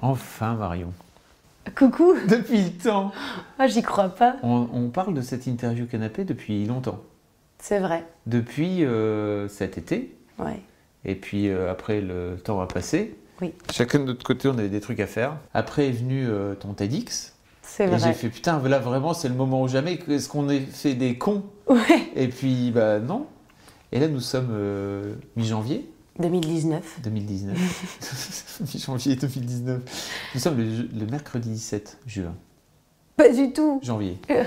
Enfin, Marion. Coucou Depuis le temps Ah, j'y crois pas. on, on parle de cette interview canapé depuis longtemps. C'est vrai. Depuis euh, cet été. Ouais. Et puis euh, après, le temps va passer. Oui. Chacun de notre côté, on avait des trucs à faire. Après est venu euh, ton TEDx. C'est Et j'ai vrai. fait putain, là vraiment, c'est le moment ou jamais. Est-ce qu'on est fait des cons? Ouais. Et puis, bah non. Et là, nous sommes euh, mi-janvier 2019. 2019. mi-janvier 2019. Nous sommes le, le mercredi 17 juin. Pas du tout. Janvier Euh.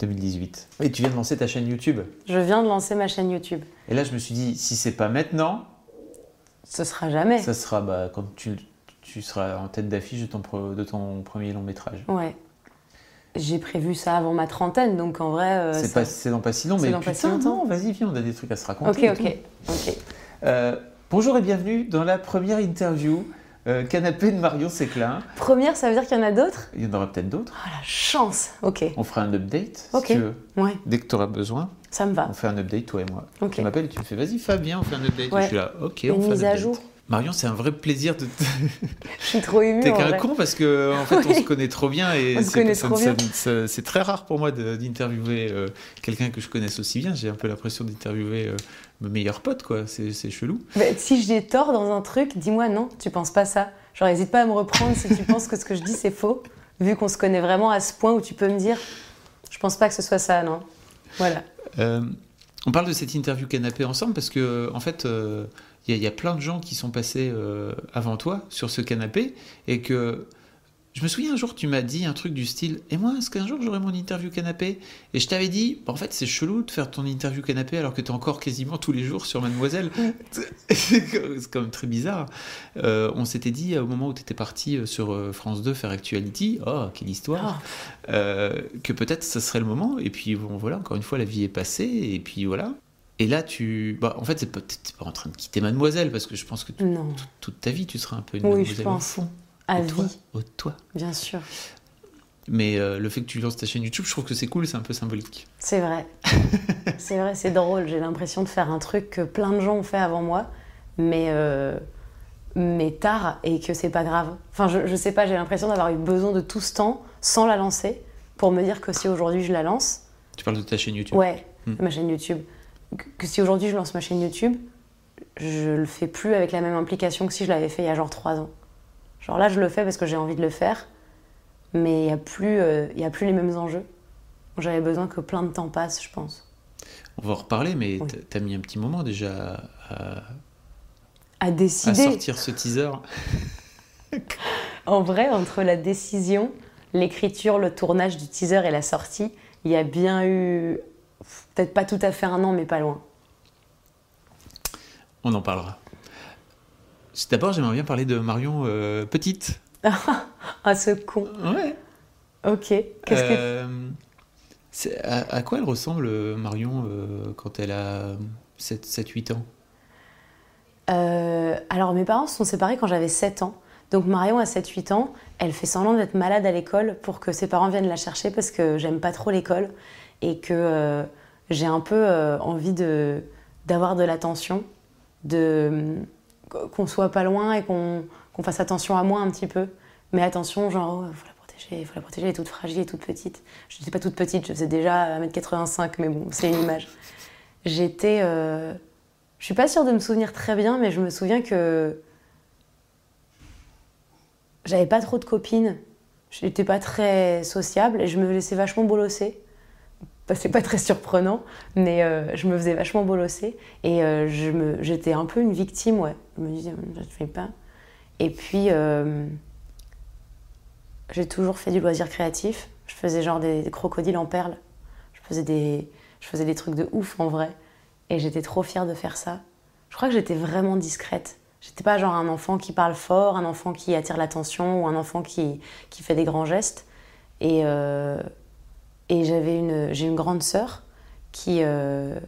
2018. Et tu viens de lancer ta chaîne YouTube. Je viens de lancer ma chaîne YouTube. Et là, je me suis dit, si c'est pas maintenant, Ce sera jamais. ça sera bah, quand tu, tu seras en tête d'affiche de ton, pro- de ton premier long métrage. Ouais. J'ai prévu ça avant ma trentaine, donc en vrai. euh, c'est ça- pas, c'est dans pas si long, mais putain, si non, vas-y, viens, on a des trucs à se raconter. Ok, ok. tout. Ok. Euh, bonjour et bienvenue dans la première interview euh, Canapé de Marion Séclin. Première, ça veut dire qu'il y en a d'autres? Il y en aura peut-être d'autres. Oh la chance Ok. On fera un update si tu veux. Ouais, Dès que tu auras besoin, ça me va. on fait un update, toi et moi. Tu m'appelles et tu me fais, vas-y Fab, viens, on fait un update. Ouais. Je suis là, ok, Une on fait un mise à update. jour. Marion, c'est un vrai plaisir de. Je suis trop émue. T'es qu'un con parce que en fait on Oui. se connaît trop bien et On se connaît trop bien. ça- c'est très rare pour moi d'interviewer euh, quelqu'un que je connaisse aussi bien. J'ai un peu l'impression d'interviewer euh, mes meilleurs potes quoi. C'est chelou. Bah, si j'ai tort dans un truc, dis-moi non, tu penses pas ça. Genre, hésite pas à me reprendre si tu penses que ce que je dis c'est faux, vu qu'on se connaît vraiment à ce point où tu peux me dire, je pense pas que ce soit ça, non. Voilà. Euh, on parle de cette interview canapé ensemble parce que en fait euh, il y, a- il y a plein de gens qui sont passés euh, avant toi sur ce canapé et que je me souviens un jour tu m'as dit un truc du style et moi est-ce qu'un jour j'aurai mon interview canapé? Et je t'avais dit bah, en fait c'est chelou de faire ton interview canapé alors que tu es encore quasiment tous les jours sur Mademoiselle c'est quand même très bizarre Euh, on s'était dit au moment où tu étais parti sur euh, France 2 faire Actuality oh quelle histoire Oh, euh, que peut-être ce serait le moment. Et puis bon, voilà, encore une fois, la vie est passée. Et puis voilà. Et là, tu. Bah, en fait, c'est pas, t'es pas en train de quitter Mademoiselle, parce que je pense que t- non, toute ta vie, tu seras un peu une Oui, Mademoiselle je pense. au fond. à au toi, vie, au toi. bien sûr. Mais euh, le fait que tu lances ta chaîne YouTube, je trouve que c'est cool, c'est un peu symbolique. C'est vrai. c'est vrai, c'est drôle. J'ai l'impression de faire un truc que plein de gens ont fait avant moi, mais, euh, mais tard et que c'est pas grave. Enfin, je, je sais pas, j'ai l'impression d'avoir eu besoin de tout ce temps sans la lancer pour me dire que si aujourd'hui je la lance, Tu parles de ta chaîne YouTube. Ouais, Hmm. ma chaîne YouTube. Que, si aujourd'hui je lance ma chaîne YouTube, je le fais plus avec la même implication que si je l'avais fait il y a genre trois ans. Genre là, je le fais parce que j'ai envie de le faire, mais il n'y a, plus, euh, il y a plus les mêmes enjeux. J'avais besoin que plein de temps passe, je pense. On va en reparler, mais Oui. t'as- mis un petit moment déjà à, À à décider. sortir ce teaser. En vrai, entre la décision, l'écriture, le tournage du teaser et la sortie, il y a bien eu, peut-être pas tout à fait un an, mais pas loin. On en parlera. D'abord, j'aimerais bien parler de Marion euh, petite. Ah, ce con. Ouais. Ok. Qu'est-ce que Euh, c'est- à, à quoi elle ressemble, Marion, euh, quand elle a 7-8 ans? Alors, mes parents se sont séparés quand j'avais 7 ans. Donc, Marion a 7-8 ans. Elle fait semblant d'être malade à l'école pour que ses parents viennent la chercher parce que j'aime pas trop l'école et que euh, j'ai un peu euh, envie de, d'avoir de l'attention, de, qu'on soit pas loin et qu'on, qu'on fasse attention à moi un petit peu. Mais attention, genre, il faut la protéger, faut la protéger, elle est toute fragile, elle est toute petite. Je n'étais pas toute petite, je faisais déjà 1m85, mais bon, c'est une image. J'étais. euh, je suis pas sûre de me souvenir très bien, mais je me souviens que j'avais pas trop de copines. Je n'étais pas très sociable et je me laissais vachement bolosser. C'est pas très surprenant, mais euh, je me faisais vachement bolosser et euh, j'étais un peu une victime, ouais. Je me disais, je ne fais pas. Et puis, euh, j'ai toujours fait du loisir créatif. Je faisais genre des, crocodiles en perles. Je faisais, des, je faisais des trucs de ouf en vrai. Et j'étais trop fière de faire ça. Je crois que j'étais vraiment discrète. J'étais pas genre un enfant qui parle fort, un enfant qui attire l'attention ou un enfant qui, qui fait des grands gestes. Et, et j'avais une, j'ai une grande sœur qui. euh,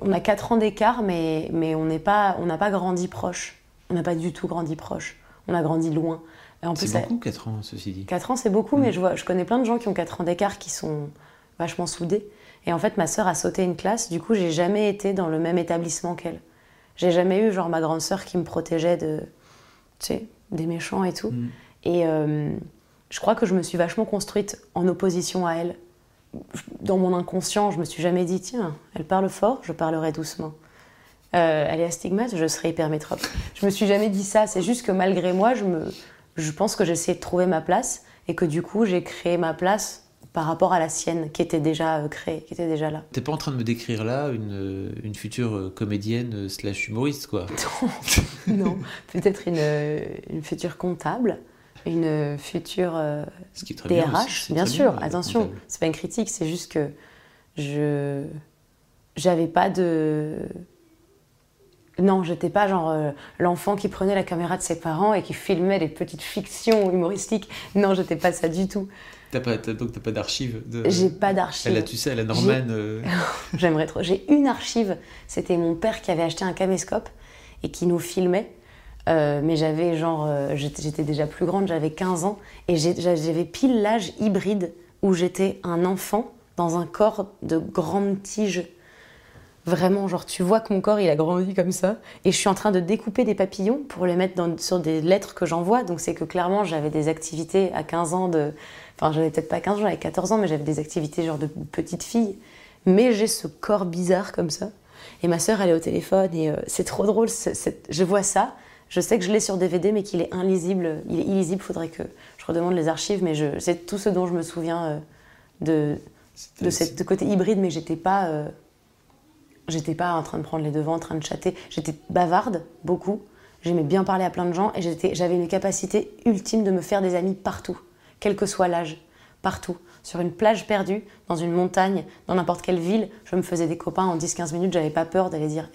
on a 4 ans d'écart, mais, mais on n'est pas, n'a pas grandi proche. On n'a pas du tout grandi proche. On a grandi loin. C'est beaucoup, 4 ans, ceci dit. 4 ans, c'est beaucoup, Mm. mais je, vois, je connais plein de gens qui ont 4 ans d'écart qui sont vachement soudés. Et en fait, ma sœur a sauté une classe, du coup, j'ai jamais été dans le même établissement qu'elle. J'ai jamais eu, genre, ma grande sœur qui me protégeait de, tu sais, des méchants et tout. Mm. Et euh, je crois que je me suis vachement construite en opposition à elle. Dans mon inconscient, je me suis jamais dit, tiens, elle parle fort, je parlerai doucement. Euh, elle est astigmate, je serai hypermétrope. Je me suis jamais dit ça, c'est juste que malgré moi, je, me, je pense que essayé de trouver ma place et que du coup, j'ai créé ma place par rapport à la sienne qui était déjà euh, créée, qui était déjà là. T'es pas en train de me décrire là une, euh, une future comédienne slash humoriste, quoi. non, peut-être une, une future comptable, une future euh, Ce qui est très bien. DRH, aussi, c'est bien sûr, bien, euh, attention, c'est pas une critique, c'est juste que je j'avais pas de non, j'étais pas genre euh, l'enfant qui prenait la caméra de ses parents et qui filmait des petites fictions humoristiques. Non, j'étais pas ça du tout. T'as pas, t'as- donc t'as pas d'archives de... J'ai pas Elle a, d'archives. tu sais, la Norman. euh, J'aimerais trop. J'ai une archive. C'était mon père qui avait acheté un caméscope et qui nous filmait. Euh, mais j'avais genre, euh, j'étais déjà plus grande, j'avais 15 ans et j'avais pile l'âge hybride où j'étais un enfant dans un corps de grande tige. Vraiment, genre tu vois que mon corps il a grandi comme ça et je suis en train de découper des papillons pour les mettre sur des lettres que j'envoie. Donc c'est que clairement j'avais des activités à 15 ans de, enfin j'avais peut-être pas 15 ans, j'avais 14 ans, mais j'avais des activités genre de petite fille. Mais j'ai ce corps bizarre comme ça. Et ma sœur elle est au téléphone et euh, c'est trop drôle. je vois ça. Je sais que je l'ai sur DVD, mais qu'il est inlisible. Il est illisible. Faudrait que je redemande les archives, mais c'est tout ce dont je me souviens euh, de, de côté hybride, mais j'étais pas, euh, j'étais pas en train de prendre les devants, en train de chatter. J'étais bavarde beaucoup. J'aimais bien parler à plein de gens et j'avais une capacité ultime de me faire des amis partout, quel que soit l'âge, partout. Sur une plage perdue, dans une montagne, dans n'importe quelle ville, je me faisais des copains en 10-15 minutes. J'avais pas peur d'aller dire.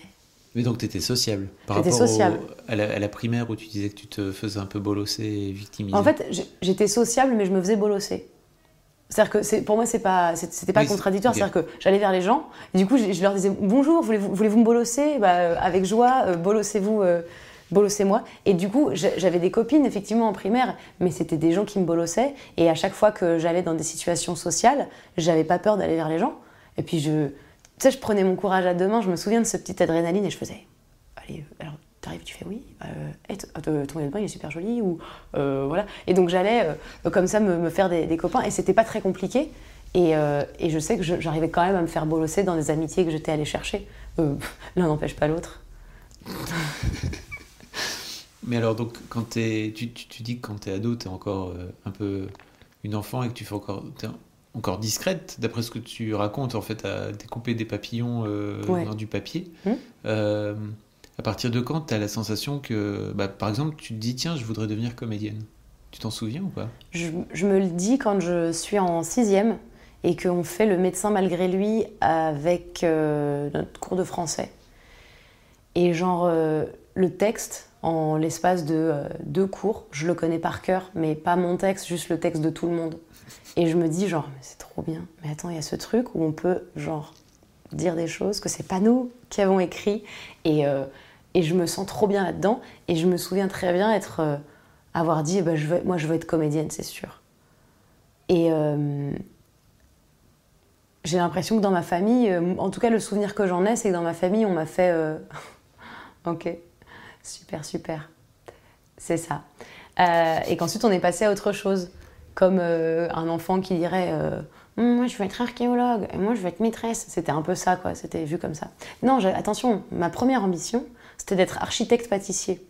Mais donc t'étais sociable. Par rapport au- à, la, à la primaire où tu disais que tu te faisais un peu bolosser et victimiser. En fait, j'étais sociable, mais je me faisais bolosser. C'est-à-dire que pour moi, c'est pas, c'était pas Oui, contradictoire. C'est-à-dire que j'allais vers les gens, et du coup, je, je leur disais bonjour, voulez-vous voulez me bolosser? Bah, euh, Avec joie, euh, bolossez-vous, euh, bolossez-moi. Et du coup, j'a- j'avais des copines, effectivement, en primaire, mais c'était des gens qui me bolossaient. Et à chaque fois que j'allais dans des situations sociales, j'avais pas peur d'aller vers les gens. Et puis, je, tu sais, je prenais mon courage à deux mains, je me souviens de ce petit adrénaline, et je faisais allez, alors t'arrives, tu fais oui, euh, euh, ton bain il est super joli, ou euh, voilà. Et donc j'allais euh, comme ça me, faire des, copains, et c'était pas très compliqué. Et, je sais que j'arrivais quand même à me faire bolosser dans des amitiés que j'étais allée chercher. L'un n'empêche pas l'autre. Mais alors, donc, quand tu, tu, tu dis que quand t'es ado, t'es encore un peu une enfant et que tu fais encore, encore discrète, d'après ce que tu racontes, en fait, à découper des papillons euh, Ouais. dans du papier. Hmm. Euh, à partir de quand t'as la sensation que, bah, par exemple, tu te dis, tiens, je voudrais devenir comédienne? Tu t'en souviens ou pas? Je, je me le dis quand je suis en sixième et qu'on fait le médecin malgré lui avec euh, notre cours de français. Et genre, le texte, en l'espace de deux cours, je le connais par cœur, mais pas mon texte, juste le texte de tout le monde. Et je me dis, genre, c'est trop bien. Mais attends, il y a ce truc où on peut, genre, dire des choses que c'est pas nous qui avons écrit. Et, euh, et je me sens trop bien là-dedans. Et je me souviens très bien être, euh, avoir dit, je veux, moi, je veux être comédienne, c'est sûr. Et euh, j'ai l'impression que dans ma famille, en tout cas, le souvenir que j'en ai, c'est que dans ma famille, on m'a fait, ok, super, super, c'est ça. Et qu'ensuite, on est passé à autre chose, comme euh, un enfant qui dirait. euh, Hum, moi, je veux être archéologue, et moi, je veux être maîtresse. C'était un peu ça, quoi. C'était vu comme ça. Non, attention, ma première ambition, c'était d'être architecte pâtissier.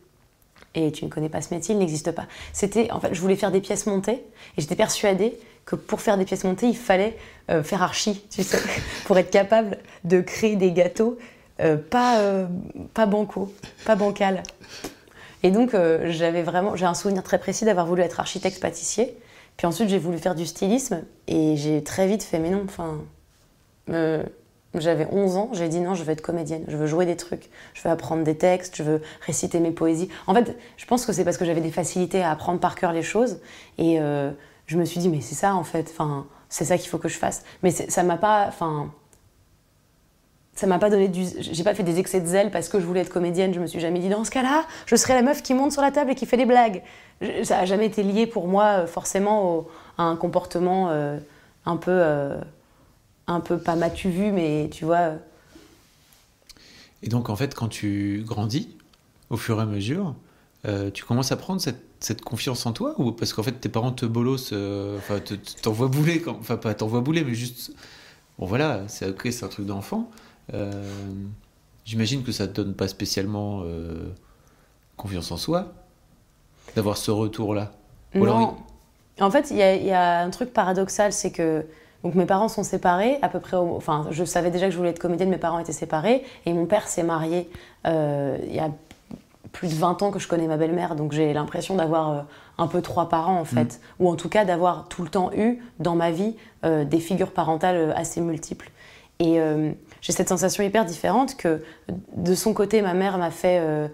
Et tu ne connais pas ce métier, il n'existe pas. C'était, en fait, je voulais faire des pièces montées, et j'étais persuadée que pour faire des pièces montées, il fallait euh, faire archi, tu sais, pour être capable de créer des gâteaux pas, pas bancaux, pas bancal. Et donc, j'avais vraiment, j'ai un souvenir très précis d'avoir voulu être architecte pâtissier. Puis ensuite, j'ai voulu faire du stylisme et j'ai très vite fait, mais non, enfin, j'avais 11 ans, j'ai dit non, je veux être comédienne, je veux jouer des trucs, je veux apprendre des textes, je veux réciter mes poésies. En fait, je pense que c'est parce que j'avais des facilités à apprendre par cœur les choses et euh, je me suis dit mais c'est ça en fait, enfin c'est ça qu'il faut que je fasse. Mais ça m'a pas, enfin ça m'a pas donné du. J'ai pas fait des excès de zèle parce que je voulais être comédienne. Je me suis jamais dit dans ce cas-là, je serai la meuf qui monte sur la table et qui fait des blagues. Ça a jamais été lié pour moi euh, forcément à un comportement euh, un peu, euh, un peu pas m'as-tu vu, mais tu vois. Et donc en fait, quand tu grandis, au fur et à mesure, tu commences à prendre cette, cette, confiance en toi ou parce qu'en fait tes parents te bolossent, enfin t'envoient bouler, enfin pas t'envoient bouler, mais juste bon voilà, c'est ok, c'est un truc d'enfant. Euh, j'imagine que ça te donne pas spécialement euh, confiance en soi d'avoir ce retour-là. Non. En fait, il y, y, a un truc paradoxal, c'est que donc mes parents sont séparés à peu près. enfin, je savais déjà que je voulais être comédienne, mes parents étaient séparés et mon père s'est marié euh, il y a plus de 20 ans que je connais ma belle-mère, donc j'ai l'impression d'avoir un peu trois parents en fait, mm. ou en tout cas d'avoir tout le temps eu dans ma vie des figures parentales assez multiples. Et j'ai cette sensation hyper différente que de son côté, ma mère m'a fait euh,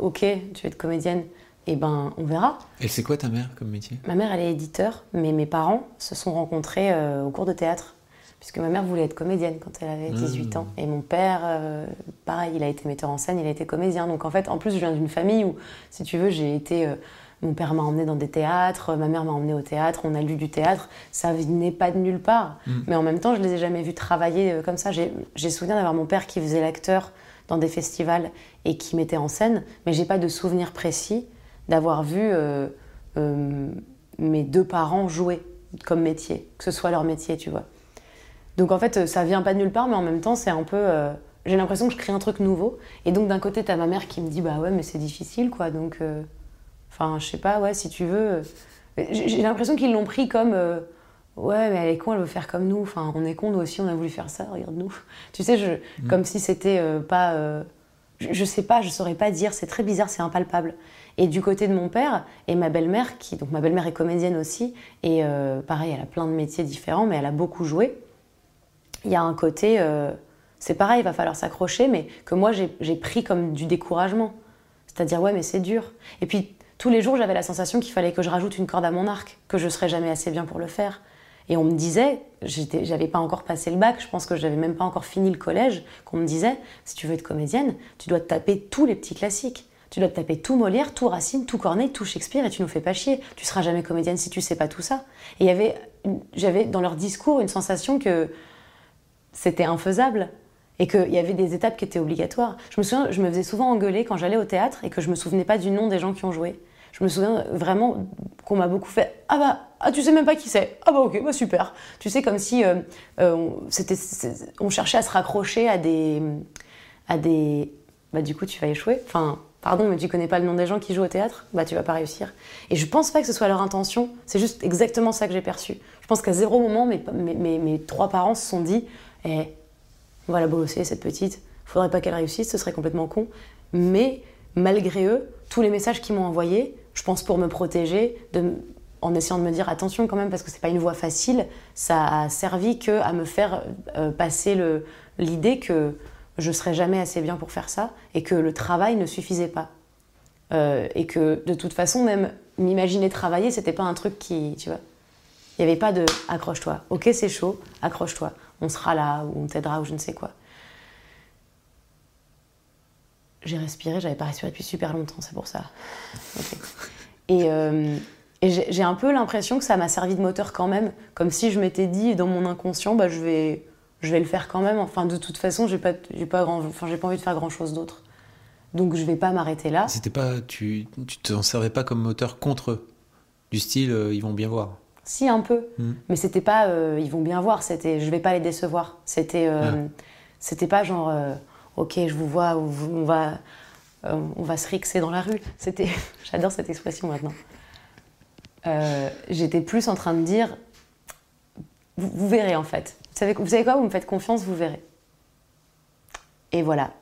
Ok, tu veux être comédienne, et eh ben on verra. Elle c'est quoi ta mère comme métier? Ma mère, elle est éditeur, mais mes parents se sont rencontrés euh, au cours de théâtre. Puisque ma mère voulait être comédienne quand elle avait 18 mmh. ans. Et mon père, euh, pareil, il a été metteur en scène, il a été comédien. Donc en fait, en plus, je viens d'une famille où, si tu veux, j'ai été mon père m'a emmené dans des théâtres, ma mère m'a emmené au théâtre, on a lu du théâtre. Ça n'est pas de nulle part. Mm. Mais en même temps, je les ai jamais vus travailler euh, comme ça. J'ai souvenir d'avoir mon père qui faisait l'acteur dans des festivals et qui mettait en scène, mais j'ai pas de souvenir précis d'avoir vu euh, euh, mes deux parents jouer comme métier, que ce soit leur métier, tu vois. Donc en fait, ça vient pas de nulle part, mais en même temps, c'est un peu. j'ai l'impression que je crée un truc nouveau. Et donc d'un côté, tu as ma mère qui me dit Bah ouais, mais c'est difficile, quoi. Donc. Enfin, je sais pas, ouais, si tu veux. J'ai l'impression qu'ils l'ont pris comme. Euh, ouais, mais elle est con, elle veut faire comme nous. Enfin, on est con, nous aussi, on a voulu faire ça, regarde-nous. Tu sais, je, mm. comme si c'était euh, pas. Euh, je, sais pas, je saurais pas dire, c'est très bizarre, c'est impalpable. Et du côté de mon père et ma belle-mère, qui. Donc, ma belle-mère est comédienne aussi, et pareil, elle a plein de métiers différents, mais elle a beaucoup joué. Il y a un côté. c'est pareil, il va falloir s'accrocher, mais que moi, j'ai pris comme du découragement. C'est-à-dire, ouais, mais c'est dur. Et puis, tous les jours, j'avais la sensation qu'il fallait que je rajoute une corde à mon arc, que je serais jamais assez bien pour le faire. Et on me disait, j'avais pas encore passé le bac, je pense que j'avais même pas encore fini le collège, qu'on me disait, si tu veux être comédienne, tu dois te taper tous les petits classiques. Tu dois te taper tout Molière, tout Racine, tout Corneille, tout Shakespeare, et tu nous fais pas chier. Tu seras jamais comédienne si tu sais pas tout ça. Et j'avais dans leur discours une sensation que c'était infaisable et qu'il y avait des étapes qui étaient obligatoires. Je me souviens, je me faisais souvent engueuler quand j'allais au théâtre et que je me souvenais pas du nom des gens qui ont joué je me souviens vraiment qu'on m'a beaucoup fait Ah bah, ah, tu sais même pas qui c'est Ah bah ok, bah super. Tu sais, comme si euh, euh, c'était, on cherchait à se raccrocher à des. à des. Bah du coup, tu vas échouer. Enfin, pardon, mais tu connais pas le nom des gens qui jouent au théâtre? Bah tu vas pas réussir. Et je pense pas que ce soit leur intention, c'est juste exactement ça que j'ai perçu. Je pense qu'à zéro moment, mes, mes, mes, trois parents se sont dit Eh, on va la bosser, cette petite. Faudrait pas qu'elle réussisse, ce serait complètement con. Mais malgré eux, tous les messages qu'ils m'ont envoyés, je pense pour me protéger, en essayant de me dire attention quand même parce que c'est pas une voie facile, ça a servi que à me faire euh, passer l'idée que je serais jamais assez bien pour faire ça et que le travail ne suffisait pas. Euh, et que de toute façon, même m'imaginer travailler, c'était pas un truc qui, tu vois, il n'y avait pas de accroche-toi. Ok, c'est chaud, accroche-toi. On sera là ou on t'aidera ou je ne sais quoi. J'ai respiré, j'avais pas respiré depuis super longtemps, c'est pour ça. Et, euh, j'ai un peu l'impression que ça m'a servi de moteur quand même, comme si je m'étais dit dans mon inconscient, bah, je, vais, je vais le faire quand même. Enfin, de toute façon, j'ai pas, pas, grand, enfin, pas envie de faire grand chose d'autre. Donc je vais pas m'arrêter là. C'était pas, tu, tu t'en servais pas comme moteur contre eux, du style euh, ils vont bien voir. Si un peu, hmm. mais c'était pas euh, ils vont bien voir, c'était je vais pas les décevoir. C'était, ah. c'était pas genre ok, je vous vois, on va, euh, on va se rixer dans la rue. C'était, j'adore cette expression maintenant. Euh, j'étais plus en train de dire, vous, verrez en fait. Vous savez, vous savez quoi Vous me faites confiance, vous verrez. Et voilà.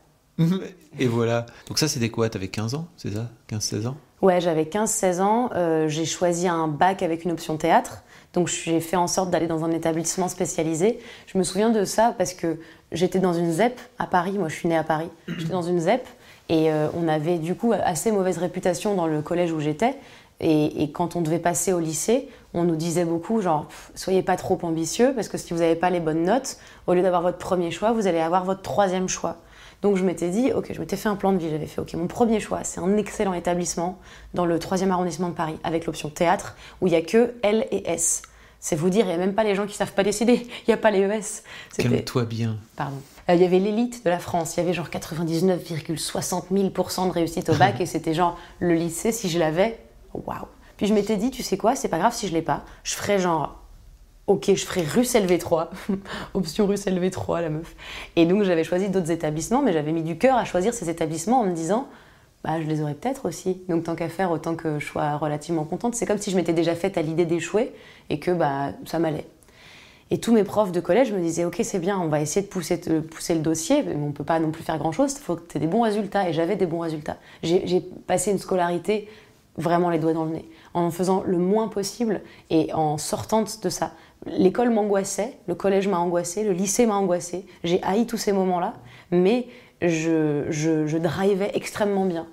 Et voilà. Donc ça, c'était quoi? T'avais 15 ans, c'est ça? 15-16 ans? Ouais, j'avais 15-16 ans. Euh, j'ai choisi un bac avec une option théâtre. Donc j'ai fait en sorte d'aller dans un établissement spécialisé. Je me souviens de ça parce que j'étais dans une ZEP à Paris. Moi, je suis née à Paris. J'étais dans une ZEP et euh, on avait du coup assez mauvaise réputation dans le collège où j'étais. Et, quand on devait passer au lycée, on nous disait beaucoup, genre, soyez pas trop ambitieux, parce que si vous n'avez pas les bonnes notes, au lieu d'avoir votre premier choix, vous allez avoir votre troisième choix. Donc je m'étais dit, ok, je m'étais fait un plan de vie, j'avais fait, ok, mon premier choix, c'est un excellent établissement dans le 3e arrondissement de Paris, avec l'option théâtre, où il n'y a que L et S. C'est vous dire, il n'y a même pas les gens qui savent pas décider, il n'y a pas les ES. Calme-toi bien. Pardon. Euh, il y avait l'élite de la France, il y avait genre 99,60 000% de réussite au bac, et c'était genre le lycée, si je l'avais, waouh. Puis je m'étais dit, tu sais quoi, c'est pas grave si je l'ai pas. Je ferais genre, ok, je ferai russe LV3, option russe LV3, la meuf. Et donc j'avais choisi d'autres établissements, mais j'avais mis du cœur à choisir ces établissements en me disant, bah je les aurais peut-être aussi. Donc tant qu'à faire, autant que je sois relativement contente. C'est comme si je m'étais déjà faite à l'idée d'échouer et que bah ça m'allait. Et tous mes profs de collège me disaient, ok, c'est bien, on va essayer de pousser, pousser le dossier, mais on peut pas non plus faire grand-chose, il faut que tu aies des bons résultats. Et j'avais des bons résultats. J'ai passé une scolarité vraiment les doigts dans le nez, en faisant le moins possible et en sortant de ça. L'école m'angoissait, le collège m'a angoissé, le lycée m'a angoissé. J'ai haï tous ces moments-là, mais je, je, je drivais extrêmement bien.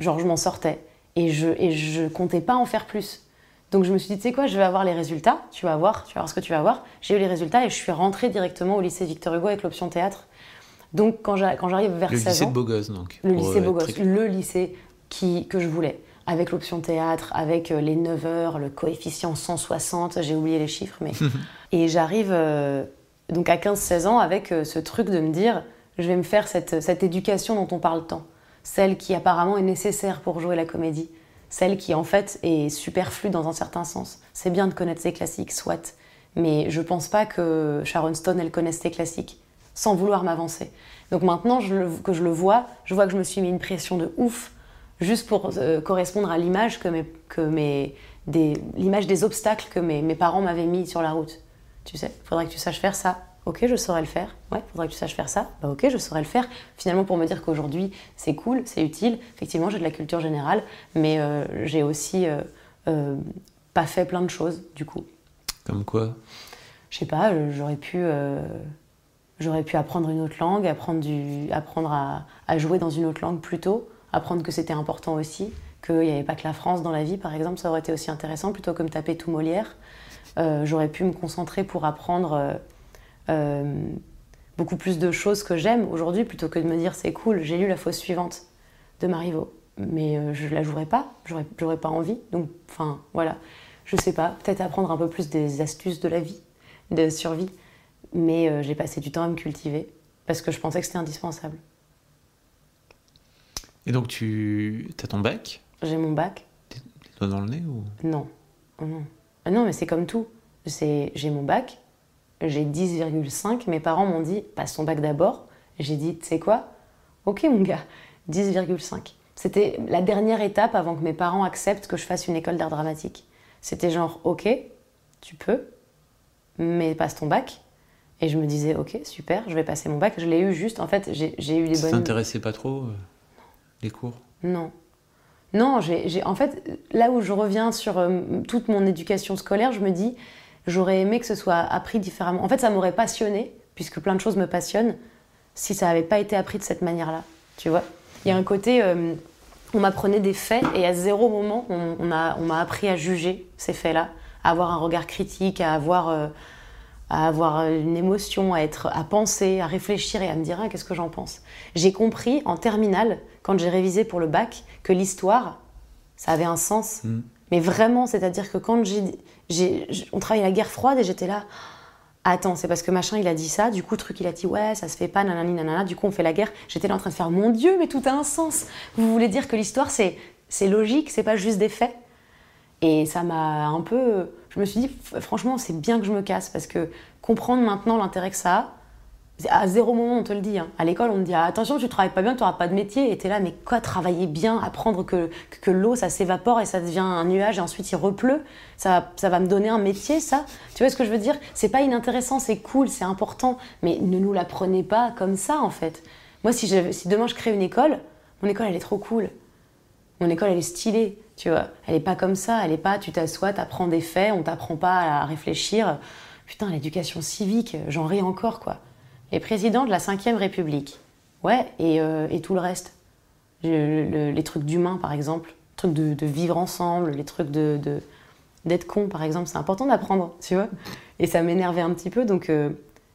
Genre, je m'en sortais et je, et je comptais pas en faire plus. Donc je me suis dit, tu sais quoi, je vais avoir les résultats, tu vas voir, tu vas voir ce que tu vas voir. J'ai eu les résultats et je suis rentrée directement au lycée Victor Hugo avec l'option théâtre. Donc quand j'arrive vers 16 ans... Le lycée de Beaugosse, donc. Le lycée Beaugosse, le lycée qui, que je voulais. Avec l'option théâtre, avec euh, les 9 heures, le coefficient 160, j'ai oublié les chiffres, mais. et j'arrive euh, donc à 15-16 ans avec euh, ce truc de me dire je vais me faire cette, cette éducation dont on parle tant. Celle qui apparemment est nécessaire pour jouer la comédie. Celle qui en fait est superflue dans un certain sens. C'est bien de connaître ses classiques, soit. Mais je pense pas que Sharon Stone, elle connaisse ses classiques, sans vouloir m'avancer. Donc maintenant je que je le vois, je vois que je me suis mis une pression de ouf juste pour euh, correspondre à l'image que mes, que mes, des, l'image des obstacles que mes, mes parents m'avaient mis sur la route. Tu sais, faudrait que tu saches faire ça. Ok, je saurais le faire. Ouais, faudrait que tu saches faire ça. Bah ok, je saurais le faire. Finalement, pour me dire qu'aujourd'hui, c'est cool, c'est utile. Effectivement, j'ai de la culture générale, mais euh, j'ai aussi euh, pas fait plein de choses, du coup. Comme quoi? Je sais pas, j'aurais pu j'aurais pu apprendre une autre langue, apprendre, du, apprendre à, à, jouer dans une autre langue plus tôt apprendre que c'était important aussi, qu'il n'y avait pas que la France dans la vie, par exemple, ça aurait été aussi intéressant, plutôt que me taper tout Molière. Euh, j'aurais pu me concentrer pour apprendre euh, euh, beaucoup plus de choses que j'aime aujourd'hui, plutôt que de me dire c'est cool, j'ai lu la fausse suivante de Marivaux, mais je la jouerai pas, j'aurais pas envie. Donc, enfin, voilà, je sais pas, peut-être apprendre un peu plus des astuces de la vie, de survie, mais j'ai passé du temps à me cultiver parce que je pensais que c'était indispensable. Et donc, tu as ton bac? J'ai mon bac. Doigts dans le nez ou? Non. Oh non. Ah non, mais c'est comme tout. J'ai mon bac, j'ai 10,5. Mes parents m'ont dit, passe ton bac d'abord. J'ai dit, tu sais quoi? Ok, mon gars, 10,5. C'était la dernière étape avant que mes parents acceptent que je fasse une école d'art dramatique. C'était genre, ok, tu peux, mais passe ton bac. Et je me disais, ok, super, je vais passer mon bac. Je l'ai eu juste, en fait, j'ai eu des bonnes. Ça t'intéressait pas trop euh? Les cours Non. Non, j'ai, en fait, là où je reviens sur euh, toute mon éducation scolaire, je me dis, j'aurais aimé que ce soit appris différemment. En fait, ça m'aurait passionné, puisque plein de choses me passionnent, si ça n'avait pas été appris de cette manière-là. Tu vois Il y a un côté, euh, on m'apprenait des faits, et à zéro moment, on, on m'a appris à juger ces faits-là, à avoir un regard critique, à avoir. Euh, à avoir une émotion, à être, à penser, à réfléchir et à me dire ah, qu'est-ce que j'en pense? J'ai compris en terminale, quand j'ai révisé pour le bac, que l'histoire, ça avait un sens. Mm. Mais vraiment, c'est-à-dire que quand j'ai, on travaillait la guerre froide et j'étais là, attends, c'est parce que machin il a dit ça, du coup truc il a dit ouais ça se fait pas, nanani nanana, du coup on fait la guerre. J'étais là en train de faire mon Dieu, mais tout a un sens. Vous voulez dire que l'histoire c'est c'est logique, c'est pas juste des faits? Et ça m'a un peu. Je me suis dit, franchement, c'est bien que je me casse parce que comprendre maintenant l'intérêt que ça a, à zéro moment on te le dit. Hein. À l'école, on te dit ah, attention, tu travailles pas bien, tu n'auras pas de métier. Et tu es là, mais quoi, travailler bien, apprendre que, que, l'eau ça s'évapore et ça devient un nuage et ensuite il repleut, ça, ça va me donner un métier, ça? Tu vois ce que je veux dire? C'est pas inintéressant, c'est cool, c'est important, mais ne nous l'apprenez pas comme ça en fait. Moi, si, si demain je crée une école, mon école, elle est trop cool. Mon école, elle est stylée, tu vois. Elle est pas comme ça. Elle est pas, tu t'assois, t'apprends des faits, on t'apprend pas à réfléchir. Putain, l'éducation civique, j'en ris encore, quoi. Les présidents de la 5ème République. Ouais, et, euh, et tout le reste. Le- le- les trucs d'humain, par exemple. Les trucs de, vivre ensemble, les trucs de- d'être con, par exemple. C'est important d'apprendre, tu vois. Et ça m'énervait un petit peu, donc... euh,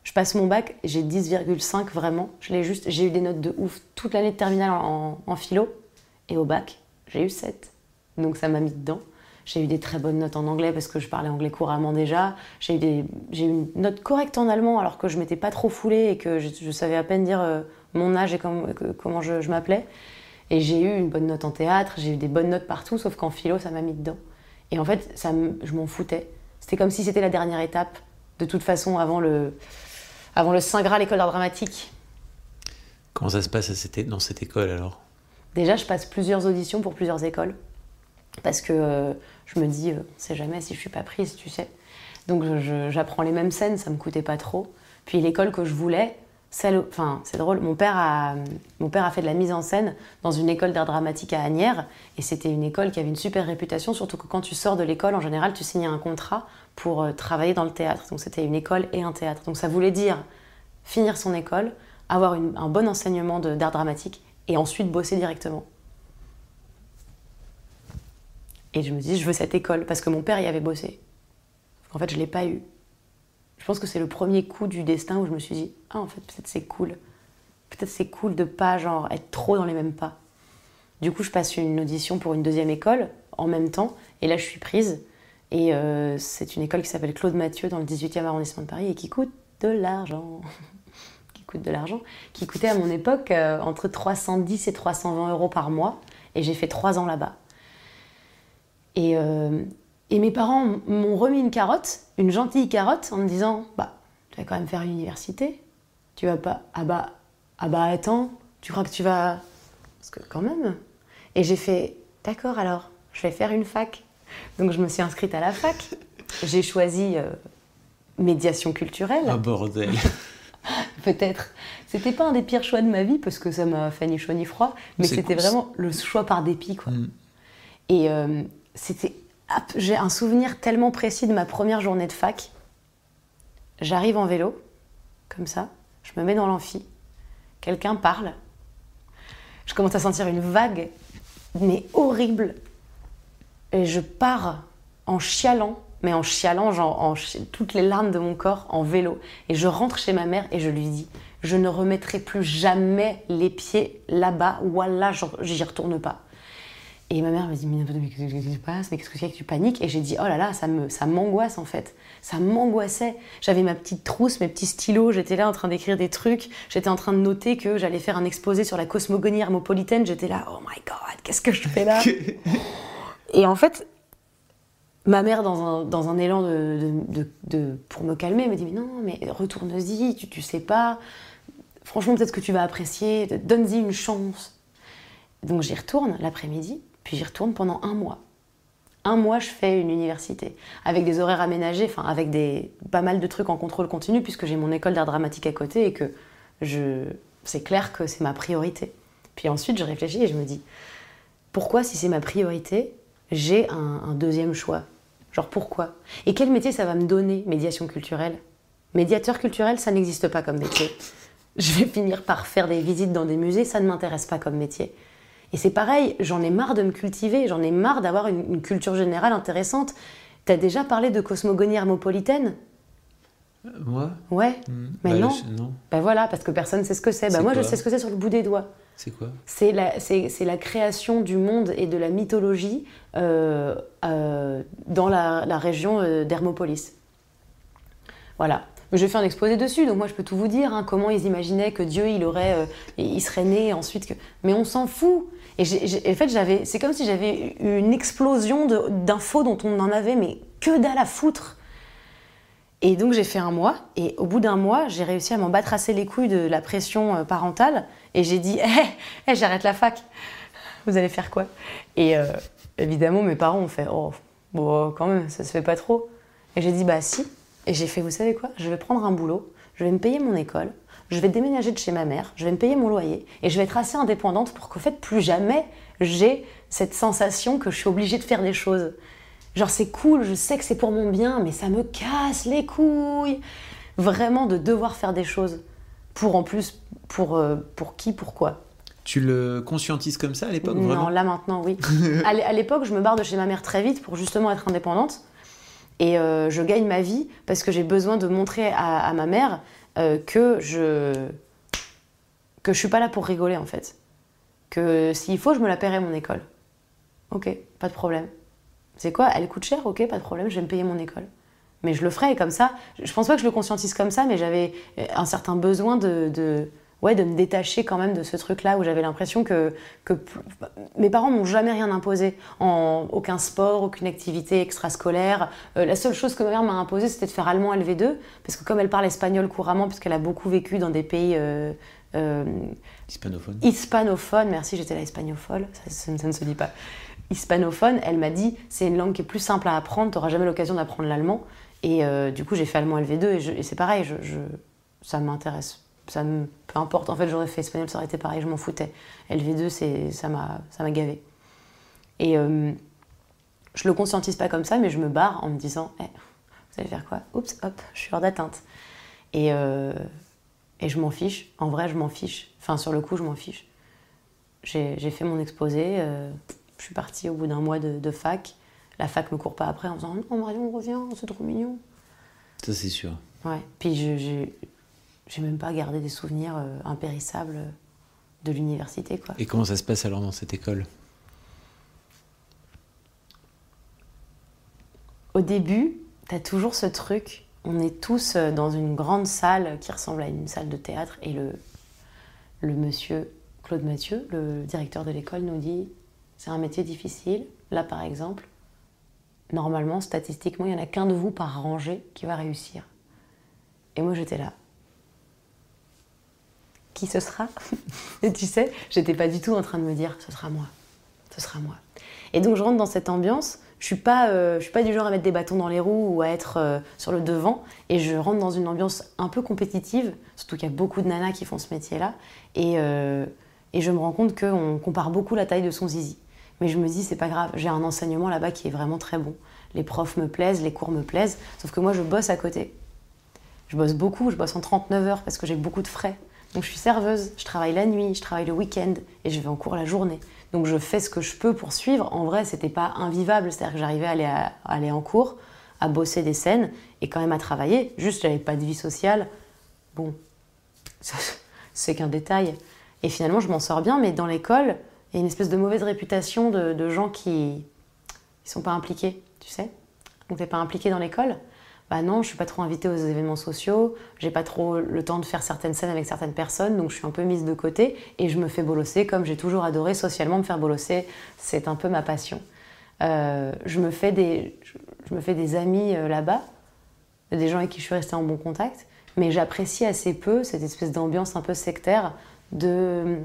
je passe mon bac, j'ai 10,5 vraiment. Je l'ai juste, j'ai eu des notes de ouf toute l'année de terminale en, en philo. Et au bac, j'ai eu 7. Donc ça m'a mis dedans. J'ai eu des très bonnes notes en anglais parce que je parlais anglais couramment déjà. J'ai eu, des, j'ai eu une note correcte en allemand alors que je m'étais pas trop foulée et que je, je savais à peine dire euh, mon âge et com- que- comment je, je m'appelais. Et j'ai eu une bonne note en théâtre, j'ai eu des bonnes notes partout, sauf qu'en philo, ça m'a mis dedans. Et en fait, ça je m'en foutais. C'était comme si c'était la dernière étape, de toute façon, avant le, avant le Saint Graal, l'école d'art dramatique. Comment ça se passe à cette é- dans cette école alors? Déjà, je passe plusieurs auditions pour plusieurs écoles. Parce que euh, je me dis, euh, on sait jamais si je suis pas prise, tu sais. Donc j'apprends les mêmes scènes, ça me coûtait pas trop. Puis l'école que je voulais, celle, enfin c'est drôle, mon père, a, fait de la mise en scène dans une école d'art dramatique à Agnières. Et c'était une école qui avait une super réputation, surtout que quand tu sors de l'école, en général, tu signes un contrat pour euh, travailler dans le théâtre. Donc c'était une école et un théâtre. Donc ça voulait dire finir son école, avoir un bon enseignement d'art dramatique et ensuite bosser directement. Et je me dis, je veux cette école parce que mon père y avait bossé. En fait, je l'ai pas eu. Je pense que c'est le premier coup du destin où je me suis dit, ah, en fait, peut-être c'est cool. Peut-être c'est cool de pas genre être trop dans les mêmes pas. Du coup, je passe une audition pour une deuxième école en même temps, et là, je suis prise. Et euh, c'est une école qui s'appelle Claude Mathieu dans le 18e arrondissement de Paris et qui coûte de l'argent. qui coûte de l'argent. Qui coûtait à mon époque euh, entre 310 et 320 euros par mois. Et j'ai fait trois ans là-bas. Et, euh, et mes parents m'ont remis une carotte, une gentille carotte, en me disant Bah, tu vas quand même faire une université. Tu vas pas. Ah bah, ah bah attends, tu crois que tu vas. Parce que quand même. Et j'ai fait D'accord alors, je vais faire une fac. Donc je me suis inscrite à la fac. J'ai choisi euh, médiation culturelle. Ah bordel Peut-être. C'était pas un des pires choix de ma vie parce que ça m'a fait ni chaud ni froid, mais c'était vraiment le choix par dépit, quoi. Mm. Et euh, c'était. J'ai un souvenir tellement précis de ma première journée de fac. J'arrive en vélo, comme ça, je me mets dans l'amphi, quelqu'un parle, je commence à sentir une vague, mais horrible, et je pars en chialant, mais en chialant, genre toutes les larmes de mon corps, en vélo, et je rentre chez ma mère et je lui dis, je ne remettrai plus jamais les pieds là-bas, voilà, j'y retourne pas. Et ma mère me dit, mais qu'est-ce qui se passe Mais qu'est-ce que c'est que tu paniques? Et j'ai dit, oh là là, ça me, ça m'angoisse en fait. Ça m'angoissait. J'avais ma petite trousse, mes petits stylos, j'étais là en train d'écrire des trucs. J'étais en train de noter que j'allais faire un exposé sur la cosmogonie hermopolitaine. J'étais là, oh my god, qu'est-ce que je fais là? Et en fait, ma mère, dans un, dans un élan de, de- de- de- pour me calmer, me dit, mais non, mais retourne-y, tu, tu sais pas. Franchement, peut-être que tu vas apprécier, donne-y une chance. Donc j'y retourne l'après-midi, puis j'y retourne pendant un mois. Un mois, je fais une université, avec des horaires aménagés, enfin avec des, pas mal de trucs en contrôle continu, puisque j'ai mon école d'art dramatique à côté et que je, c'est clair que c'est ma priorité. Puis ensuite, je réfléchis et je me dis, pourquoi, si c'est ma priorité, j'ai un, un deuxième choix? Genre pourquoi? Et quel métier ça va me donner, médiation culturelle? Médiateur culturel, ça n'existe pas comme métier. Je vais finir par faire des visites dans des musées, ça ne m'intéresse pas comme métier. Et c'est pareil, j'en ai marre de me cultiver, j'en ai marre d'avoir une, une culture générale intéressante. T'as déjà parlé de cosmogonie hermopolitaine Moi? Ouais. Mm. Mais Bah, non. je- non. Ben voilà, parce que personne ne sait ce que c'est. Bah moi, je sais ce que c'est sur le bout des doigts. C'est quoi? C'est la, création du monde et de la mythologie euh, euh, dans la, la région euh, d'Hermopolis. Voilà. Je faire un exposé dessus, donc moi je peux tout vous dire, hein, comment ils imaginaient que Dieu il aurait, euh, il serait né ensuite que. Mais on s'en fout. Et en fait j'avais, c'est comme si j'avais une explosion d'infos dont on en avait, mais que dalle à foutre. Et donc j'ai fait un mois, et au bout d'un mois, j'ai réussi à m'en battre assez les couilles de la pression euh, parentale, et j'ai dit, hé, hé, j'arrête la fac. Vous allez faire quoi? Et euh, évidemment, mes parents ont fait, oh, bon, quand même, ça se fait pas trop. Et j'ai dit, bah si. Et j'ai fait, vous savez quoi? Je vais prendre un boulot, je vais me payer mon école, je vais déménager de chez ma mère, je vais me payer mon loyer et je vais être assez indépendante pour qu'au fait plus jamais j'ai cette sensation que je suis obligée de faire des choses. Genre c'est cool, je sais que c'est pour mon bien, mais ça me casse les couilles vraiment de devoir faire des choses pour en plus pour euh, pour qui pourquoi. Tu le conscientises comme ça à l'époque Non, là maintenant oui. à l'époque, je me barre de chez ma mère très vite pour justement être indépendante et euh, je gagne ma vie parce que j'ai besoin de montrer à, ma mère euh, que je que je suis pas là pour rigoler en fait. Que s'il faut, je me la paierai mon école. Ok, pas de problème. C'est quoi? Elle coûte cher? Ok, pas de problème, je vais me payer mon école. Mais je le ferai comme ça, je pense pas que je le conscientise comme ça, mais j'avais un certain besoin de, de ouais, de me détacher quand même de ce truc-là où j'avais l'impression que, que mes parents m'ont jamais rien imposé, en aucun sport, aucune activité extrascolaire. Euh, la seule chose que ma mère m'a imposé, c'était de faire allemand LV2, parce que comme elle parle espagnol couramment, puisqu'elle a beaucoup vécu dans des pays euh, euh, hispanophones. Hispanophones, merci, j'étais la hispagnophone, ça, ça, ne se dit pas. Hispanophone, elle m'a dit, c'est une langue qui est plus simple à apprendre, tu n'auras jamais l'occasion d'apprendre l'allemand. Et du coup, j'ai fait allemand LV2 et, c'est pareil, je, je, ça m'intéresse ça me, peu importe. En fait, j'aurais fait espagnol, ça aurait été pareil, je m'en foutais. LV2, c'est, ça, m'a, ça m'a gavé. Et euh, je le conscientise pas comme ça, mais je me barre en me disant eh, Vous allez faire quoi? Oups, hop, je suis hors d'atteinte. Et, euh, et je m'en fiche. En vrai, je m'en fiche. Enfin, sur le coup, je m'en fiche. J'ai, j'ai fait mon exposé. Euh, je suis partie au bout d'un mois de, de, fac. La fac me court pas après en disant Non, Marion, reviens, c'est trop mignon. Ça, c'est sûr. Ouais. Puis j'ai j'ai même pas gardé des souvenirs euh, impérissables de l'université. Quoi. Et comment ça se passe alors dans cette école? Au début, tu as toujours ce truc, on est tous euh, dans une grande salle qui ressemble à une salle de théâtre et le, le monsieur Claude Mathieu, le directeur de l'école, nous dit c'est un métier difficile. Là, par exemple, normalement, statistiquement, il n'y en a qu'un de vous par rangée qui va réussir. Et moi, j'étais là qui ce sera Et tu sais, j'étais pas du tout en train de me dire ce sera moi, ce sera moi. Et donc je rentre dans cette ambiance. Je suis pas, euh, je suis pas du genre à mettre des bâtons dans les roues ou à être euh, sur le devant. Et je rentre dans une ambiance un peu compétitive, surtout qu'il y a beaucoup de nanas qui font ce métier-là. Et, euh, et je me rends compte qu'on compare beaucoup la taille de son zizi. Mais je me dis c'est pas grave, j'ai un enseignement là-bas qui est vraiment très bon. Les profs me plaisent, les cours me plaisent. Sauf que moi je bosse à côté. Je bosse beaucoup, je bosse en 39 heures parce que j'ai beaucoup de frais. Donc je suis serveuse, je travaille la nuit, je travaille le week-end et je vais en cours la journée. Donc je fais ce que je peux pour suivre. En vrai, c'était pas invivable, c'est-à-dire que j'arrivais à aller, aller en cours, à bosser des scènes et quand même à travailler. Juste, j'avais pas de vie sociale. Bon, c'est qu'un détail. Et finalement, je m'en sors bien, mais dans l'école, il y a une espèce de mauvaise réputation de, gens qui ne sont pas impliqués, tu sais. Donc t'es pas impliqué dans l'école bah non, je suis pas trop invitée aux événements sociaux, j'ai pas trop le temps de faire certaines scènes avec certaines personnes, donc je suis un peu mise de côté et je me fais bolosser comme j'ai toujours adoré socialement me faire bolosser, c'est un peu ma passion. Euh, je, me fais des, je me fais des amis euh, là-bas, des gens avec qui je suis restée en bon contact, mais j'apprécie assez peu cette espèce d'ambiance un peu sectaire de...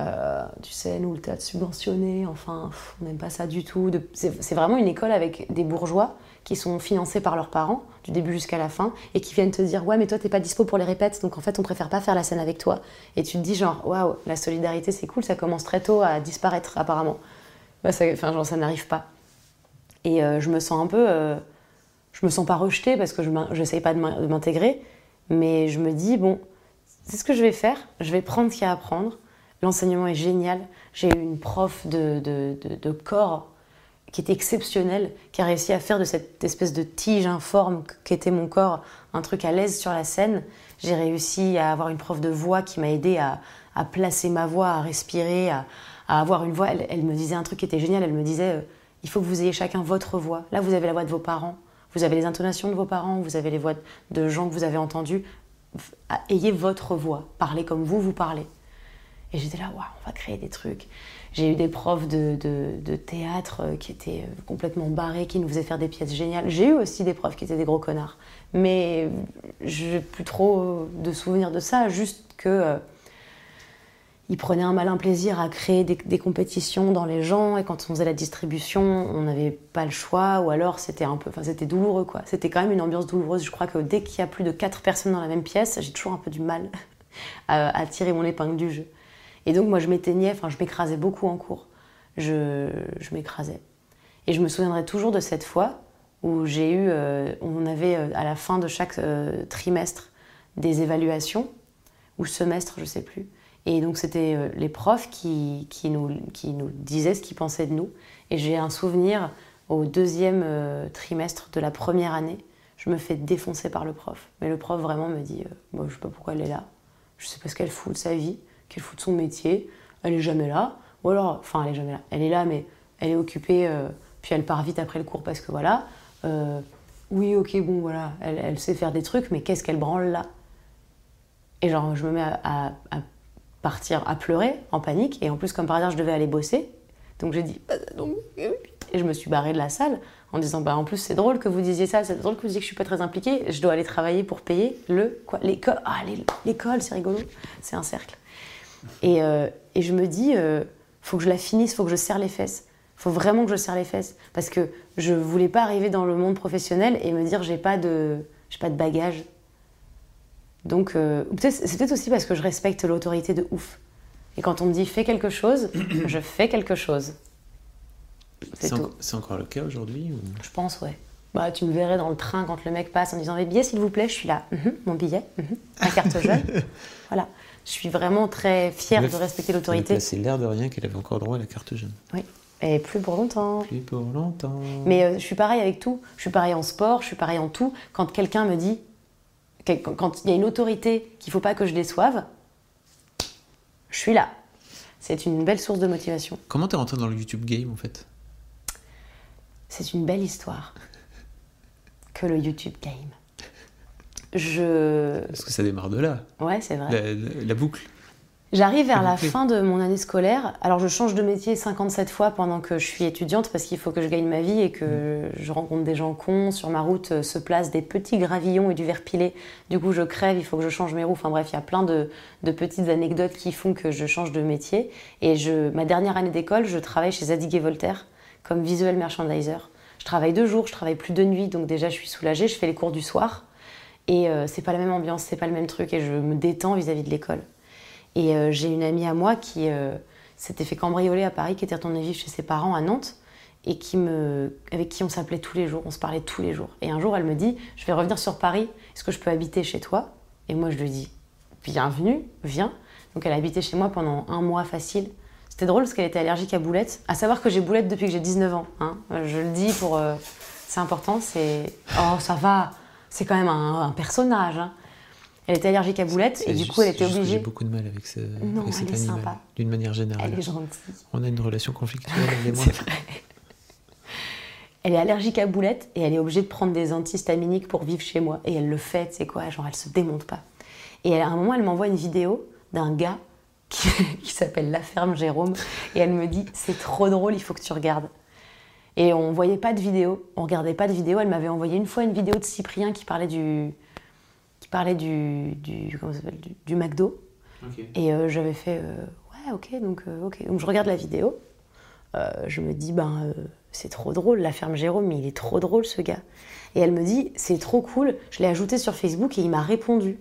Euh, tu sais, nous, le théâtre subventionné, enfin, on n'aime pas ça du tout. C'est vraiment une école avec des bourgeois qui sont financés par leurs parents, du début jusqu'à la fin, et qui viennent te dire Ouais, mais toi, t'es pas dispo pour les répètes, donc en fait, on préfère pas faire la scène avec toi. Et tu te dis, genre, waouh, la solidarité, c'est cool, ça commence très tôt à disparaître, apparemment. Bah, enfin, genre, ça n'arrive pas. Et euh, je me sens un peu. Euh, je me sens pas rejetée parce que je n'essaye pas de m'intégrer, mais je me dis Bon, c'est ce que je vais faire, je vais prendre ce qu'il y a à prendre. L'enseignement est génial. J'ai eu une prof de, de corps qui est exceptionnel, qui a réussi à faire de cette espèce de tige informe qu'était mon corps un truc à l'aise sur la scène. J'ai réussi à avoir une prof de voix qui m'a aidé à, placer ma voix, à respirer, à, avoir une voix. Elle, me disait un truc qui était génial. Elle me disait euh, il faut que vous ayez chacun votre voix. Là, vous avez la voix de vos parents, vous avez les intonations de vos parents, vous avez les voix de gens que vous avez entendus. Ayez votre voix. Parlez comme vous, vous parlez. Et j'étais là, waouh, on va créer des trucs. J'ai eu des profs de, de, théâtre euh, qui étaient euh, complètement barrés, qui nous faisaient faire des pièces géniales. J'ai eu aussi des profs qui étaient des gros connards. Mais je n'ai plus trop de souvenirs de ça, juste que. Euh, il prenait un malin plaisir à créer des, compétitions dans les gens et quand on faisait la distribution, on n'avait pas le choix ou alors c'était un peu, enfin c'était douloureux quoi. C'était quand même une ambiance douloureuse. Je crois que dès qu'il y a plus de quatre personnes dans la même pièce, j'ai toujours un peu du mal à tirer mon épingle du jeu. Et donc moi je m'éteignais, enfin je m'écrasais beaucoup en cours. Je, je m'écrasais. Et je me souviendrai toujours de cette fois où j'ai eu, euh, on avait euh, à la fin de chaque euh, trimestre des évaluations ou semestre, je sais plus. Et donc c'était les profs qui, nous, disaient ce qu'ils pensaient de nous. Et j'ai un souvenir au deuxième trimestre de la première année, je me fais défoncer par le prof. Mais le prof vraiment me dit, Moi, je sais pas pourquoi elle est là, je sais pas ce qu'elle fout de sa vie, qu'elle fout de son métier, elle est jamais là. Ou alors, enfin elle est jamais là, elle est là mais elle est occupée, euh, puis elle part vite après le cours parce que voilà. Euh, oui ok bon voilà, elle, elle sait faire des trucs, mais qu'est-ce qu'elle branle là? Et genre je me mets à, à- partir à pleurer en panique. Et en plus, comme par hasard, je devais aller bosser. Donc j'ai dit, euh, et je me suis barrée de la salle en disant, bah en plus c'est drôle que vous disiez ça, c'est drôle que vous disiez que je suis pas très impliquée. Je dois aller travailler pour payer le quoi, l'école. Ah l'école, c'est rigolo, c'est un cercle. Et, euh, et je me dis, euh, faut que je la finisse, faut que je serre les fesses. Faut vraiment que je serre les fesses parce que je voulais pas arriver dans le monde professionnel et me dire j'ai pas de j'ai pas de bagage. Donc euh, c'est peut-être aussi parce que je respecte l'autorité de ouf. Et quand on me dit fais quelque chose, je fais quelque chose. C'est en- encore le cas aujourd'hui ou- Je pense, ouais. Bah, tu me verrais dans le train quand le mec passe en disant mes billets s'il vous plaît, je suis là. Mhm, mon billet, mhm, ma carte jeune. voilà. Je suis vraiment très fière de respecter l'autorité. C'est l'air de rien qu'elle avait encore droit à la carte jeune. Oui. Et plus pour longtemps. Plus pour longtemps. Mais euh, je suis pareil avec tout. Je suis pareil en sport, je suis pareil en tout. Quand quelqu'un me dit, quand il y a une autorité qu'il faut pas que je déçoive, je suis là. C'est une belle source de motivation. Comment t'es rentré dans le YouTube game en fait? C'est une belle histoire que le YouTube game. Je. Parce que ça démarre de là, Ouais, c'est vrai. la, la- la boucle. J'arrive vers la fin de mon année scolaire. Alors, je change de métier 57 fois pendant que je suis étudiante parce qu'il faut que je gagne ma vie et que je rencontre des gens cons. Sur ma route euh, se placent des petits gravillons et du verre pilé. Du coup, je crève, il faut que je change mes roues. Enfin bref, il y a plein de, de petites anecdotes qui font que je change de métier. Et je, ma dernière année d'école, je travaille chez Zadig et Voltaire comme visual merchandiser. Je travaille deux jours, je travaille plus de nuit, donc déjà je suis soulagée. Je fais les cours du soir. Et euh, c'est pas la même ambiance, c'est pas le même truc. Et je me détends vis-à-vis de l'école. Et euh, j'ai une amie à moi qui euh, s'était fait cambrioler à Paris, qui était retournée vivre chez ses parents à Nantes, et qui me, avec qui on s'appelait tous les jours, on se parlait tous les jours. Et un jour, elle me dit Je vais revenir sur Paris, est-ce que je peux habiter chez toi? Et moi, je lui dis Bienvenue, viens. Donc, elle a habité chez moi pendant un mois facile. C'était drôle parce qu'elle était allergique à boulettes. À savoir que j'ai boulettes depuis que j'ai 19 ans. hein. Je le dis pour. euh, c'est important, c'est. Oh, ça va C'est quand même un, un personnage. hein. Elle était allergique à boulettes et du coup, elle était obligée. J'ai beaucoup de mal avec, ce, Non, avec cet elle est animal, sympa. d'une manière générale. Elle est gentille. On a une relation conflictuelle, elle et moi. C'est vrai. Elle est allergique à boulettes et elle est obligée de prendre des antihistaminiques pour vivre chez moi. Et elle le fait, tu sais quoi, genre elle se démonte pas. Et à un moment, elle m'envoie une vidéo d'un gars qui, qui s'appelle La Ferme Jérôme et elle me dit c'est trop drôle, il faut que tu regardes. Et on voyait pas de vidéo, on regardait pas de vidéo. Elle m'avait envoyé une fois une vidéo de Cyprien qui parlait du, qui parlait du, du comment ça s'appelle, du, du McDo. Et euh, j'avais fait euh, ouais ok donc euh, ok donc je regarde la vidéo. Je me dis ben c'est trop drôle la ferme Jérôme mais il est trop drôle ce gars. Et elle me dit c'est trop cool. Je l'ai ajouté sur Facebook et il m'a répondu.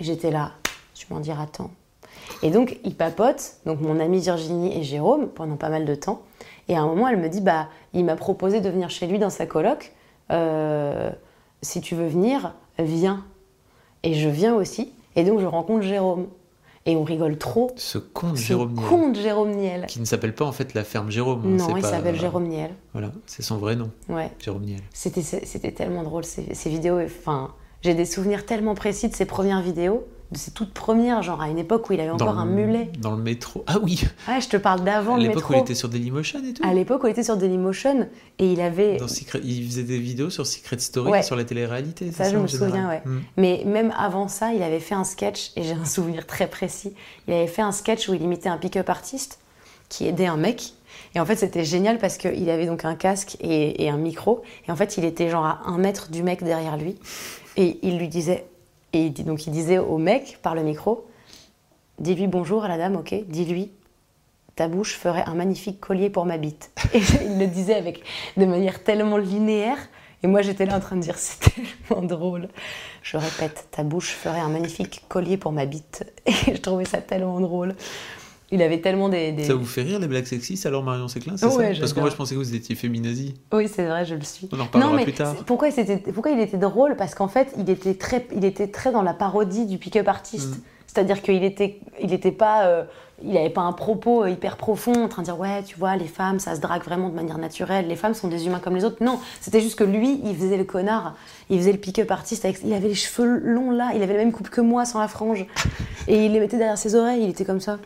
Et j'étais là tu m'en diras tant. Et donc ils papotent donc mon amie Virginie et Jérôme pendant pas mal de temps. Et à un moment elle me dit bah il m'a proposé de venir chez lui dans sa coloc. Euh, si tu veux venir viens. Et je viens aussi. Et donc je rencontre Jérôme. Et on rigole trop. Ce con de Ce Jérôme Niel, Jérôme Niel. qui ne s'appelle pas en fait la ferme Jérôme. hein, Non, il pas- s'appelle Jérôme Niel. Voilà, c'est son vrai nom, Ouais. Jérôme Niel. C'était, tellement drôle ces, ces vidéos. Enfin, j'ai des souvenirs tellement précis de ses premières vidéos, de ses toutes premières, genre à une époque où il avait encore un le- mulet. Dans le métro. Ah oui, Ouais, je te parle d'avant à l'époque où il était sur Dailymotion et tout. À l'époque où il était sur Dailymotion et il avait. Dans Secret- Il faisait des vidéos sur Secret Story, Ouais. sur la télé-réalité. c'est Ça, je me souviens, ouais. Hmm. Mais même avant ça, il avait fait un sketch, et j'ai un souvenir très précis. Il avait fait un sketch où il imitait un pick-up artiste qui aidait un mec. Et en fait, c'était génial parce qu'il avait donc un casque et, et un micro. Et en fait, il était genre à un mètre du mec derrière lui. Et il lui disait, et donc il disait au mec par le micro dis-lui bonjour à la dame, ok Dis-lui, ta bouche ferait un magnifique collier pour ma bite. Et il le disait avec, de manière tellement linéaire. Et moi, j'étais là en train de dire, c'est tellement drôle. Je répète, ta bouche ferait un magnifique collier pour ma bite. Et je trouvais ça tellement drôle. Il avait tellement des. des- Ça vous fait rire les blagues sexistes alors Marion Séclin c'est Ouais, ça Parce que moi je pensais que vous étiez féminazie. Oui, c'est vrai, je le suis. On en reparlera non, mais plus tard. Pourquoi, il était drôle? Parce qu'en fait, il était, très, il était très dans la parodie du pick-up artiste. Mm. C'est-à-dire qu'il était, il était pas, euh, il n'avait pas un propos hyper profond en train de dire ouais, tu vois, les femmes, ça se drague vraiment de manière naturelle. Les femmes sont des humains comme les autres. Non, c'était juste que lui, il faisait le connard. Il faisait le pick-up artiste. Avec, il avait les cheveux longs là. Il avait la même coupe que moi sans la frange. Et il les mettait derrière ses oreilles. Il était comme ça.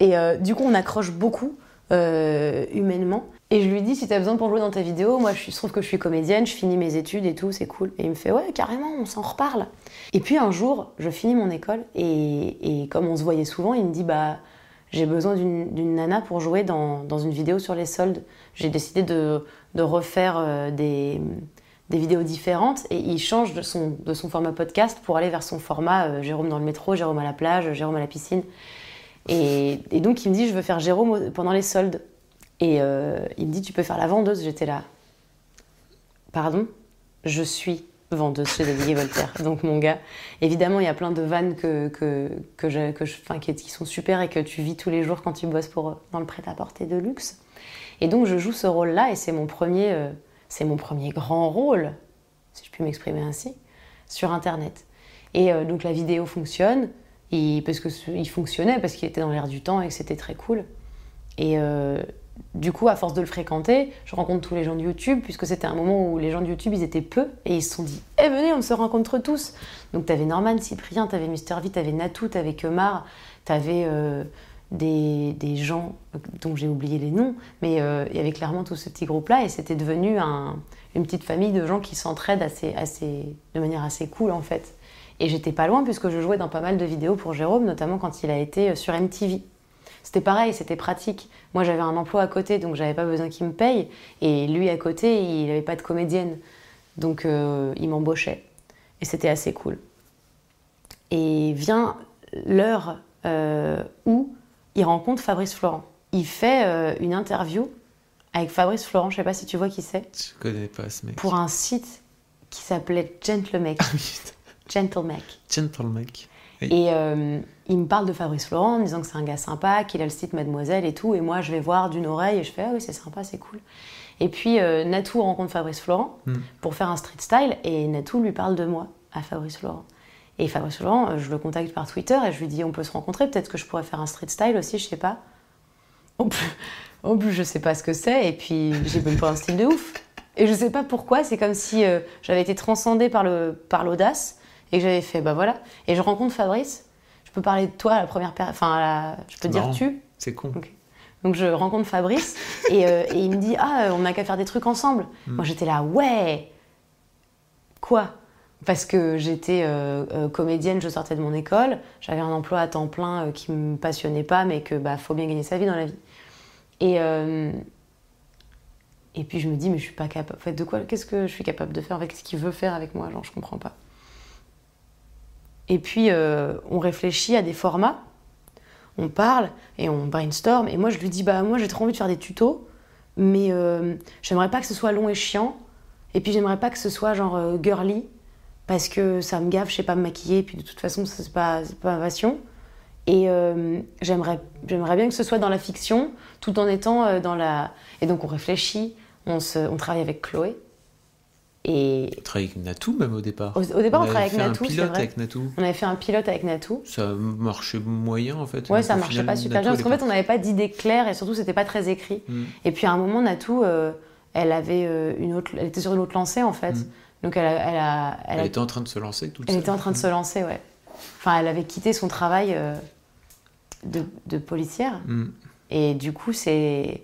Et euh, du coup, on accroche beaucoup euh, humainement. Et je lui dis, si tu as besoin pour jouer dans ta vidéo, moi, je, trouve que je suis comédienne, je finis mes études et tout, c'est cool. Et il me fait, ouais, carrément, on s'en reparle. Et puis un jour, je finis mon école et, comme on se voyait souvent, il me dit, bah, j'ai besoin d'une nana pour jouer dans, dans une vidéo sur les soldes. J'ai décidé de, de refaire euh, des, des vidéos différentes et il change de son, de son format podcast pour aller vers son format Jérôme dans le métro, Jérôme à la plage, Jérôme à la piscine. Et, donc il me dit je veux faire Jérôme pendant les soldes. Et euh, il me dit tu peux faire la vendeuse. J'étais là. Pardon? Je suis vendeuse chez David Voltaire. Donc mon gars, évidemment il y a plein de vannes que, que, que je, qui, sont super et que tu vis tous les jours quand tu bosses pour, dans le prêt-à-porter de luxe. Et donc je joue ce rôle-là et c'est mon premier, euh, mon premier grand rôle, si je puis m'exprimer ainsi, sur Internet. Et euh, donc la vidéo fonctionne, et, parce que ce- il fonctionnait, parce qu'il était dans l'air du temps et que c'était très cool. Et euh, du coup, à force de le fréquenter, je rencontre tous les gens de YouTube, puisque c'était un moment où les gens de YouTube, ils étaient peu, et ils se sont dit, eh venez, on se rencontre tous. Donc t'avais Norman, Cyprien, t'avais Mister V, t'avais Natou, t'avais Kemar, t'avais euh, des, des gens dont j'ai oublié les noms, mais euh, il y avait clairement tout ce petit groupe-là, et c'était devenu un- une petite famille de gens qui s'entraident assez, assez, de manière assez cool, en fait. Et j'étais pas loin, puisque je jouais dans pas mal de vidéos pour Jérôme, notamment quand il a été euh, sur MTV. C'était pareil, c'était pratique. Moi, j'avais un emploi à côté, donc j'avais pas besoin qu'il me paye. Et lui, à côté, il n'avait pas de comédienne. Donc, euh, il m'embauchait. Et c'était assez cool. Et vient l'heure euh, où il rencontre Fabrice Florent. Il fait euh, une interview avec Fabrice Florent, je sais pas si tu vois qui c'est, Je connais pas ce mec. pour un site qui s'appelait Gentlemec. Ah oui, Gentle mec. Oui. Et euh, il me parle de Fabrice Florent en me disant que c'est un gars sympa, qu'il a le site Mademoiselle et tout. Et moi, je vais voir d'une oreille et je fais Ah oui, c'est sympa, c'est cool. Et puis euh, Natou rencontre Fabrice Florent Mm. pour faire un street style et Natou lui parle de moi à Fabrice Florent. Et Fabrice Florent, euh, je le contacte par Twitter et je lui dis On peut se rencontrer, peut-être que je pourrais faire un street style aussi, je sais pas. En plus, en plus je sais pas ce que c'est et puis j'ai même pas un style de ouf. Et je sais pas pourquoi, c'est comme si euh, j'avais été transcendée par le par l'audace et que j'avais fait bah voilà. Et je rencontre Fabrice. Je peux parler de toi à la première personne. Enfin, la- je peux dire marrant. tu. C'est con. Donc je rencontre Fabrice et, euh, et il me dit ah euh, on n'a qu'à faire des trucs ensemble. Moi j'étais là ouais quoi? Parce que j'étais euh, euh, comédienne, je sortais de mon école, j'avais un emploi à temps plein qui me passionnait pas mais que bah faut bien gagner sa vie dans la vie. Et et puis je me dis mais je suis pas capable. En fait de quoi Qu'est-ce que je suis capable de faire avec ce qu'il veut faire avec moi? Genre je comprends pas. Et puis euh, on réfléchit à des formats on parle et on brainstorm. Et moi, je lui dis, bah moi, j'ai trop envie de faire des tutos, mais euh, j'aimerais pas que ce soit long et chiant. Et puis, j'aimerais pas que ce soit genre euh, girly, parce que ça me gave, je sais pas me maquiller, et puis de toute façon, c'est pas, pas ma passion. Et j'aimerais, bien que ce soit dans la fiction, tout en étant dans la. Et donc, on réfléchit, on, se, on travaille avec Chloé. Et On travaille avec Natou même au départ. au, au départ, on, avait travaillait avec fait Natou, un c'est pilote vrai. avec Natou. On avait fait un pilote avec Natou. Ça marchait moyen en fait. Ouais, ça marchait final, pas super Natou, bien parce qu'en fait, on n'avait pas d'idée claire et surtout, c'était pas très écrit. Mm. Et puis à un moment, Natou, euh, elle avait euh, une autre, elle était sur une autre lancée en fait. Mm. Donc elle, a, elle, a, elle, Elle a- était en train de se lancer tout elle était en train de se lancer, ouais. Enfin, elle avait quitté son travail euh, de, de policière Mm. et du coup, c'est-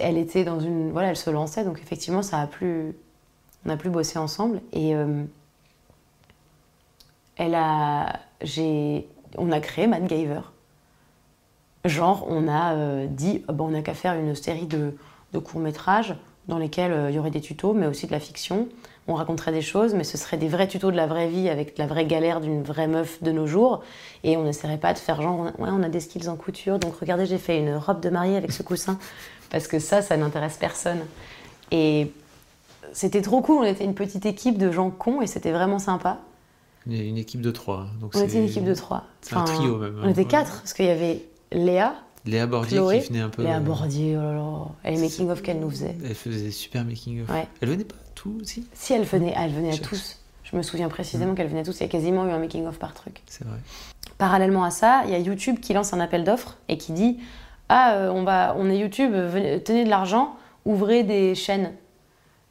elle était dans une, voilà, elle se lançait. Donc effectivement, ça a plus, on a plus bossé ensemble et euh, elle a, j'ai, on a créé Matt Gaver. Genre, on a euh, dit, Ah ben, on n'a qu'à faire une série de, courts-métrages dans lesquels euh, il y aurait des tutos, mais aussi de la fiction. On raconterait des choses, mais ce seraient des vrais tutos de la vraie vie avec la vraie galère d'une vraie meuf de nos jours. Et on n'essaierait pas de faire genre, ouais, on a des skills en couture, donc regardez, j'ai fait une robe de mariée avec ce coussin. Parce que ça, ça n'intéresse personne. Et c'était trop cool, on était une petite équipe de gens cons et c'était vraiment sympa. Une équipe de trois. Donc on était une équipe de trois. C'est un trio même. On était quatre, parce qu'il y avait Léa, Léa Bordier qui venait un peu. Léa Bordier, oh là là. Elle making of qu'elle nous faisait. Elle faisait super making of. Ouais. Elle venait pas à tout aussi? Si elle venait, elle venait à tous. Je me souviens précisément qu'elle venait à tous. Il y a quasiment eu un making of par truc. C'est vrai. Parallèlement à ça, il y a YouTube qui lance un appel d'offres et qui dit ah euh, on va, on est YouTube, tenez de l'argent, ouvrez des chaînes.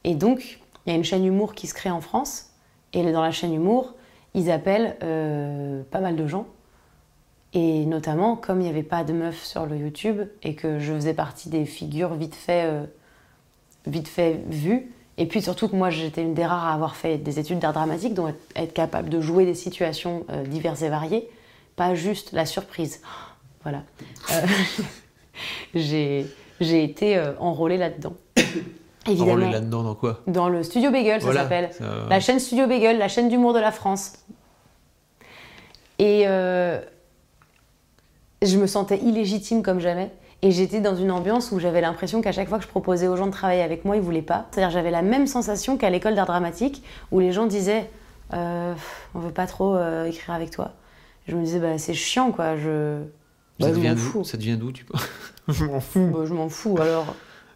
Et donc il y a une chaîne humour qui se crée en France et dans la chaîne humour ils appellent euh, pas mal de gens et notamment, comme il n'y avait pas de meufs sur le YouTube et que je faisais partie des figures vite fait, euh, vite fait vues, et puis surtout que moi j'étais une des rares à avoir fait des études d'art dramatique, donc être capable de jouer des situations euh, diverses et variées, pas juste la surprise. Voilà. J'ai été enrôlée là-dedans. Évidemment. Enrôlée là-dedans dans quoi? Dans le Studio Bagel, ça s'appelle. La chaîne Studio Bagel, la chaîne d'humour de la France. Et je me sentais illégitime comme jamais. Et j'étais dans une ambiance où j'avais l'impression qu'à chaque fois que je proposais aux gens de travailler avec moi, ils voulaient pas. C'est-à-dire j'avais la même sensation qu'à l'école d'art dramatique où les gens disaient euh, on veut pas trop euh, écrire avec toi. Je me disais bah c'est chiant quoi. Je ça, bah, devient d'où? ça devient d'où tu penses? Je m'en fous. Bah, je m'en fous alors.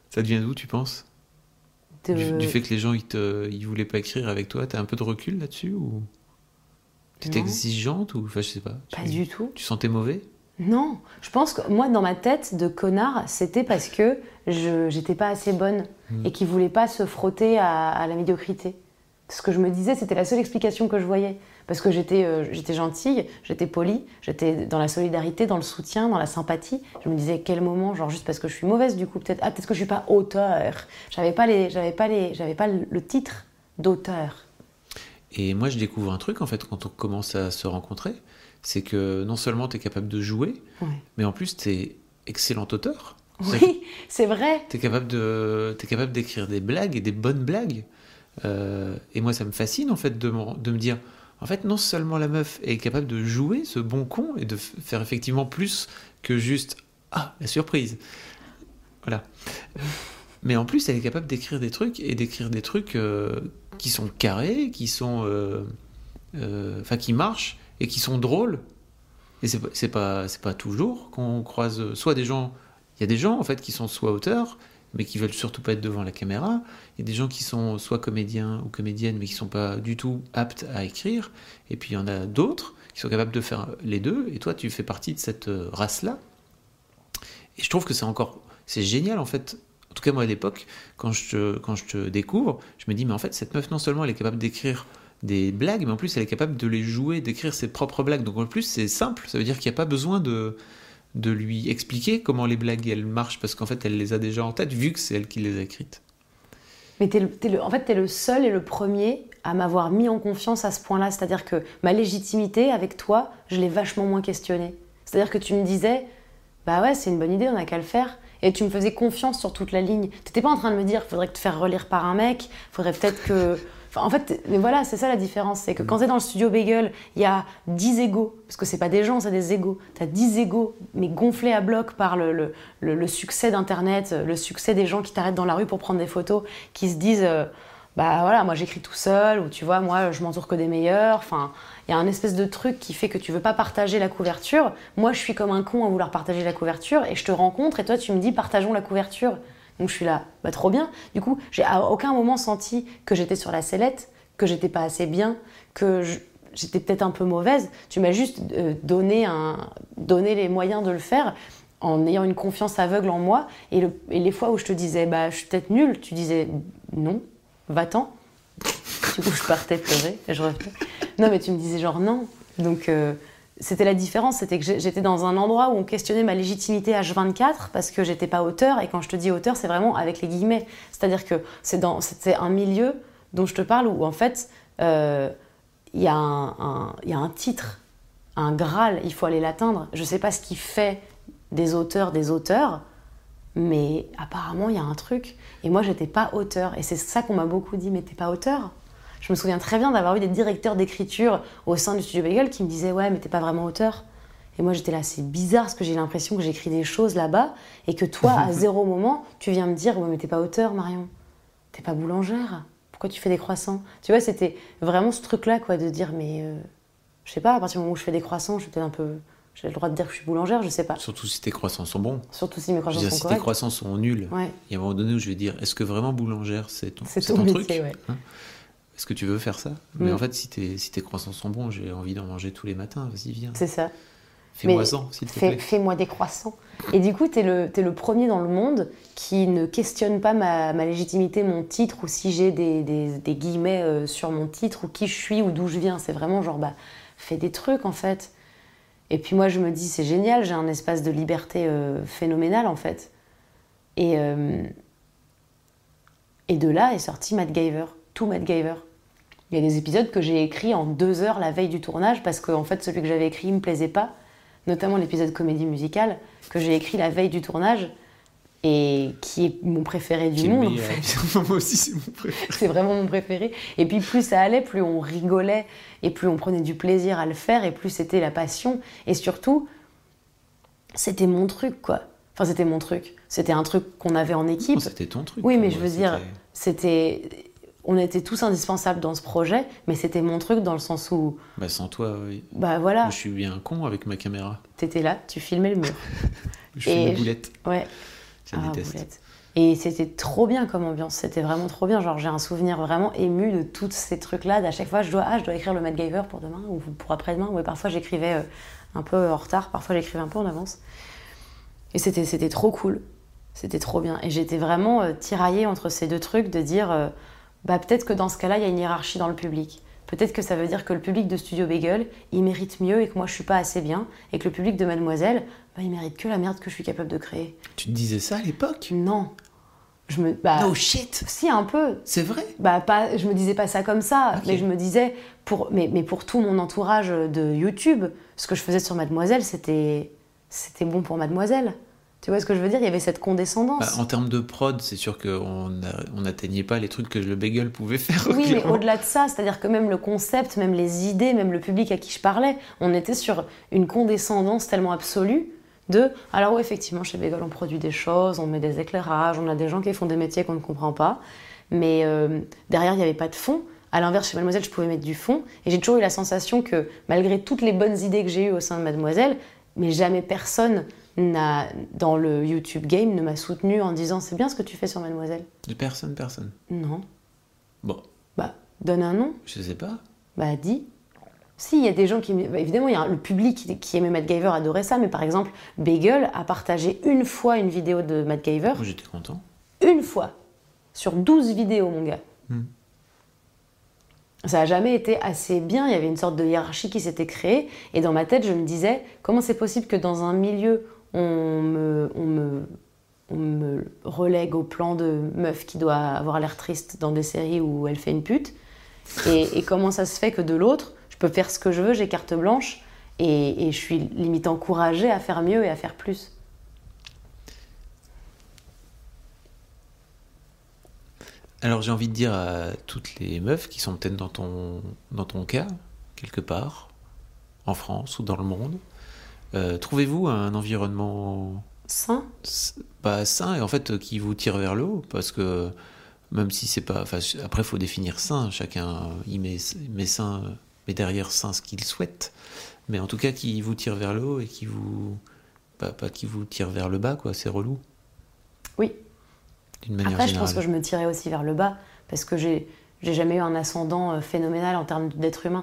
Ça devient d'où tu penses? Du, fait que les gens ils te ils voulaient pas écrire avec toi, t'as un peu de recul là-dessus ou T'étais exigeante ou enfin je sais pas. Pas du tout. Tu sentais mauvais? Non, je pense que moi, dans ma tête de connard, c'était parce que je j'étais pas assez bonne hmm. et qu'il voulait pas se frotter à, la médiocrité. Ce que je me disais, c'était la seule explication que je voyais. Parce que j'étais euh, j'étais gentille, j'étais polie, j'étais dans la solidarité, dans le soutien, dans la sympathie. Je me disais, quel moment, genre juste parce que je suis mauvaise, du coup, peut-être, ah, peut-être que je suis pas auteur. J'avais pas, les, j'avais pas, les, j'avais pas le titre d'auteur. Et moi, je découvre un truc, en fait, quand on commence à se rencontrer c'est que non seulement tu es capable de jouer, mais en plus tu es excellent auteur. Oui, c'est vrai. Tu es capable de es capable d'écrire des blagues et des bonnes blagues. Euh, et moi, ça me fascine en fait de de me dire, en fait, non seulement la meuf est capable de jouer ce bon con et de faire effectivement plus que juste ah la surprise. Voilà. Mais en plus, elle est capable d'écrire des trucs et d'écrire des trucs euh, qui sont carrés, qui sont, euh, enfin, qui marchent et qui sont drôles. Et c'est pas, pas, pas toujours qu'on croise soit des gens, il y a des gens en fait qui sont soit auteurs, mais qui veulent surtout pas être devant la caméra. Il y a des gens qui sont soit comédiens ou comédiennes, mais qui sont pas du tout aptes à écrire. Et puis il y en a d'autres qui sont capables de faire les deux. Et toi, tu fais partie de cette euh, race-là. Et je trouve que c'est encore, c'est génial en fait. En tout cas, moi à l'époque, quand je, quand je te découvre, je me dis, mais en fait, cette meuf, non seulement elle est capable d'écrire des blagues, mais en plus elle est capable de les jouer, d'écrire ses propres blagues. Donc en plus c'est simple, ça veut dire qu'il n'y a pas besoin de, de lui expliquer comment les blagues elles marchent, parce qu'en fait elle les a déjà en tête, vu que c'est elle qui les a écrites. Mais es le, en fait, tu es le seul et le premier à m'avoir mis en confiance à ce point-là. C'est-à-dire que ma légitimité avec toi, je l'ai vachement moins questionnée. C'est-à-dire que tu me disais, bah ouais, c'est une bonne idée, on n'a qu'à le faire. Et tu me faisais confiance sur toute la ligne. Tu n'étais pas en train de me dire, faudrait te faire relire par un mec, faudrait peut-être que en fait, mais voilà, c'est ça la différence. C'est que quand tu es dans le studio Bagel, il y a 10 égaux, parce que c'est pas des gens, c'est des égaux. Tu as 10 égaux, mais gonflés à bloc par le, succès d'Internet, le succès des gens qui t'arrêtent dans la rue pour prendre des photos, qui se disent euh, Bah voilà, moi j'écris tout seul, ou tu vois, moi je m'entoure que des meilleurs. Enfin, il y a un espèce de truc qui fait que tu veux pas partager la couverture. Moi je suis comme un con à vouloir partager la couverture, et je te rencontre, et toi tu me dis Partageons la couverture. Donc je suis là, bah, trop bien. Du coup, j'ai à aucun moment senti que j'étais sur la sellette, que j'étais pas assez bien, que j'étais peut-être un peu mauvaise. Tu m'as juste euh, donné, un, donné les moyens de le faire en ayant une confiance aveugle en moi. Et, les fois où je te disais, bah, je suis peut-être nulle, tu disais non, va-t'en. Du coup, je partais pleurer et je revenais. Non, mais tu me disais genre non. Donc, euh, c'était la différence, c'était que j'étais dans un endroit où on questionnait ma légitimité H24 parce que j'étais pas auteur, et quand je te dis auteur, c'est vraiment avec les guillemets. C'est-à-dire que c'est un milieu dont je te parle où en fait, euh, il y, a un titre, un Graal, il faut aller l'atteindre. Je sais pas ce qui fait des auteurs des auteurs, mais apparemment il y a un truc. Et moi, j'étais pas auteur. Et c'est ça qu'on m'a beaucoup dit, mais t'es pas auteur? Je me souviens très bien d'avoir eu des directeurs d'écriture au sein du studio Bagel qui me disaient, ouais, mais t'es pas vraiment auteur. Et moi, j'étais là, c'est bizarre parce que j'ai l'impression que j'écris des choses là-bas et que toi, à zéro moment, tu viens me dire, ouais, mais t'es pas auteur, Marion. T'es pas boulangère. Pourquoi tu fais des croissants? Tu vois, c'était vraiment ce truc-là, quoi, de dire, mais euh, je sais pas, à partir du moment où je fais des croissants, je suis peut-être un peu. J'ai le droit de dire que je suis boulangère, je sais pas. Surtout si tes croissants sont bons. Surtout si mes croissants Je veux dire, sont si tes croissants sont nuls, il y a un moment donné où je vais dire est-ce que vraiment boulangère c'est ton, ton ton métier, truc? ouais. hein? Est-ce que tu veux faire ça? Mais Mm. en fait, si tes, si tes croissants sont bons, j'ai envie d'en manger tous les matins. Vas-y, viens. C'est ça. Fais-moi-en, s'il te plaît. Fais-moi des croissants. Et du coup, t'es le, t'es le premier dans le monde qui ne questionne pas ma, ma légitimité, mon titre, ou si j'ai des, des- des guillemets euh, sur mon titre, ou qui je suis, ou d'où je viens. C'est vraiment genre, bah, fais des trucs en fait. Et puis moi, je me dis, c'est génial, j'ai un espace de liberté euh, phénoménal en fait. Et, euh, et de là est sorti Matt Giver, tout Matt Giver. Il y a des épisodes que j'ai écrits en deux heures la veille du tournage parce qu'en fait, celui que j'avais écrit ne me plaisait pas, notamment l'épisode comédie musicale que j'ai écrit la veille du tournage et qui est mon préféré du monde. en fait. Moi aussi, c'est mon préféré. C'est vraiment mon préféré. Et puis plus ça allait, plus on rigolait et plus on prenait du plaisir à le faire et plus c'était la passion. Et surtout, c'était mon truc, quoi. Enfin, c'était mon truc. C'était un truc qu'on avait en équipe. C'était ton truc. Oui, mais je veux dire, c'était. On était tous indispensables dans ce projet, mais c'était mon truc dans le sens où, Bah, sans toi, oui. bah voilà, Moi, je suis bien con avec ma caméra. t'étais là, tu filmais le mur. Je une je- boulette. Ouais. Je Ah, déteste. boulette. Et c'était trop bien comme ambiance, c'était vraiment trop bien. Genre, j'ai un souvenir vraiment ému de tous ces trucs-là. À chaque fois, je dois, ah, je dois écrire le MacGyver pour demain ou pour après-demain. Ouais, parfois, j'écrivais euh, un peu en retard, parfois, j'écrivais un peu en avance. Et c'était, c'était trop cool. C'était trop bien. Et j'étais vraiment euh, tiraillée entre ces deux trucs de dire, euh, bah, peut-être que dans ce cas-là, il y a une hiérarchie dans le public. Peut-être que ça veut dire que le public de Studio Bagel, il mérite mieux et que moi, je suis pas assez bien. Et que le public de Mademoiselle, bah, il mérite que la merde que je suis capable de créer. Tu te disais ça à l'époque? Non. Je me. Bah, No shit Si, un peu. C'est vrai? Bah, pas, je me disais pas ça comme ça, mais je me disais, pour, mais, mais pour tout mon entourage de YouTube, ce que je faisais sur Mademoiselle, c'était c'était bon pour Mademoiselle. Tu vois ce que je veux dire? Il y avait cette condescendance. Bah, En termes de prod, c'est sûr qu'on on n'atteignait pas les trucs que le bagel pouvait faire. Oui, mais au-delà de ça, c'est-à-dire que même le concept, même les idées, même le public à qui je parlais, on était sur une condescendance tellement absolue de alors oui, effectivement, chez Bagel, on produit des choses, on met des éclairages, on a des gens qui font des métiers qu'on ne comprend pas, mais euh, derrière, il n'y avait pas de fond. À l'inverse, chez Mademoiselle, je pouvais mettre du fond, et j'ai toujours eu la sensation que malgré toutes les bonnes idées que j'ai eues au sein de Mademoiselle, mais jamais personne dans le YouTube game ne m'a soutenu en disant c'est bien ce que tu fais sur Mademoiselle. De personne, personne. Non. Bon, Bah, donne un nom. je sais pas. Bah, dis. Si, il y a des gens qui. bah, évidemment, il y a le public qui, qui aimait Matt Giver adorait ça, mais par exemple, Bagel a partagé une fois une vidéo de Matt Giver. Moi, j'étais content. Une fois. Sur 12 vidéos, mon gars. Hmm. Ça n'a jamais été assez bien. Il y avait une sorte de hiérarchie qui s'était créée. Et dans ma tête, je me disais comment c'est possible que dans un milieu, on me, relègue au plan de meuf qui doit avoir l'air triste dans des séries où elle fait une pute et, et comment ça se fait que de l'autre, je peux faire ce que je veux, j'ai carte blanche et, et je suis limite encouragée à faire mieux et à faire plus. Alors, j'ai envie de dire à toutes les meufs qui sont peut-être dans ton, dans ton cas, quelque part, en France ou dans le monde, euh, trouvez-vous un environnement Sain pas sain et en fait euh, qui vous tire vers le haut? Parce que même si c'est pas enfin, après faut définir sain. Chacun y met, met sain euh, met derrière sain ce qu'il souhaite. Mais en tout cas qui vous tire vers le haut et qui vous pas, pas qui vous tire vers le bas quoi c'est relou. Oui. d'une manière Après, je pense que je me tirais aussi vers le bas parce que j'ai jamais eu un ascendant euh, phénoménal en termes d'être humain.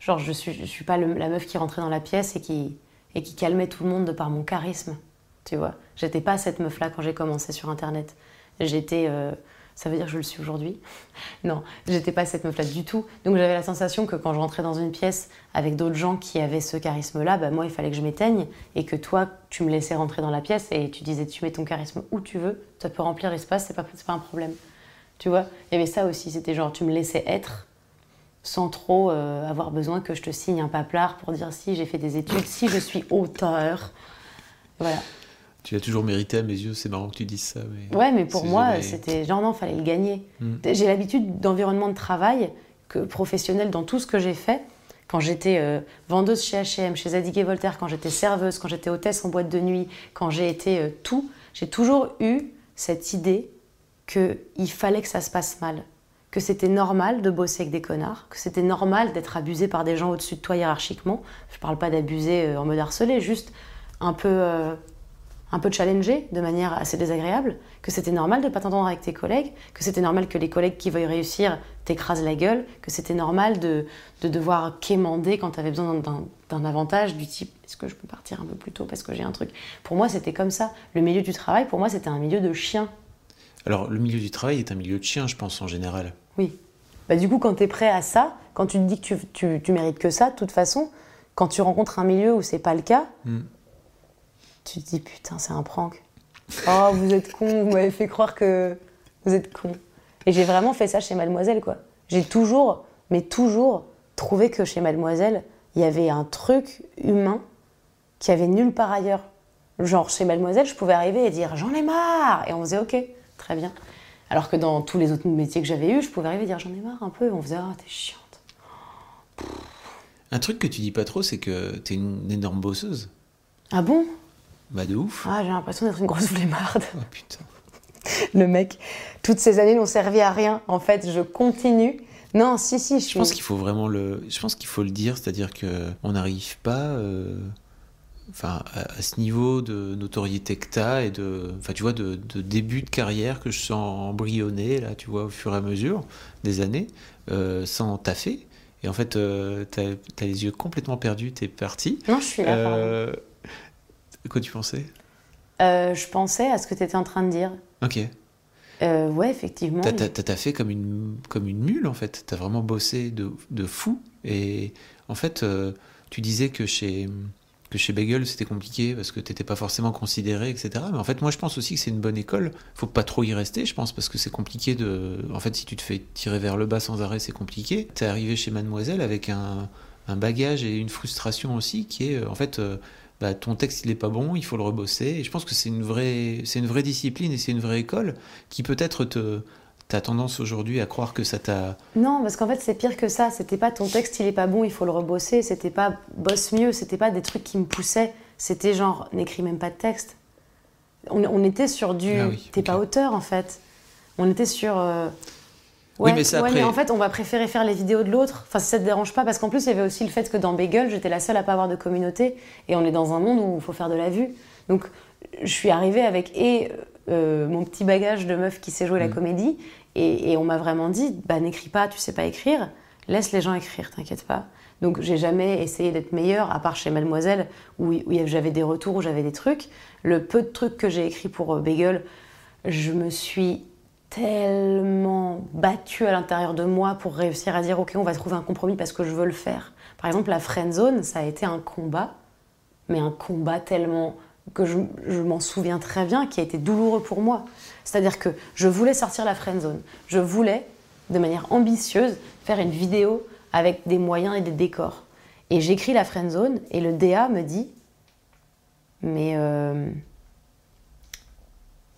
Genre, je suis, je suis pas le- la meuf qui rentrait dans la pièce et qui, et qui calmait tout le monde de par mon charisme. Tu vois J'étais pas cette meuf-là quand j'ai commencé sur Internet. J'étais. euh, ça veut dire que je le suis aujourd'hui? Non, j'étais pas cette meuf-là du tout. Donc j'avais la sensation que quand je rentrais dans une pièce avec d'autres gens qui avaient ce charisme-là, bah, moi il fallait que je m'éteigne et que toi tu me laissais rentrer dans la pièce et tu disais tu mets ton charisme où tu veux, ça peut remplir l'espace, c'est pas, pas un problème. Tu vois? Il y avait ça aussi, c'était genre tu me laissais être sans trop euh, avoir besoin que je te signe un paplard pour dire si j'ai fait des études, si je suis auteur. Voilà. Tu l'as toujours mérité à mes yeux, c'est marrant que tu dises ça. Mais Ouais, mais pour moi, jamais- c'était genre non, fallait le gagner. Mm. J'ai l'habitude d'environnement de travail que professionnel dans tout ce que j'ai fait. Quand j'étais euh, vendeuse chez H&M, chez Zadig et Voltaire, quand j'étais serveuse, quand j'étais hôtesse en boîte de nuit, quand j'ai été euh, tout, j'ai toujours eu cette idée qu'il fallait que ça se passe mal. Que c'était normal de bosser avec des connards, que c'était normal d'être abusé par des gens au-dessus de toi hiérarchiquement. Je parle pas d'abuser euh, en mode harcelé, juste un peu, euh, un peu challengé de manière assez désagréable, que c'était normal de ne pas t'entendre avec tes collègues, que c'était normal que les collègues qui veuillent réussir t'écrasent la gueule, que c'était normal de, de devoir quémander quand tu avais besoin d'un- d'un avantage du type est-ce que je peux partir un peu plus tôt parce que j'ai un truc? Pour moi, c'était comme ça. Le milieu du travail, pour moi, c'était un milieu de chiens. Alors, le milieu du travail est un milieu de chiens, je pense, en général. Oui. Bah, du coup, quand tu es prêt à ça, quand tu te dis que tu, tu, tu mérites que ça, de toute façon, quand tu rencontres un milieu où c'est pas le cas, Mm. tu te dis putain, c'est un prank. Oh, vous êtes con, vous m'avez fait croire que vous êtes con. Et j'ai vraiment fait ça chez Mademoiselle, quoi. J'ai toujours, mais toujours, trouvé que chez Mademoiselle, il y avait un truc humain qui avait nulle part ailleurs. Genre, chez Mademoiselle, je pouvais arriver et dire j'en ai marre Et on faisait ok, très bien. Alors que dans tous les autres métiers que j'avais eus, je pouvais arriver et dire j'en ai marre un peu. Et on faisait ah, t'es chiante. Un truc que tu dis pas trop, c'est que t'es une énorme bosseuse. Ah bon? Bah, de ouf. Ah, j'ai l'impression d'être une grosse flemmarde. Oh putain. Le mec, toutes ces années n'ont servi à rien. En fait, je continue. Non, si, si, je suis. Je pense qu'il faut vraiment le. Je pense qu'il faut le dire, c'est-à-dire que on n'arrive pas, euh, enfin, à, à ce niveau de notoriété que t'as et de, enfin, tu vois, de, de début de carrière que je sens embryonner là, tu vois, au fur et à mesure des années, euh, sans taffer. Et en fait, euh, t'as as les yeux complètement perdus, t'es parti. Non, je suis là. Euh, Quoi tu pensais? Euh, je pensais à ce que tu étais en train de dire. Ok. Euh, ouais, effectivement. T'as, t'as, t'as taffé comme une, comme une mule, en fait. T'as vraiment bossé de, de fou. Et en fait, euh, tu disais que chez, que chez Bagel, c'était compliqué parce que t'étais pas forcément considéré, etc. Mais en fait, moi, je pense aussi que c'est une bonne école. Faut pas trop y rester, je pense, parce que c'est compliqué de. En fait, si tu te fais tirer vers le bas sans arrêt, c'est compliqué. T'es arrivé chez Mademoiselle avec un, bagage et une frustration aussi qui est, en fait, euh, bah, ton texte il est pas bon, il faut le rebosser. Et je pense que c'est une vraie, c'est une vraie discipline et c'est une vraie école qui peut-être te, t'as tendance aujourd'hui à croire que ça t'a. Non, parce qu'en fait, c'est pire que ça. C'était pas ton texte, il est pas bon, il faut le rebosser. C'était pas bosse mieux. C'était pas des trucs qui me poussaient. C'était genre, n'écris même pas de texte. On, on était sur du. Ah oui, T'es pas auteur, en fait. On était sur. euh, Oui, mais ouais, après- mais en fait, on va préférer faire les vidéos de l'autre. Enfin, si ça te dérange pas, parce qu'en plus, il y avait aussi le fait que dans Bagel, j'étais la seule à pas avoir de communauté. Et on est dans un monde où il faut faire de la vue. Donc, je suis arrivée avec et euh, mon petit bagage de meuf qui sait jouer la Mm. comédie. Et, on m'a vraiment dit, bah n'écris pas, tu sais pas écrire. Laisse les gens écrire, t'inquiète pas. Donc, j'ai jamais essayé d'être meilleure, à part chez Mademoiselle, où, j'avais des retours, où j'avais des trucs. Le peu de trucs que j'ai écrits pour euh, Bagel, je me suis tellement battue à l'intérieur de moi pour réussir à dire ok on va trouver un compromis parce que je veux le faire. Par exemple la friend zone ça a été un combat, mais un combat tellement que je m'en souviens très bien qui a été douloureux pour moi. C'est-à-dire que je voulais sortir la friend zone, je voulais de manière ambitieuse faire une vidéo avec des moyens et des décors. Et j'écris la friend zone et le DA me dit mais euh,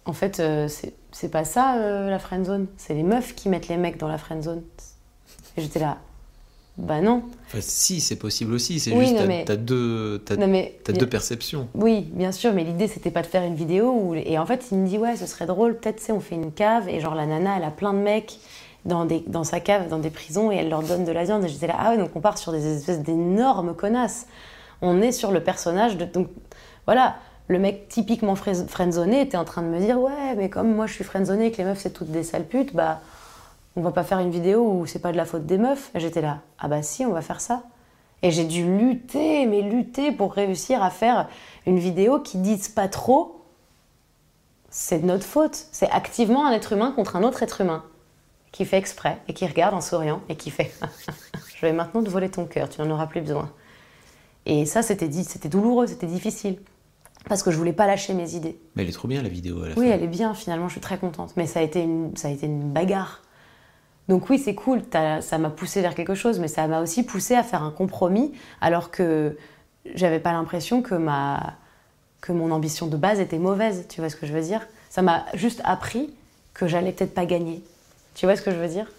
en fait, euh, c'est- pas ça euh, la friend zone. C'est les meufs qui mettent les mecs dans la friend zone. Et j'étais là, bah non. Enfin, si, c'est possible aussi. C'est Oui, juste, t'as, mais- deux, t'as, Non mais t'as deux perceptions. oui, bien sûr, mais l'idée c'était pas de faire une vidéo où... et en fait il me dit ouais, ce serait drôle, peut-être tu sais, on fait une cave et genre la nana elle a plein de mecs dans, des, dans sa cave, dans des prisons et elle leur donne de la viande et j'étais là ah ouais donc on part sur des espèces d'énormes connasses. On est sur le personnage de donc voilà. Le mec typiquement friendzoné était en train de me dire ouais mais comme moi je suis friendzoné et que les meufs c'est toutes des sales putes bah on va pas faire une vidéo où c'est pas de la faute des meufs. J'étais là ah bah si on va faire ça. Et j'ai dû lutter, mais lutter pour réussir à faire une vidéo qui dise pas trop c'est de notre faute. C'est activement un être humain contre un autre être humain qui fait exprès et qui regarde en souriant et qui fait Je vais maintenant te voler ton cœur, tu n'en auras plus besoin. Et ça, c'était douloureux, c'était difficile. Parce que je voulais pas lâcher mes idées. Mais elle est trop bien la vidéo à la Oui, fin. elle est bien, finalement, je suis très contente. Mais ça a été une, ça a été une bagarre. Donc oui, c'est cool, ça m'a poussé vers quelque chose, mais ça m'a aussi poussé à faire un compromis, alors que j'avais pas l'impression que ma, que mon ambition de base était mauvaise, tu vois ce que je veux dire? Ça m'a juste appris que j'allais peut-être pas gagner. Tu vois ce que je veux dire?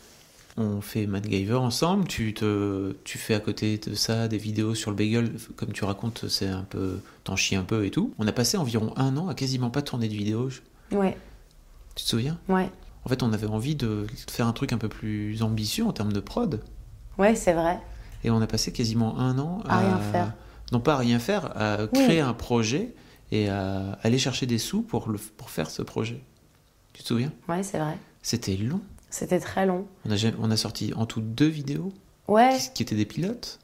On fait MacGyver ensemble, tu, te, tu fais à côté de ça des vidéos sur le bagel, comme tu racontes, c'est un peu. t'en chies un peu et tout. On a passé environ un an à quasiment pas tourner de vidéos. Ouais, Tu te souviens? Ouais. En fait, on avait envie de faire un truc un peu plus ambitieux en termes de prod. Ouais, c'est vrai. Et on a passé quasiment un an À rien faire. Non pas à rien faire, à Oui. créer un projet et à aller chercher des sous pour, le, pour faire ce projet. Tu te souviens? Ouais, c'est vrai. C'était long. C'était très long. On a, jamais- on a sorti en tout deux vidéos Ouais, qui, qui étaient des pilotes.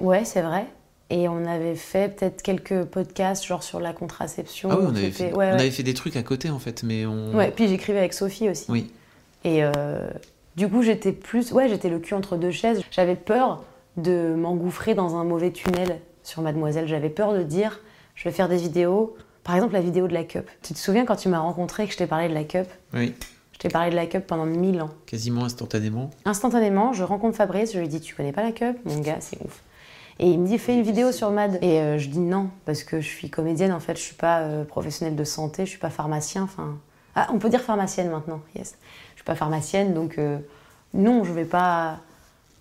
ouais, c'est vrai. Et on avait fait peut-être quelques podcasts, genre sur la contraception. Ah oui, on avait, fait, ouais, on ouais. avait fait des trucs à côté en fait, mais on. Ouais, puis j'écrivais avec Sophie aussi. Oui. Et euh, du coup, j'étais plus. Ouais, j'étais le cul entre deux chaises. J'avais peur de m'engouffrer dans un mauvais tunnel sur Mademoiselle. J'avais peur de dire je vais faire des vidéos. Par exemple, la vidéo de la cup. Tu te souviens quand tu m'as rencontré et que je t'ai parlé de la cup? Oui, Je t'ai parlé de la cup pendant mille ans. quasiment instantanément. Instantanément, je rencontre Fabrice, je lui dis Tu connais pas la cup? Mon gars, c'est ouf. Et il me dit Fais une vidéo sur Mad. Et euh, je dis non, parce que je suis comédienne en fait, je suis pas euh, professionnelle de santé, je suis pas pharmacien. Enfin. Ah, on peut dire pharmacienne maintenant, yes. Je suis pas pharmacienne, donc euh, non, je vais pas.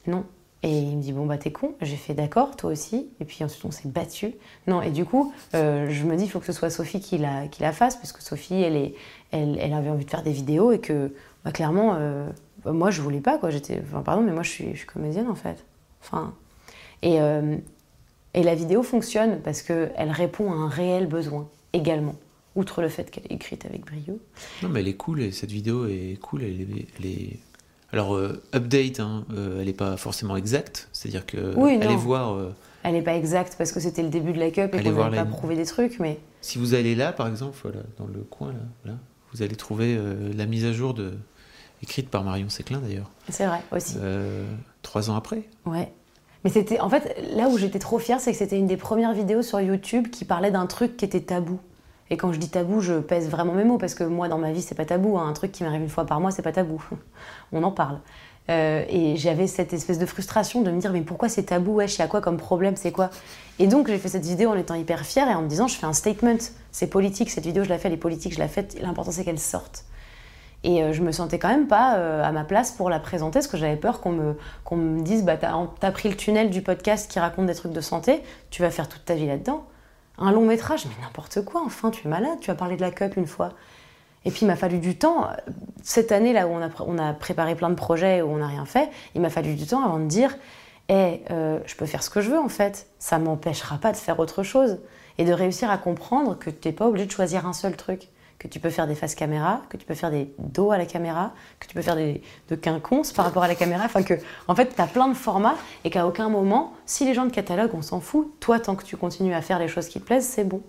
Non. Et il me dit Bon, bah t'es con. J'ai fait D'accord, toi aussi. Et puis ensuite, on s'est battu. Non, et du coup, je me dis Il faut que ce soit Sophie qui la, qui la fasse, parce que Sophie, elle, est, elle, elle avait envie de faire des vidéos et que, bah, clairement, moi, je voulais pas, quoi. J'étais. Enfin, pardon, mais moi, je suis, je suis comédienne, en fait. Enfin. Et, euh, et la vidéo fonctionne parce qu'elle répond à un réel besoin également, outre le fait qu'elle est écrite avec brio. Non, mais elle est cool et cette vidéo est cool. Elle est. elle est- Alors, euh, update, hein, euh, elle n'est pas forcément exacte. C'est-à-dire que. Oui, allez voir. euh, Elle n'est pas exacte parce que c'était le début de la cup et qu'on n'avait pas prouvé des trucs, mais Si vous allez là, par exemple, voilà, dans le coin, là, voilà, vous allez trouver la mise à jour de, écrite par Marion Séclin d'ailleurs, c'est vrai aussi. trois ans après. Ouais. Mais c'était, en fait, là où j'étais trop fière, c'est que c'était une des premières vidéos sur YouTube qui parlait d'un truc qui était tabou. Et quand je dis tabou, je pèse vraiment mes mots parce que moi, dans ma vie, c'est pas tabou. hein. Un truc qui m'arrive une fois par mois, c'est pas tabou. On en parle. Euh, et j'avais cette espèce de frustration de me dire mais pourquoi c'est tabou Wesh, il y a quoi comme problème C'est quoi? Et donc j'ai fait cette vidéo en étant hyper fière et en me disant je fais un statement. C'est politique, cette vidéo je la fais, elle est politique, je la fais. L'important c'est qu'elle sorte. Et euh, je me sentais quand même pas euh, à ma place pour la présenter parce que j'avais peur qu'on me, me dise bah, T'as as pris le tunnel du podcast qui raconte des trucs de santé, tu vas faire toute ta vie là-dedans. Un long métrage, mais n'importe quoi, enfin, tu es malade, tu as parlé de la cup une fois. Et puis il m'a fallu du temps. Cette année, là où on a, on a préparé plein de projets où on n'a rien fait, il m'a fallu du temps avant de dire Eh, euh, je peux faire ce que je veux en fait, ça m'empêchera pas de faire autre chose. Et de réussir à comprendre que tu n'es pas obligé de choisir un seul truc que tu peux faire des faces caméra, que tu peux faire des dos à la caméra, que tu peux faire des de quinconces par rapport à la caméra, enfin que en fait tu as plein de formats et qu'à aucun moment, si les gens de catalogue, on s'en fout, toi tant que tu continues à faire les choses qui te plaisent, c'est bon.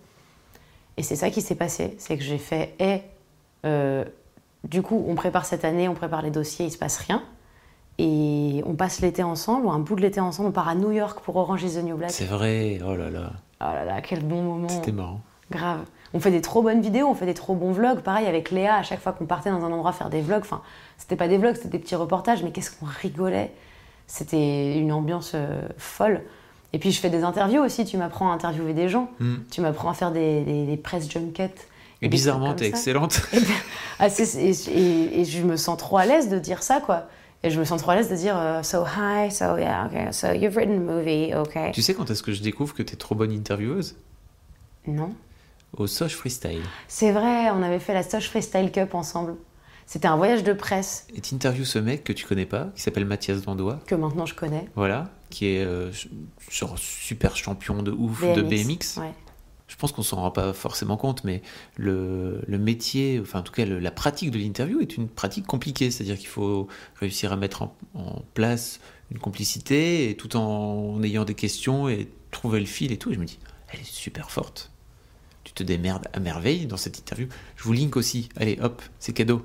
Et c'est ça qui s'est passé, c'est que j'ai fait et du coup, on prépare cette année, on prépare les dossiers, il se passe rien. Et on passe l'été ensemble, ou un bout de l'été ensemble, on part à New York pour Orange is the New Black. C'est vrai, oh là là, Oh là là, quel bon moment. c'était marrant. Grave. On fait des trop bonnes vidéos, on fait des trop bons vlogs. Pareil avec Léa, à chaque fois qu'on partait dans un endroit faire des vlogs, enfin, c'était pas des vlogs, c'était des petits reportages, mais qu'est-ce qu'on rigolait. C'était une ambiance euh, folle. Et puis je fais des interviews aussi, tu m'apprends à interviewer des gens, Hmm. tu m'apprends à faire des, des, des press junkets. Et bizarrement, t'es excellente. Et, ben, ah, c'est- et- et- et je me sens trop à l'aise de dire ça, quoi. Et je me sens trop à l'aise de dire euh, So hi, so yeah, okay, so you've written a movie, okay. tu sais quand est-ce que je découvre que t'es trop bonne intervieweuse? Non. Au Soch Freestyle. C'est vrai, on avait fait la Soch Freestyle Cup ensemble. C'était un voyage de presse Et t'interviews ce mec que tu connais pas, qui s'appelle Mathias Dandois, que maintenant je connais. voilà, qui est euh, genre super champion de ouf de BMX. Ouais. Je pense qu'on s'en rend pas forcément compte, mais le, le métier, enfin en tout cas le- la pratique de l'interview est une pratique compliquée. C'est-à-dire qu'il faut réussir à mettre en, en place une complicité et tout en ayant des questions et trouver le fil et tout. Et je me dis, elle est super forte. Te démerdes à merveille dans cette interview. Je vous link aussi, allez hop, c'est cadeau,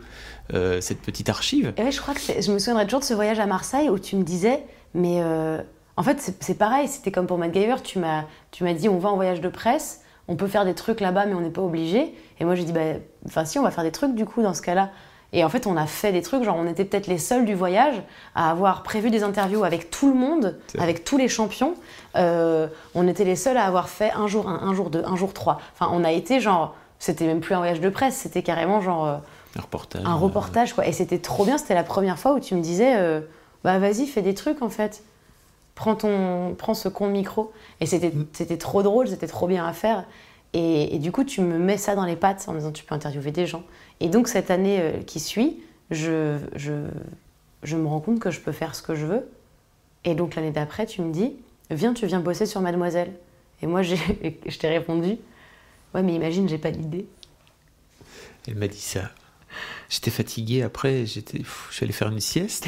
euh, cette petite archive. Et je crois que je me souviendrai toujours de ce voyage à Marseille où tu me disais, mais euh, en fait, c'est- c'est pareil, c'était comme pour MacGyver, tu m'as tu m'as dit, on va en voyage de presse, on peut faire des trucs là-bas, mais on n'est pas obligé. Et moi, j'ai dit, bah, enfin, si, on va faire des trucs du coup dans ce cas-là. Et en fait, on a fait des trucs, genre on était peut-être les seuls du voyage à avoir prévu des interviews avec tout le monde, avec tous les champions. Euh, on était les seuls à avoir fait un jour un, un jour deux, un jour trois. Enfin, on a été genre, c'était même plus un voyage de presse, c'était carrément genre euh, Un reportage. un reportage quoi. Et c'était trop bien, c'était la première fois où tu me disais, euh, bah vas-y, fais des trucs en fait. Prends, ton, prends ce con micro. Et c'était Mm. c'était trop drôle, c'était trop bien à faire. Et, et du coup, tu me mets ça dans les pattes en me disant, tu peux interviewer des gens. Et donc, cette année euh, qui suit, je, je, je me rends compte que je peux faire ce que je veux. Et donc, l'année d'après, tu me dis, viens, tu viens bosser sur Mademoiselle. Et moi, j'ai- je t'ai répondu, ouais, mais imagine, j'ai pas d'idée. Elle m'a dit ça. J'étais fatigué après, j'étais, pff, j'allais faire une sieste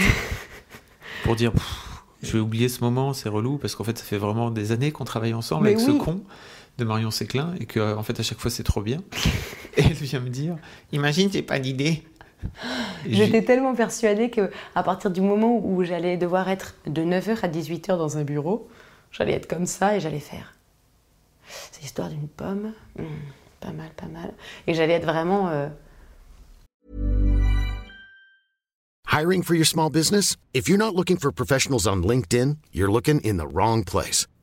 pour dire, pff, je vais oublier ce moment, c'est relou parce qu'en fait, ça fait vraiment des années qu'on travaille ensemble Mais avec oui. ce con de Marion Séclin et que en fait à chaque fois c'est trop bien. Et elle vient me dire, imagine, j'ai pas d'idée. J'étais tellement persuadée que à partir du moment où j'allais devoir être de 9h à 18h dans un bureau, j'allais être comme ça et j'allais faire. C'est l'histoire d'une pomme. Hmm, pas mal, pas mal. Et j'allais être vraiment. euh, Hiring for your small business? If you're not looking for professionals on LinkedIn, you're looking in the wrong place.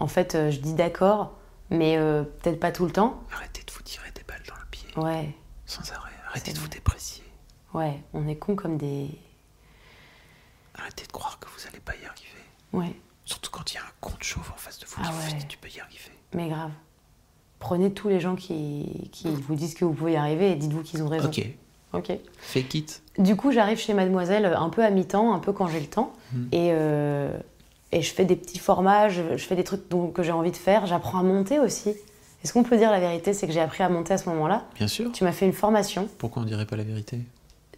En fait, euh, je dis d'accord, mais euh, peut-être pas tout le temps. Arrêtez de vous tirer des balles dans le pied Ouais, sans arrêt. Arrêtez de vous déprécier. ouais, on est con comme des. Arrêtez de croire que vous allez pas y arriver. Ouais, Surtout quand il y a un con de chauve en face de vous Ah qui vous ouais. dit, tu peux y arriver. mais grave. Prenez tous les gens qui, qui vous disent que vous pouvez y arriver et dites-vous qu'ils ont raison. Ok, Ok. it. Du coup, j'arrive chez Mademoiselle un peu à mi-temps, un peu quand j'ai le temps. Et, euh, et je fais des petits formats, je, je fais des trucs dont- que j'ai envie de faire. J'apprends à monter aussi. Est-ce qu'on peut dire la vérité C'est que j'ai appris à monter à ce moment-là. Bien sûr. Tu m'as fait une formation, Pourquoi on dirait pas la vérité?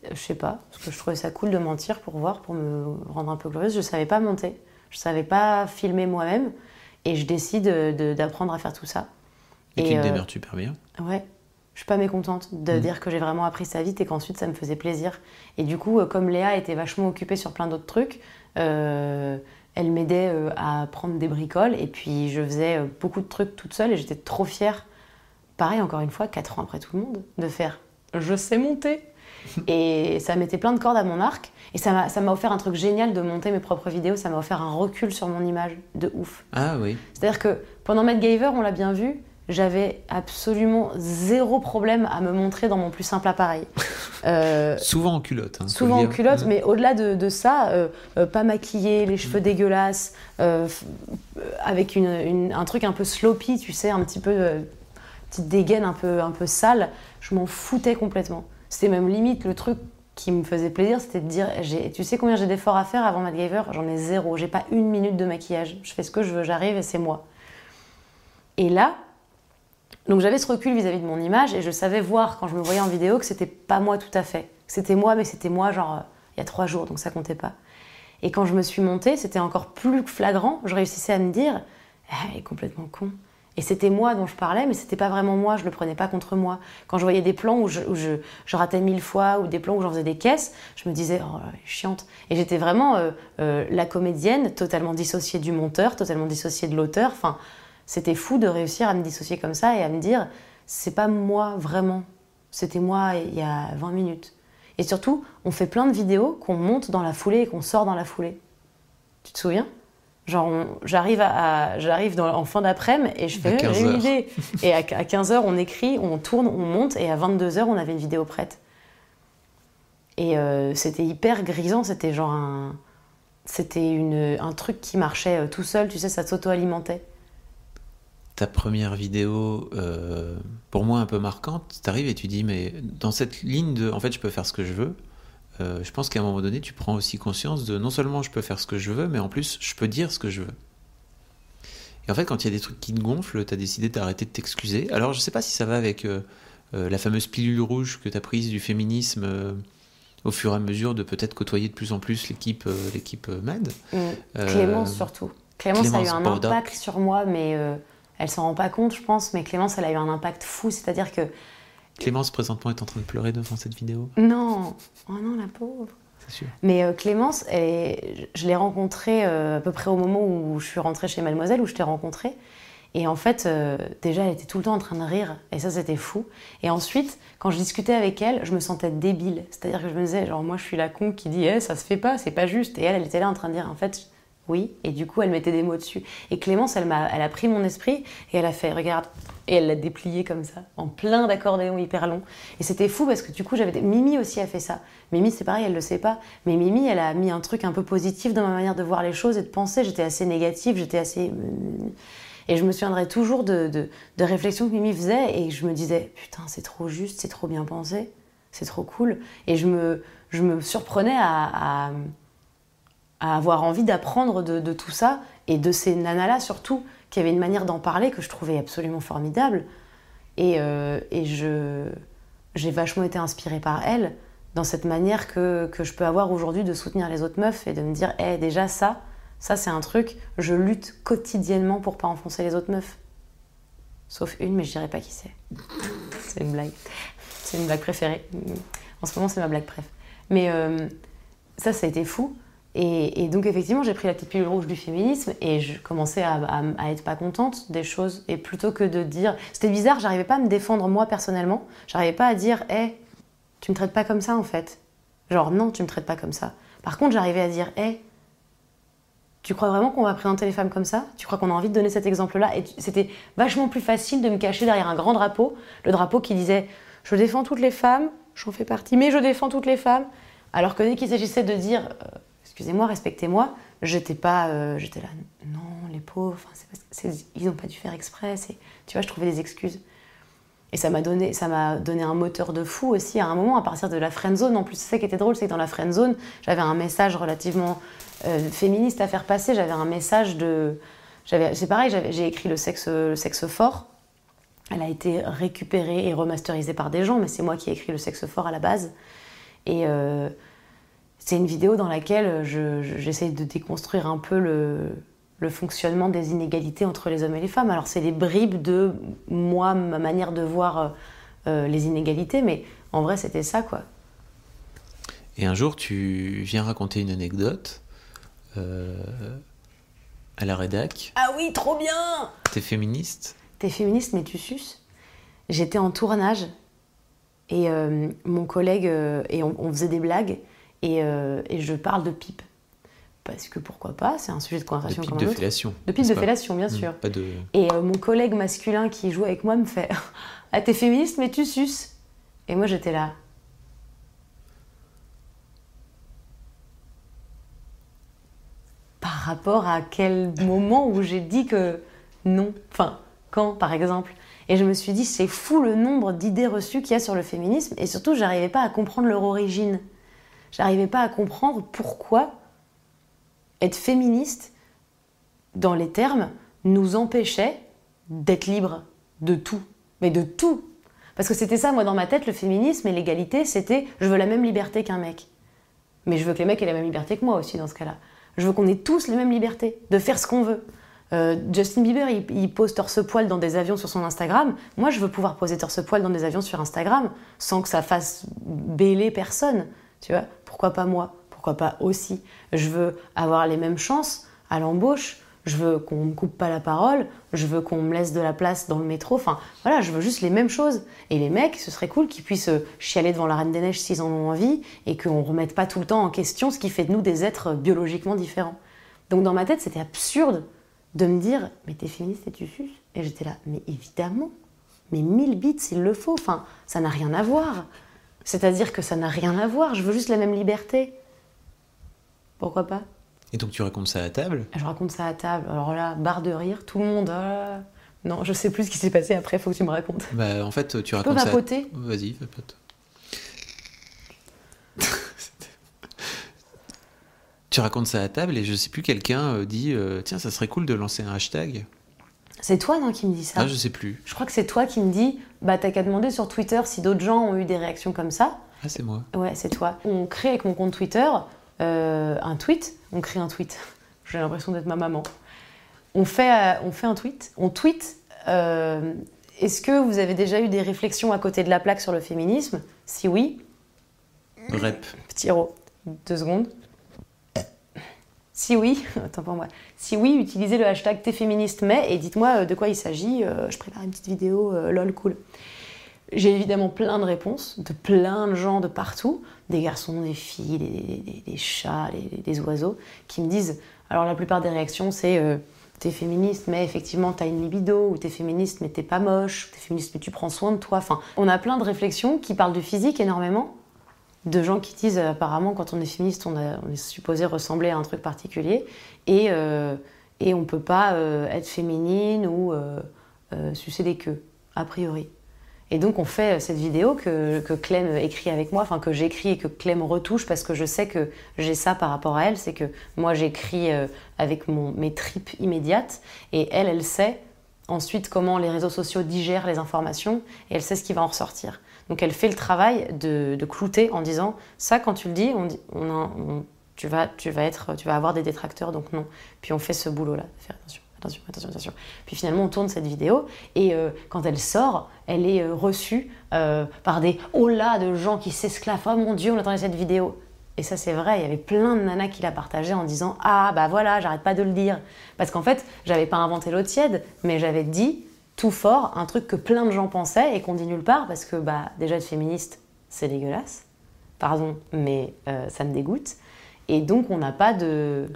Euh, je sais pas, parce que je trouvais ça cool de mentir pour voir, pour me rendre un peu glorieuse. Je savais pas monter, je savais pas filmer moi-même. Et je décide de- d'apprendre à faire tout ça. Et, Et, me euh, super bien. Ouais, je suis pas mécontente de Mhm. dire que j'ai vraiment appris ça vite et qu'ensuite ça me faisait plaisir. Et du coup, euh, comme Léa était vachement occupée sur plein d'autres trucs, euh, elle m'aidait euh, à prendre des bricoles et puis je faisais euh, beaucoup de trucs toute seule et j'étais trop fière, pareil encore une fois, 4 ans après tout le monde, de faire je sais monter. et ça mettait plein de cordes à mon arc et ça m'a ça m'a offert un truc génial de monter mes propres vidéos, ça m'a offert un recul sur mon image de ouf. Ah oui. C'est-à-dire que pendant MacGyver, on l'a bien vu, j'avais absolument zéro problème à me montrer dans mon plus simple appareil. Euh, Souvent en culotte. hein, souvent en culotte, Hein. mais au-delà de, de ça, euh, euh, pas maquillée, les cheveux dégueulasses, f- euh, avec une, une- un truc un peu sloppy, tu sais, un petit peu, petite dégaine un peu, un peu sale, je m'en foutais complètement. C'était même limite le truc qui me faisait plaisir, c'était de dire, tu sais combien j'ai d'efforts à faire avant MacGyver J'en ai zéro, j'ai pas une minute de maquillage, je fais ce que je veux, j'arrive et c'est moi. Et là, donc j'avais ce recul vis-à-vis de mon image et je savais voir quand je me voyais en vidéo que c'était pas moi tout à fait. C'était moi, mais c'était moi genre euh, il y a trois jours, donc ça comptait pas. Et quand je me suis montée, c'était encore plus flagrant. Je réussissais à me dire, ah, elle est complètement con. Et c'était moi dont je parlais, mais c'était pas vraiment moi, je le prenais pas contre moi. Quand je voyais des plans où je ratais mille fois, ou des plans où j'en faisais des caisses, je me disais, oh, elle est chiante. Et j'étais vraiment euh, euh, la comédienne, totalement dissociée du monteur, totalement dissociée de l'auteur. Enfin, c'était fou de réussir à me dissocier comme ça et à me dire, c'est pas moi vraiment, c'était moi il y a 20 minutes. Et surtout, on fait plein de vidéos qu'on monte dans la foulée et qu'on sort dans la foulée. Tu te souviens? Genre, j'arrive à, à- j'arrive en fin d'après-midi et je À fais, 15 j'ai une idée. Et à, 15h, on écrit, on tourne, on monte, et à 22h, on avait une vidéo prête. Et euh, c'était hyper grisant, c'était genre un. C'était un truc qui marchait euh, tout seul, tu sais, ça s'auto-alimentait. Ta première vidéo, euh, pour moi un peu marquante, t'arrives et tu dis, mais dans cette ligne de, en fait, je peux faire ce que je veux. euh, je pense qu'à un moment donné, tu prends aussi conscience de non seulement je peux faire ce que je veux, mais en plus, je peux dire ce que je veux. Et en fait, quand il y a des trucs qui te gonflent, tu as décidé d'arrêter de t'excuser. Alors, je sais pas si ça va avec euh, la fameuse pilule rouge que tu as prise du féminisme, au fur et à mesure de peut-être côtoyer de plus en plus l'équipe l'équipe MAD. Mm. Clémence surtout. Clémence, a eu Clémence un Borda. impact sur moi, mais euh, elle s'en rend pas compte, je pense. Mais Clémence, elle a eu un impact fou. C'est-à-dire que Clémence présentement est en train de pleurer devant cette vidéo, non, oh non, la pauvre. sûr. Mais euh, Clémence, elle je l'ai rencontrée euh, à peu près au moment où je suis rentrée chez Mademoiselle, où je t'ai rencontrée. Et en fait, euh, déjà, elle était tout le temps en train de rire. Et ça, c'était fou. Et ensuite, quand je discutais avec elle, je me sentais débile. C'est-à-dire que je me disais, genre, moi, je suis la con qui dit, eh, ça se fait pas, c'est pas juste. Et elle, elle était là en train de dire, en fait, oui. Et du coup, elle mettait des mots dessus. Et Clémence, elle, m'a, elle a pris mon esprit et elle a fait, regarde. Et elle l'a déplié comme ça, en plein d'accordéons hyper longs. Et c'était fou parce que du coup, j'avais. Mimi aussi a fait ça. Mimi, c'est pareil, elle le sait pas. Mais Mimi, elle a mis un truc un peu positif dans ma manière de voir les choses et de penser. J'étais assez négative, j'étais assez. Et je me souviendrai toujours de, de, de réflexions que Mimi faisait et je me disais, putain, c'est trop juste, c'est trop bien pensé, c'est trop cool. Et je me, je me surprenais à, à avoir envie d'apprendre de, tout ça et de ces nanas-là surtout, qui avaient une manière d'en parler que je trouvais absolument formidable. Et, euh, et je, j'ai vachement été inspirée par elles dans cette manière que, que je peux avoir aujourd'hui de soutenir les autres meufs et de me dire, hé, déjà ça, ça c'est un truc, je lutte quotidiennement pour pas enfoncer les autres meufs. Sauf une, mais je dirais pas qui c'est. C'est une blague. C'est une blague préférée. En ce moment, c'est ma blague préf. Mais euh, ça, ça a été fou. Et, donc, effectivement, j'ai pris la petite pilule rouge du féminisme et je commençais à, être pas contente des choses. Et plutôt que de dire. C'était bizarre, j'arrivais pas à me défendre moi personnellement. J'arrivais pas à dire, hé, tu me traites pas comme ça en fait. Genre, non, tu me traites pas comme ça. Par contre, j'arrivais à dire, hé, tu crois vraiment qu'on va présenter les femmes comme ça? Tu crois qu'on a envie de donner cet exemple-là? Et c'était vachement plus facile de me cacher derrière un grand drapeau, le drapeau qui disait Je défends toutes les femmes, j'en fais partie, mais je défends toutes les femmes. Alors que dès qu'il s'agissait de dire euh, Excusez-moi, respectez-moi, j'étais pas. euh, j'étais là, non, les pauvres, c'est- ils n'ont pas dû faire exprès. Tu vois, je trouvais des excuses. Et ça m'a donné, ça m'a donné un moteur de fou aussi à un moment, à partir de la friend zone. En plus, c'est ça qui était drôle, c'est que dans la friend zone, j'avais un message relativement euh, féministe à faire passer. J'avais un message de, c'est pareil, j'ai écrit le sexe, le sexe fort. Elle a été récupérée et remasterisée par des gens, mais c'est moi qui ai écrit le sexe fort à la base. Et euh, c'est une vidéo dans laquelle je- je- j'essaie de déconstruire un peu le, le fonctionnement des inégalités entre les hommes et les femmes. Alors c'est des bribes de moi, ma manière de voir euh, euh, les inégalités, mais en vrai c'était ça quoi. Et un jour, tu viens raconter une anecdote euh, à la rédac. Ah oui, trop bien T'es féministe? T'es féministe mais tu suces J'étais en tournage et euh, mon collègue, euh, et on, on faisait des blagues et, euh, et je parle de pipe. Parce que pourquoi pas, c'est un sujet de de conversation pipe comme de un autre. fellation. De pipe de pas fellation, bien Hmm, sûr. Pas de... Et euh, mon collègue masculin qui joue avec moi me fait Ah, t'es féministe, mais tu suces. Et moi, j'étais là. Par rapport à quel moment où j'ai dit que non Enfin, quand, par exemple Et je me suis dit, c'est fou le nombre d'idées reçues qu'il y a sur le féminisme. Et surtout, j'arrivais pas à comprendre leur origine. J'arrivais pas à comprendre pourquoi être féministe, dans les termes, nous empêchait d'être libres de tout. Mais de tout. Parce que c'était ça, moi, dans ma tête, le féminisme et l'égalité, c'était je veux la même liberté qu'un mec. Mais je veux que les mecs aient la même liberté que moi aussi, dans ce cas-là. Je veux qu'on ait tous les mêmes libertés, de faire ce qu'on veut. Euh, Justin Bieber, il, il pose torse-poil dans des avions sur son Instagram. Moi, je veux pouvoir poser torse-poil dans des avions sur Instagram sans que ça fasse bêler personne. Tu vois Pourquoi pas moi Pourquoi pas aussi Je veux avoir les mêmes chances à l'embauche. Je veux qu'on me coupe pas la parole. Je veux qu'on me laisse de la place dans le métro. Enfin, voilà, je veux juste les mêmes choses. Et les mecs, ce serait cool qu'ils puissent euh, chialer devant la Reine des Neiges s'ils en ont envie et qu'on remette pas tout le temps en question ce qui fait de nous des êtres biologiquement différents. Donc dans ma tête, c'était absurde de me dire mais t'es féministe et tu suces et j'étais là mais évidemment mais mille bits s'il le faut enfin ça n'a rien à voir c'est-à-dire que ça n'a rien à voir je veux juste la même liberté pourquoi pas? Et donc tu racontes ça à table? Je raconte ça à table alors là barre de rire tout le monde là. non je sais plus ce qui s'est passé après faut que tu me racontes Bah en fait tu je peux racontes ça. vapoter? Vas-y, vapote. tu racontes ça à table et je sais plus, quelqu'un euh, dit euh, Tiens, ça serait cool de lancer un hashtag. C'est toi non qui me dis ça Ah, je sais plus. Je crois que c'est toi qui me dis, bah t'as qu'à demander sur Twitter si d'autres gens ont eu des réactions comme ça. Ah, c'est moi. Ouais, c'est toi. On crée avec mon compte Twitter euh, un tweet. On crée un tweet. J'ai l'impression d'être ma maman. On fait, euh, on fait un tweet. On tweet. euh, Est-ce que vous avez déjà eu des réflexions à côté de la plaque sur le féminisme? Si oui, Rep. petit. Deux secondes. Si oui, utilisez le hashtag T'es mais et dites-moi euh, de quoi il s'agit. Euh, je prépare une petite vidéo, euh, lol, cool. J'ai évidemment plein de réponses de plein de gens de partout, des garçons, des filles, des, chats, des, oiseaux, qui me disent. Alors la plupart des réactions, c'est t'es féministe, mais effectivement t'as une libido, ou t'es féministe, mais t'es pas moche, t'es féministe, mais tu prends soin de toi. Enfin, on a plein de réflexions qui parlent du physique énormément, de gens qui disent euh, apparemment quand on est féministe, on, a- est supposé ressembler à un truc particulier, et, euh, et on peut pas euh, être féminine ou euh, sucer des queues, a priori. Et donc on fait cette vidéo que, que Clem écrit avec moi, enfin que j'écris et que Clem retouche parce que je sais que j'ai ça par rapport à elle, c'est que moi j'écris avec mon, mes tripes immédiates et elle, elle sait ensuite comment les réseaux sociaux digèrent les informations et elle sait ce qui va en ressortir. Donc elle fait le travail de, de clouter en disant ça quand tu le dis, on, on on- tu, vas, tu, vas être, tu vas avoir des détracteurs donc non. Puis on fait ce boulot-là, faire attention. Attention, attention, attention. Puis finalement, on tourne cette vidéo et euh, quand elle sort, elle est euh, reçue euh, par des oh là de gens qui s'esclavent. Oh mon Dieu, on attendait cette vidéo. Et ça, c'est vrai, il y avait plein de nanas qui la partageaient en disant Ah bah voilà, j'arrête pas de le dire. Parce qu'en fait, j'avais pas inventé l'eau tiède, mais j'avais dit tout fort un truc que plein de gens pensaient et qu'on dit nulle part parce que bah, déjà être féministe, c'est dégueulasse. Pardon, mais euh, ça me dégoûte. Et donc, on n'a pas de.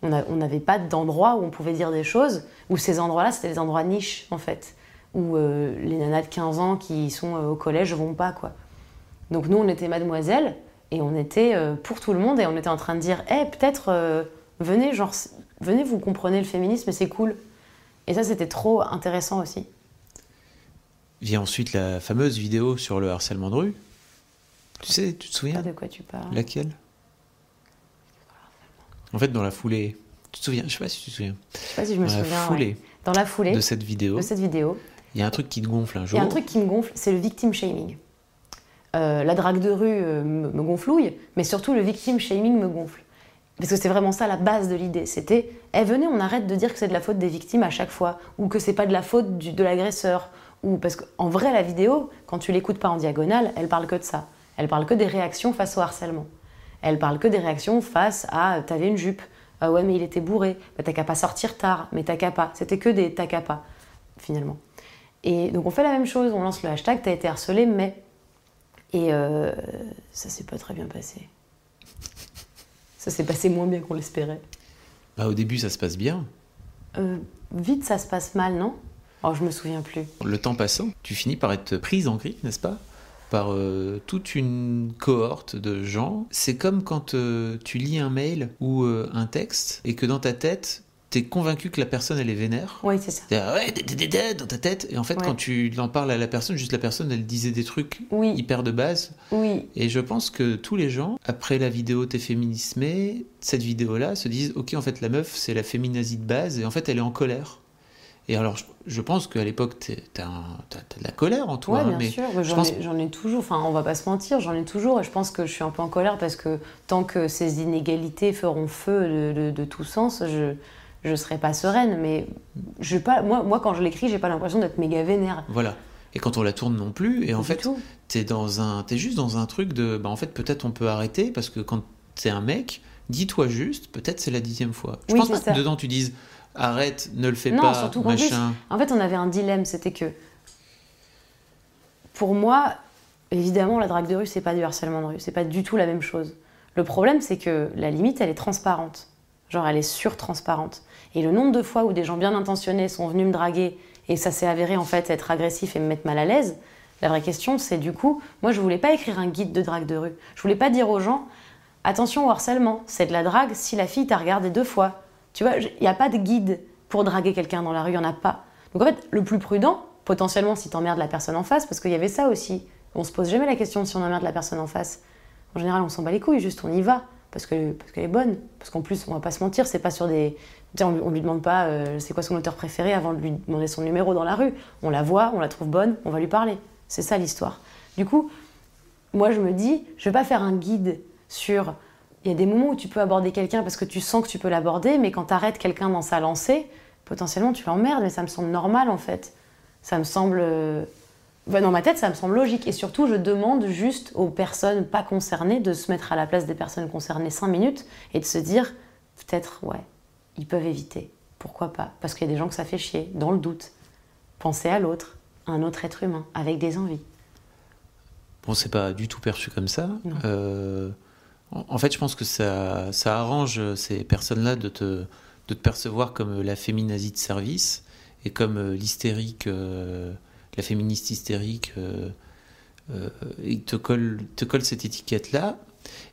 On n'avait pas d'endroit où on pouvait dire des choses, où ces endroits-là, c'était des endroits niches, en fait, où euh, les nanas de 15 ans qui sont euh, au collège vont pas, quoi. Donc nous, on était mademoiselle, et on était pour tout le monde, et on était en train de dire, eh, peut-être, euh, venez, genre, venez, vous comprenez le féminisme, c'est cool. Et ça, c'était trop intéressant aussi. Vient ensuite la fameuse vidéo sur le harcèlement de rue. Tu sais, tu te Pas souviens de quoi tu parles. Laquelle? En fait, dans la foulée. Tu te souviens? Je sais pas si tu te souviens. Je sais pas si je me Dans la ouais. foulée Dans la foulée de cette vidéo, de cette vidéo, il y a un truc qui te gonfle un Il y jour. a un truc qui me gonfle, c'est le victim shaming. Euh, la drague de rue euh, me, me gonflouille, mais surtout le victim shaming me gonfle. Parce que c'est vraiment ça la base de l'idée. C'était, eh venez, on arrête de dire que c'est de la faute des victimes à chaque fois, ou que c'est pas de la faute de l'agresseur, ou parce qu'en vrai la vidéo, quand tu l'écoutes pas en diagonale, elle parle que de ça. Elle parle que des réactions face au harcèlement. Elle parle que des réactions face à, t'avais une jupe, ah ouais mais il était bourré, bah, t'as qu'à pas sortir tard, mais t'as qu'à pas. C'était que des t'as qu'à pas, finalement. Et donc on fait la même chose, on lance le hashtag t'as été harcelé, mais. Et euh, ça s'est pas très bien passé. Ça s'est passé moins bien qu'on l'espérait. Bah, au début, ça se passe bien. Euh, vite, ça se passe mal, non? Oh, je me souviens plus. Le temps passant, tu finis par être prise en grippe, n'est-ce pas? Par euh, toute une cohorte de gens. C'est comme quand euh, tu lis un mail ou un texte et que dans ta tête, t'es convaincu que la personne, elle est vénère. Oui, c'est ça. T'es, ouais, dé dans ta tête. Et en fait, Ouais. quand tu en parles à la personne, juste la personne, elle disait des trucs Oui, hyper de base. oui, Et je pense que tous les gens, après la vidéo T'es féminismé, cette vidéo-là, se disent Ok, en fait, la meuf, c'est la féminazie de base, et en fait, elle est en colère. Et alors, je, je pense qu'à l'époque, t'es- t'as, de la colère en toi, ouais, hein, bien mais sûr. mais je J'en pense- ai, j'en ai toujours. Enfin, on va pas se mentir, j'en ai toujours. Et je pense que je suis un peu en colère parce que tant que ces inégalités feront feu de, de- de tout sens, je je serai pas sereine. Mais je pas, moi, moi, quand je l'écris, j'ai pas l'impression d'être méga vénère. voilà. Et quand on la tourne non plus, et en Du fait, t'es dans un, t'es juste dans un truc de, bah en fait, peut-être on peut arrêter parce que quand t'es un mec, dis-toi juste, peut-être c'est la dixième fois. Je Oui, pense pas ça. que dedans tu dises arrête, ne le fais Non, pas, surtout plus, machin. En fait, on avait un dilemme, c'était que pour moi, évidemment, la drague de rue, c'est pas du harcèlement de rue, c'est pas du tout la même chose. Le problème, c'est que la limite, elle est transparente. Genre, elle est surtransparente. Et le nombre de fois où des gens bien intentionnés sont venus me draguer et ça s'est avéré en fait être agressif et me mettre mal à l'aise, la vraie question, c'est du coup, moi, je voulais pas écrire un guide de drague de rue. Je voulais pas dire aux gens, attention au harcèlement, c'est de la drague si la fille t'a regardé deux fois. Tu vois, il n'y a pas de guide pour draguer quelqu'un dans la rue, il n'y en a pas. Donc en fait, le plus prudent, potentiellement si t'emmerdes la personne en face, parce qu'il y avait ça aussi, on se pose jamais la question si on emmerde la personne en face. En général, on s'en bat les couilles, juste on y va, parce que parce qu'elle est bonne. Parce qu'en plus, on va pas se mentir, c'est pas sur des... On, on lui demande pas euh, c'est quoi son auteur préféré avant de lui demander son numéro dans la rue. On la voit, on la trouve bonne, on va lui parler. C'est ça l'histoire. Du coup, moi, je me dis, je vais pas faire un guide sur. Il y a des moments où tu peux aborder quelqu'un parce que tu sens que tu peux l'aborder, mais quand tu arrêtes quelqu'un dans sa lancée, potentiellement tu l'emmerdes, mais ça me semble normal en fait. Ça me semble. Bah, dans ma tête, ça me semble logique. Et surtout, je demande juste aux personnes pas concernées de se mettre à la place des personnes concernées 5 minutes et de se dire, peut-être, ouais, ils peuvent éviter. Pourquoi pas? Parce qu'il y a des gens que ça fait chier, dans le doute. Penser à l'autre, un autre être humain, avec des envies. Bon, c'est pas du tout perçu comme ça. Euh, en fait, je pense que ça, ça arrange ces personnes-là de te, de te percevoir comme la féminazie de service et comme euh, l'hystérique. Euh, la féministe hystérique, euh, euh, il te colle, te colle cette étiquette-là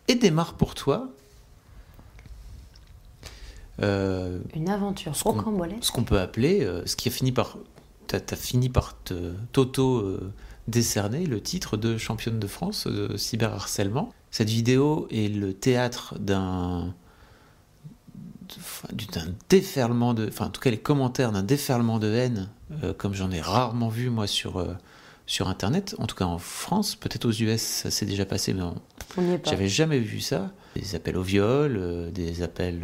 et démarre pour toi. Euh, Une aventure rocambolesque. Ce qu'on peut appeler, ce qui a fini par. Tu as, fini par te, t'auto décerner le titre de championne de France de cyberharcèlement. Cette vidéo est le théâtre d'un d'un déferlement de, enfin en tout cas les commentaires d'un déferlement de haine, euh, comme j'en ai rarement vu moi sur euh, sur internet, en tout cas en France, peut-être aux US ça s'est déjà passé, mais j'avais jamais vu ça. Des appels au viol, euh, des appels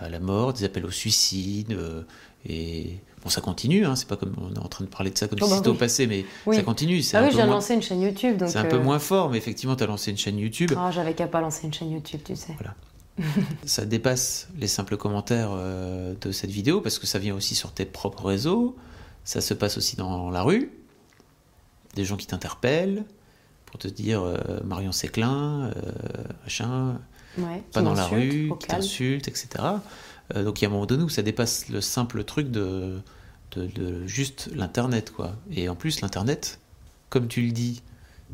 à la mort, des appels au suicide, et bon ça continue, hein, c'est pas comme on est en train de parler de ça comme oh, si bah c'était au passé, mais ça continue. Ah oui, j'ai lancé une chaîne YouTube, c'est un peu moins fort, mais effectivement tu as lancé une chaîne YouTube. Ah, j'avais qu'à pas lancer une chaîne YouTube, tu sais. Voilà. ça dépasse les simples commentaires euh, de cette vidéo parce que ça vient aussi sur tes propres réseaux, ça se passe aussi dans la rue, des gens qui t'interpellent pour te dire euh, Marion Séclin, euh, machin, pas dans la rue, qui t'insulte, etc. donc il y a un moment donné où ça dépasse le simple truc de, de, juste l'internet quoi. Et en plus l'internet, comme tu le dis,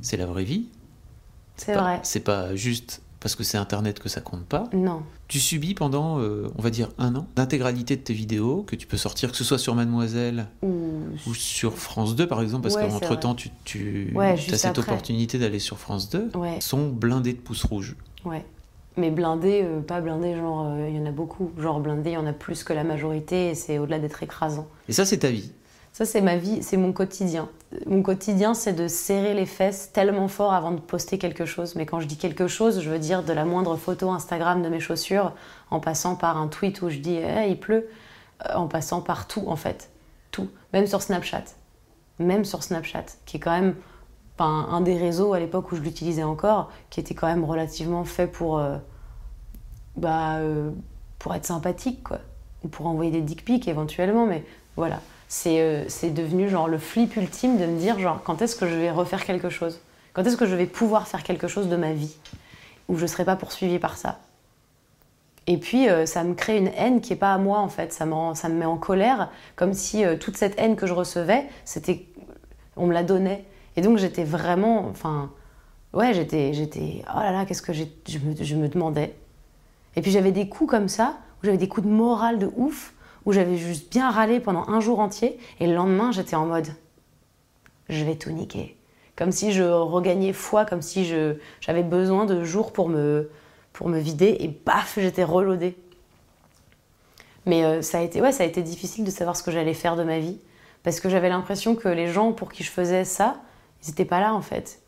c'est la vraie vie. C'est vrai. C'est pas juste parce que c'est Internet que ça compte pas. Non. Tu subis pendant, euh, on va dire, un an, l'intégralité de tes vidéos que tu peux sortir, que ce soit sur Mademoiselle ou, sur France 2, par exemple, parce qu'entre-temps, tu, tu as cette opportunité d'aller sur France 2, sont blindés de pouces rouges. Ouais. Mais blindés, euh, pas blindés, genre, euh, il y en a beaucoup. Genre, blindés, il y en a plus que la majorité, et c'est au-delà d'être écrasant. Et ça, c'est ta vie ça, c'est ma vie, c'est mon quotidien. Mon quotidien, c'est de serrer les fesses tellement fort avant de poster quelque chose. Mais quand je dis quelque chose, je veux dire de la moindre photo Instagram de mes chaussures, en passant par un tweet où je dis hey, il pleut, euh, en passant par tout, en fait. Tout. Même sur Snapchat. Même sur Snapchat, qui est quand même un des réseaux à l'époque où je l'utilisais encore, qui était quand même relativement fait pour, euh, bah, euh, pour être sympathique, quoi. Ou pour envoyer des dick pics éventuellement, mais voilà. Euh, c'est devenu genre le flip ultime de me dire genre quand est-ce que je vais refaire quelque chose? Quand est-ce que je vais pouvoir faire quelque chose de ma vie? Où je ne serai pas poursuivie par ça? Et puis euh, ça me crée une haine qui n'est pas à moi en fait, ça, ça me met en colère comme si euh, toute cette haine que je recevais, c'était on me la donnait. Et donc j'étais vraiment enfin ouais, j'étais j'étais oh là là, qu'est-ce que je me, je me demandais. Et puis j'avais des coups comme ça, où j'avais des coups de morale de ouf où j'avais juste bien râlé pendant un jour entier et le lendemain j'étais en mode je vais tout niquer. Comme si je regagnais foi, comme si j'avais besoin de jours pour me, pour me vider et paf, j'étais reloadée. Mais euh, ça, a été, ouais, ça a été difficile de savoir ce que j'allais faire de ma vie parce que j'avais l'impression que les gens pour qui je faisais ça, ils n'étaient pas là en fait.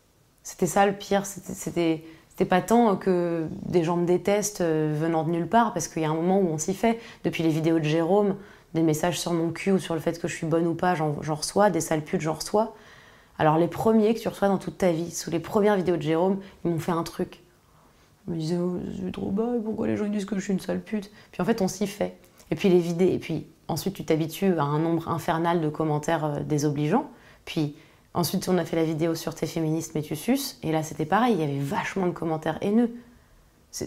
C'était ça le pire, c'était c'est pas tant que des gens me détestent euh, venant de nulle part, parce qu'il y a un moment où on s'y fait. Depuis les vidéos de Jérôme, des messages sur mon cul ou sur le fait que je suis bonne ou pas, j'en reçois, des sales putes, j'en reçois. Alors les premiers que tu reçois dans toute ta vie, sous les premières vidéos de Jérôme, ils m'ont fait un truc. Ils me disaient oh, c'est trop bas, pourquoi les gens disent que je suis une sale pute? Puis en fait on s'y fait. Et puis les vidéos, et puis ensuite tu t'habitues à un nombre infernal de commentaires euh, désobligeants. Puis Ensuite, on a fait la vidéo sur T'es féministe mais tu suces. Et là, c'était pareil, il y avait vachement de commentaires haineux.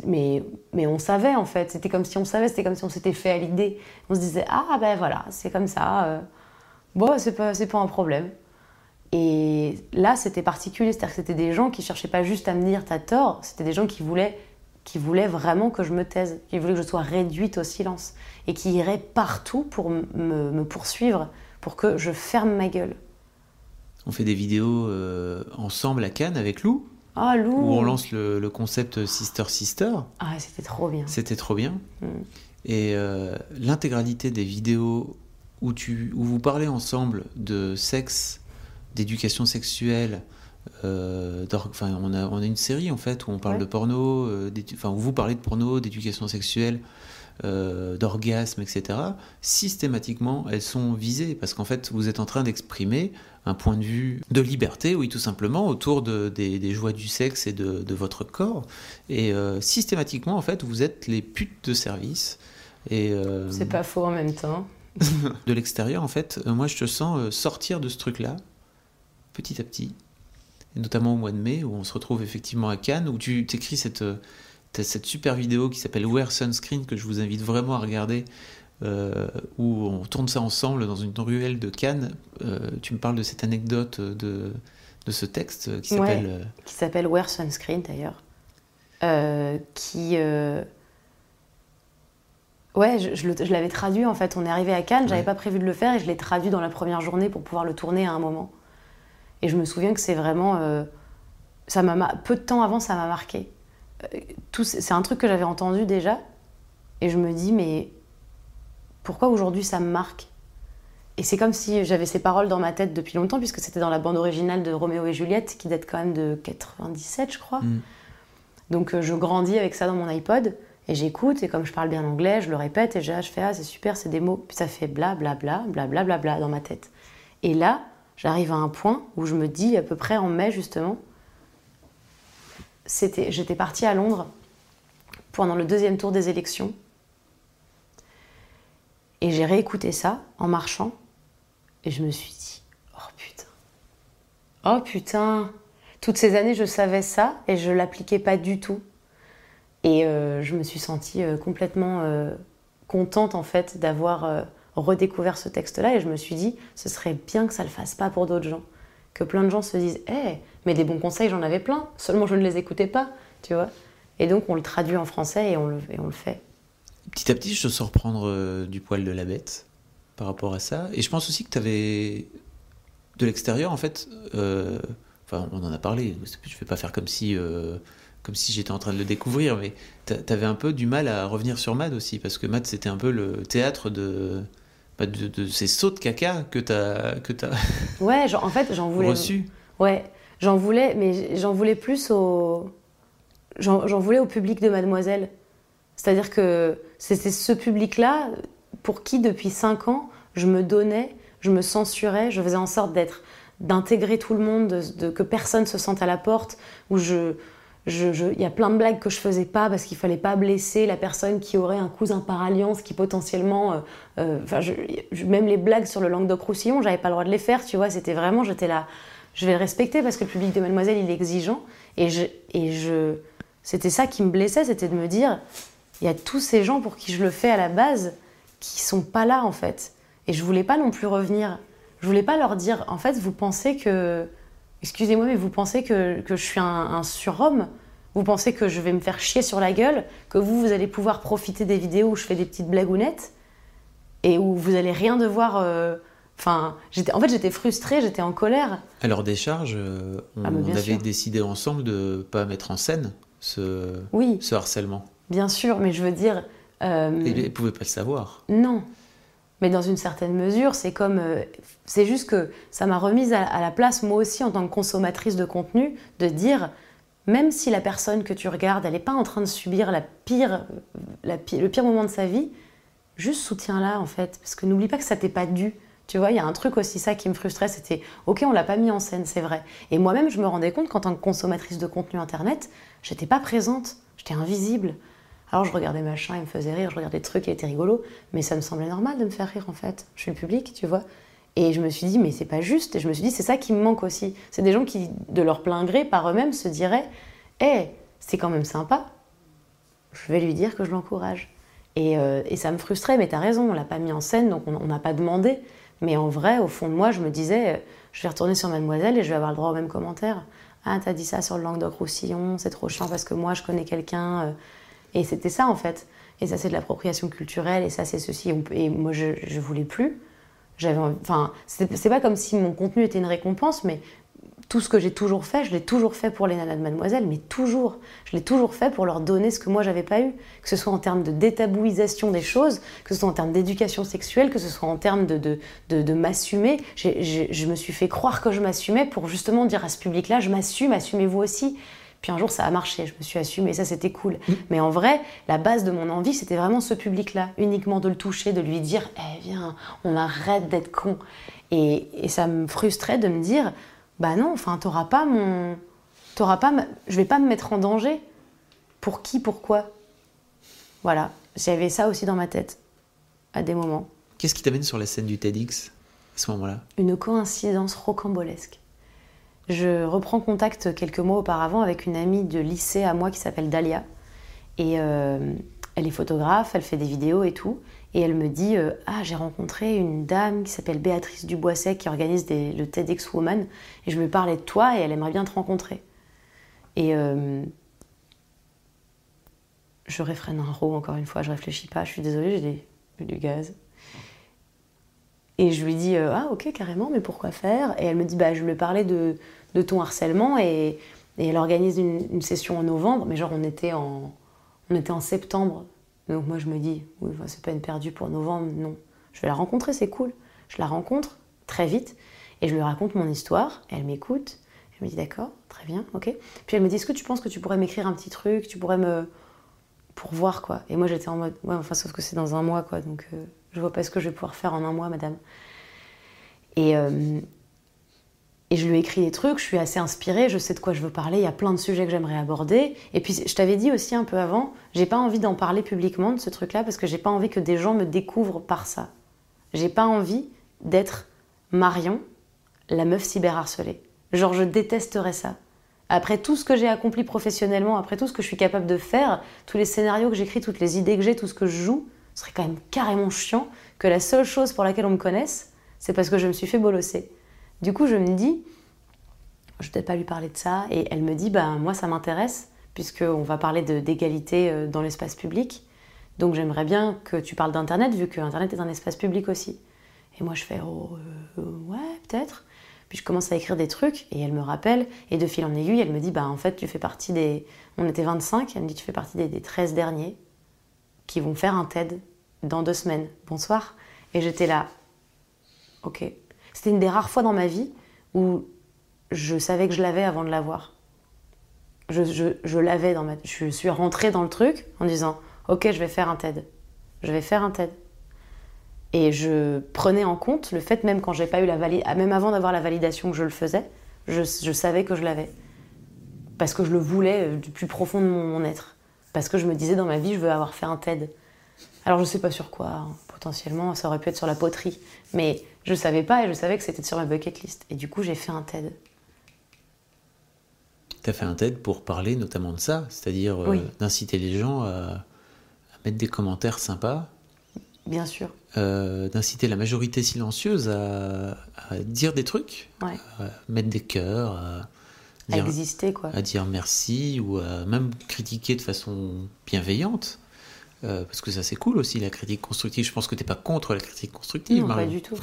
Mais, on savait en fait, c'était comme si on savait, c'était comme si on s'était fait à l'idée. On se disait, ah ben voilà, c'est comme ça. Euh. Bon, c'est pas, pas un problème. Et là, c'était particulier, c'est-à-dire que c'était des gens qui cherchaient pas juste à me dire t'as tort, c'était des gens qui voulaient, qui voulaient vraiment que je me taise, qui voulaient que je sois réduite au silence et qui iraient partout pour me poursuivre, pour que je ferme ma gueule. On fait des vidéos euh, ensemble à Cannes avec Lou. Ah, Lou Où on lance le, concept Sister Sister. Ah, c'était trop bien. C'était trop bien. Mm. Et euh, l'intégralité des vidéos où, tu, où vous parlez ensemble de sexe, d'éducation sexuelle, euh, enfin, on, a, on a une série en fait où on parle de porno, euh, enfin, où vous parlez de porno, d'éducation sexuelle, euh, d'orgasme, etc. Systématiquement, elles sont visées parce qu'en fait, vous êtes en train d'exprimer un point de vue de liberté, oui, tout simplement, autour de, des, joies du sexe et de, de votre corps. Et systématiquement, en fait, vous êtes les putes de service. Et c'est pas faux en même temps. de l'extérieur, en fait, moi, je te sens sortir de ce truc-là, petit à petit, notamment au mois de mai, où on se retrouve effectivement à Cannes, où tu t'écris cette, euh, cette super vidéo qui s'appelle Wear Sunscreen, que je vous invite vraiment à regarder, euh, où on tourne ça ensemble dans une ruelle de Cannes. Euh, tu me parles de cette anecdote de, de ce texte qui s'appelle... qui s'appelle Wear Sunscreen d'ailleurs. qui... Ouais, je, je l'avais traduit en fait. On est arrivé à Cannes, j'avais pas prévu de le faire et je l'ai traduit dans la première journée pour pouvoir le tourner à un moment. Et je me souviens que c'est vraiment. Euh, ça m'a peu de temps avant, ça m'a marqué. Euh, c'est un truc que j'avais entendu déjà. Et je me dis, mais pourquoi aujourd'hui ça me marque Et c'est comme si j'avais ces paroles dans ma tête depuis longtemps, puisque c'était dans la bande originale de Roméo et Juliette, qui date quand même de 97, je crois. Mm. Donc euh, je grandis avec ça dans mon iPod. Et j'écoute, et comme je parle bien anglais, je le répète, et je, je fais Ah, c'est super, c'est des mots. Puis ça fait bla bla bla bla bla bla bla dans ma tête. Et là, j'arrive à un point où je me dis, à peu près en mai justement, c'était, j'étais partie à Londres pendant le deuxième tour des élections. Et j'ai réécouté ça en marchant. Et je me suis dit, oh putain. Oh putain. Toutes ces années, je savais ça et je l'appliquais pas du tout. Et euh, je me suis sentie euh, complètement euh, contente en fait d'avoir redécouvert ce texte-là et je me suis dit, ce serait bien que ça le fasse pas pour d'autres gens. Que plein de gens se disent, hé, mais des bons conseils, j'en avais plein, seulement je ne les écoutais pas, tu vois. Et donc on le traduit en français et on le fait. Petit à petit, je te sens reprendre euh, du poil de la bête par rapport à ça. Et je pense aussi que tu avais, de l'extérieur, en fait, euh, enfin, on en a parlé, je ne vais pas faire comme si. Euh, comme si j'étais en train de le découvrir, mais tu avais un peu du mal à revenir sur Mad aussi, parce que Mad c'était un peu le théâtre de, bah, de, ces sauts de caca que tu as, que as ouais, en fait, j'en voulais. Reçu. Ouais, j'en voulais, mais j'en voulais plus au. J'en voulais au public de Mademoiselle. C'est-à-dire que c'était ce public-là pour qui, depuis 5 ans, je me donnais, je me censurais, je faisais en sorte d'être d'intégrer tout le monde, de, que personne se sente à la porte, où je, il y a plein de blagues que je faisais pas parce qu'il fallait pas blesser la personne qui aurait un cousin par alliance qui potentiellement, euh, euh, même les blagues sur le Languedoc-Roussillon, j'avais pas le droit de les faire, tu vois. C'était vraiment, j'étais là, je vais le respecter parce que le public de Mademoiselle il est exigeant et c'était ça qui me blessait, c'était de me dire, il y a tous ces gens pour qui je le fais à la base qui sont pas là en fait. Et je voulais pas non plus revenir. Je voulais pas leur dire, en fait, vous pensez que Excusez-moi, mais vous pensez que, je suis un, surhomme? Vous pensez que je vais me faire chier sur la gueule? Que vous, vous allez pouvoir profiter des vidéos où je fais des petites blagounettes Et où vous allez rien devoir... Euh, enfin, en fait, j'étais frustrée, j'étais en colère. À leur décharge, euh, on, ah, avait décidé ensemble de ne pas mettre en scène ce, oui. ce harcèlement. Bien sûr, mais je veux dire... Euh... Et ils ne pouvaient pas le savoir. Non. Mais dans une certaine mesure, c'est comme. Euh, c'est juste que ça m'a remise à, la place, moi aussi, en tant que consommatrice de contenu, de dire même si la personne que tu regardes, elle n'est pas en train de subir la pire, la le pire moment de sa vie, juste soutiens-la en fait. Parce que n'oublie pas que ça t'est pas dû. Tu vois, il y a un truc aussi, ça qui me frustrait, c'était ok, on l'a pas mis en scène, c'est vrai. Et moi-même, je me rendais compte qu'en tant que consommatrice de contenu internet, j'étais pas présente, j'étais invisible. Alors je regardais machin, il me faisait rire, je regardais des trucs, il était rigolo, mais ça me semblait normal de me faire rire en fait. Je suis le public, tu vois. Et je me suis dit, mais c'est pas juste. Et je me suis dit, c'est ça qui me manque aussi. C'est des gens qui, de leur plein gré, par eux-mêmes, se diraient, hé, hey, c'est quand même sympa. Je vais lui dire que je l'encourage. Et, euh, et, ça me frustrait, mais t'as raison, on l'a pas mis en scène, donc on n'a pas demandé. Mais en vrai, au fond de moi, je me disais, euh, je vais retourner sur Mademoiselle et je vais avoir le droit au même commentaire. Ah, t'as dit ça sur le Languedoc-Roussillon, c'est trop chiant parce que moi, je connais quelqu'un. Euh, et c'était ça en fait. Et ça c'est de l'appropriation culturelle et ça c'est ceci. Et moi je, je voulais plus. J'avais, enfin, c'est pas comme si mon contenu était une récompense, mais tout ce que j'ai toujours fait, je l'ai toujours fait pour les nanas de Mademoiselle, mais toujours. Je l'ai toujours fait pour leur donner ce que moi j'avais pas eu. Que ce soit en termes de détabouisation des choses, que ce soit en termes d'éducation sexuelle, que ce soit en termes de, de, de, m'assumer. Je me suis fait croire que je m'assumais pour justement dire à ce public-là, je m'assume, assumez-vous aussi. Puis un jour, ça a marché, je me suis assumée, ça c'était cool. Mm. Mais en vrai, la base de mon envie, c'était vraiment ce public-là, uniquement de le toucher, de lui dire, eh viens, on arrête d'être con. Et, et ça me frustrait de me dire, bah non, enfin, t'auras pas mon. T'auras pas. Je vais pas me mettre en danger. Pour qui, pourquoi? Voilà. J'avais ça aussi dans ma tête, à des moments. Qu'est-ce qui t'amène sur la scène du TEDx à ce moment-là? Une coïncidence rocambolesque. Je reprends contact quelques mois auparavant avec une amie de lycée à moi qui s'appelle Dalia. Et euh, elle est photographe, elle fait des vidéos et tout. Et elle me dit euh, Ah, j'ai rencontré une dame qui s'appelle Béatrice Duboisset qui organise le TEDx Woman. Et je me parlais de toi et elle aimerait bien te rencontrer. Et euh, je réfrène un rot encore une fois, je réfléchis pas, je suis désolée, j'ai du gaz. Et je lui dis euh, Ah, ok, carrément, mais pourquoi faire? Et elle me dit Bah, je lui parlais de, ton harcèlement et, elle organise une, une, session en novembre, mais genre on était en, on était en septembre donc moi je me dis, oui, c'est pas une perdue pour novembre, non. Je vais la rencontrer, c'est cool. Je la rencontre très vite et je lui raconte mon histoire. elle m'écoute. Elle me dit d'accord, très bien, ok. Puis elle me dit, est-ce que tu penses que tu pourrais m'écrire un petit truc? Tu pourrais me. pour voir quoi. Et moi j'étais en mode, ouais, enfin sauf que c'est dans un mois quoi, donc euh, je vois pas ce que je vais pouvoir faire en un mois, madame. Et, euh, et je lui ai écrit des trucs, je suis assez inspirée, je sais de quoi je veux parler, il y a plein de sujets que j'aimerais aborder. Et puis je t'avais dit aussi un peu avant, j'ai pas envie d'en parler publiquement de ce truc-là parce que j'ai pas envie que des gens me découvrent par ça. J'ai pas envie d'être Marion, la meuf cyberharcelée. Genre je détesterais ça. Après tout ce que j'ai accompli professionnellement, après tout ce que je suis capable de faire, tous les scénarios que j'écris, toutes les idées que j'ai, tout ce que je joue, ce serait quand même carrément chiant que la seule chose pour laquelle on me connaisse, c'est parce que je me suis fait bolosser. Du coup, je me dis, je vais peut-être pas lui parler de ça. Et elle me dit, ben moi, ça m'intéresse, puisqu'on va parler d'égalité euh, dans l'espace public. Donc j'aimerais bien que tu parles d'Internet, vu que Internet est un espace public aussi. Et moi, je fais, oh, euh, ouais, peut-être. Puis je commence à écrire des trucs, et elle me rappelle, et de fil en aiguille, elle me dit, bah en fait, tu fais partie des... On était 25, elle me dit, tu fais partie des, des 13 derniers qui vont faire un TED dans deux semaines. Bonsoir. Et j'étais là, ok. C'était une des rares fois dans ma vie où je savais que je l'avais avant de l'avoir. Je, je, l'avais dans ma... Je suis rentrée dans le truc en disant Ok, je vais faire un TED. Je vais faire un TED. Et je prenais en compte le fait, même quand j'ai pas eu la validation, même avant d'avoir la validation que je le faisais, je, je savais que je l'avais. Parce que je le voulais euh, du plus profond de mon, être. Parce que je me disais dans ma vie, je veux avoir fait un TED. Alors je sais pas sur quoi, hein. potentiellement, ça aurait pu être sur la poterie. Mais je savais pas et je savais que c'était sur ma bucket list. Et du coup, j'ai fait un TED. Tu as fait un TED pour parler notamment de ça, c'est-à-dire euh, d'inciter les gens à, mettre des commentaires sympas. Bien sûr. Euh, d'inciter la majorité silencieuse à, dire des trucs, à mettre des cœurs, à, dire, exister, quoi. à dire merci ou à même critiquer de façon bienveillante. Euh, parce que ça c'est cool aussi la critique constructive. Je pense que tu n'es pas contre la critique constructive. Non, pas du tout.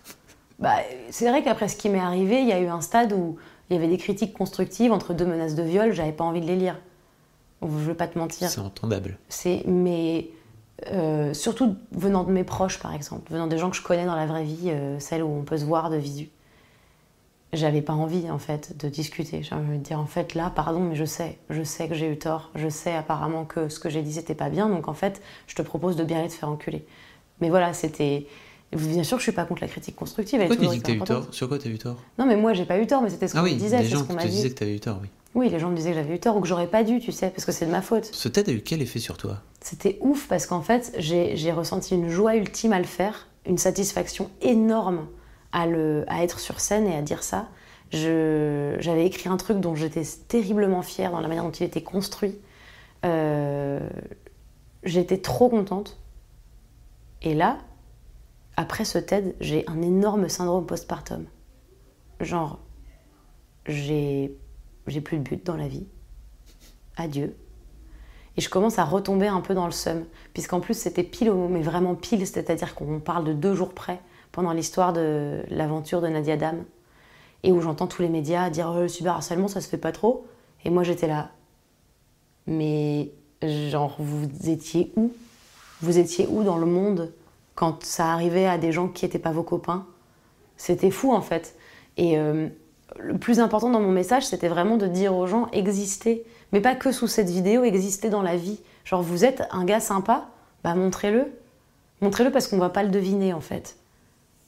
bah, c'est vrai qu'après ce qui m'est arrivé, il y a eu un stade où il y avait des critiques constructives entre deux menaces de viol. J'avais pas envie de les lire. Je veux pas te mentir. C'est entendable. C'est mais euh, surtout venant de mes proches par exemple, venant des gens que je connais dans la vraie vie, euh, celles où on peut se voir de visu j'avais pas envie en fait de discuter. J'ai envie de dire en fait là, pardon, mais je sais, je sais que j'ai eu tort, je sais apparemment que ce que j'ai dit c'était pas bien, donc en fait je te propose de bien aller te faire enculer. Mais voilà, c'était. Bien sûr je suis pas contre la critique constructive. Pourquoi tu dis que t'as eu tort? Sur quoi t'as eu tort? Non, mais moi j'ai pas eu tort, mais c'était ce qu'on ah me disait. Les gens te disaient que t'avais eu tort, oui. Oui, les gens me disaient que j'avais eu tort ou que j'aurais pas dû, tu sais, parce que c'est de ma faute. Ce TED a eu quel effet sur toi? C'était ouf parce qu'en fait j'ai ressenti une joie ultime à le faire, une satisfaction énorme à, être sur scène et à dire ça. J'avais écrit un truc dont j'étais terriblement fière dans la manière dont il était construit. Euh, j'étais trop contente. Et là, après ce TED, j'ai un énorme syndrome postpartum. Genre, j'ai plus de but dans la vie. Adieu. Et je commence à retomber un peu dans le seum, puisqu'en plus c'était pile, mais vraiment pile, c'est-à-dire qu'on parle de deux jours près pendant l'histoire de l'aventure de Nadia Dame. et où j'entends tous les médias dire oh, le cyberharcèlement, ça se fait pas trop. Et moi, j'étais là. Mais, genre, vous étiez où? Vous étiez où dans le monde quand ça arrivait à des gens qui n'étaient pas vos copains? C'était fou, en fait. Et euh, le plus important dans mon message, c'était vraiment de dire aux gens existez. Mais pas que sous cette vidéo, existez dans la vie. Genre, vous êtes un gars sympa, bah montrez-le. Montrez-le parce qu'on va pas le deviner, en fait.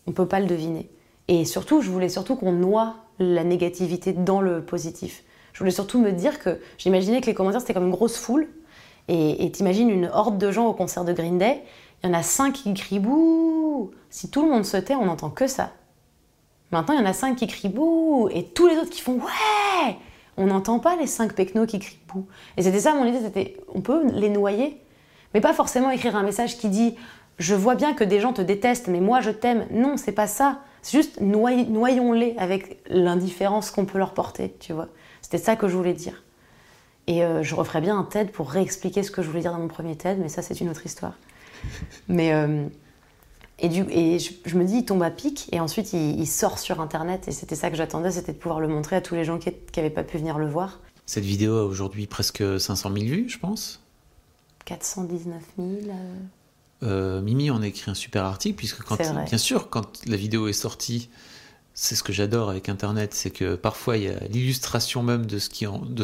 On peut pas le deviner. Et surtout, je voulais surtout qu'on noie la négativité dans le positif. Je voulais surtout me dire que j'imaginais que les commentaires c'était comme une grosse foule. Et t'imagines une horde de gens au concert de Green Day, il y en a cinq qui crient bouh. Si tout le monde se tait, on n'entend que ça. Maintenant, il y en a cinq qui crient bouh et tous les autres qui font ouais. On n'entend pas les cinq pecnos qui crient bouh. Et c'était ça mon idée, c'était on peut les noyer, mais pas forcément écrire un message qui dit je vois bien que des gens te détestent, mais moi je t'aime. Non, c'est pas ça. C'est juste noyons-les avec l'indifférence qu'on peut leur porter, tu vois. C'était ça que je voulais dire. Et euh, je referais bien un TED pour réexpliquer ce que je voulais dire dans mon premier TED, mais ça, c'est une autre histoire. Mais. Euh, et, du, et je, me dis, il tombe à pic, et ensuite il, sort sur Internet, et c'était ça que j'attendais, c'était de pouvoir le montrer à tous les gens qui n'avaient pas pu venir le voir. Cette vidéo a aujourd'hui presque 500 000 vues, je pense 419 000. Euh, Mimi en a écrit un super article, puisque quand, bien sûr, quand la vidéo est sortie, c'est ce que j'adore avec Internet, c'est que parfois il y a l'illustration même de ce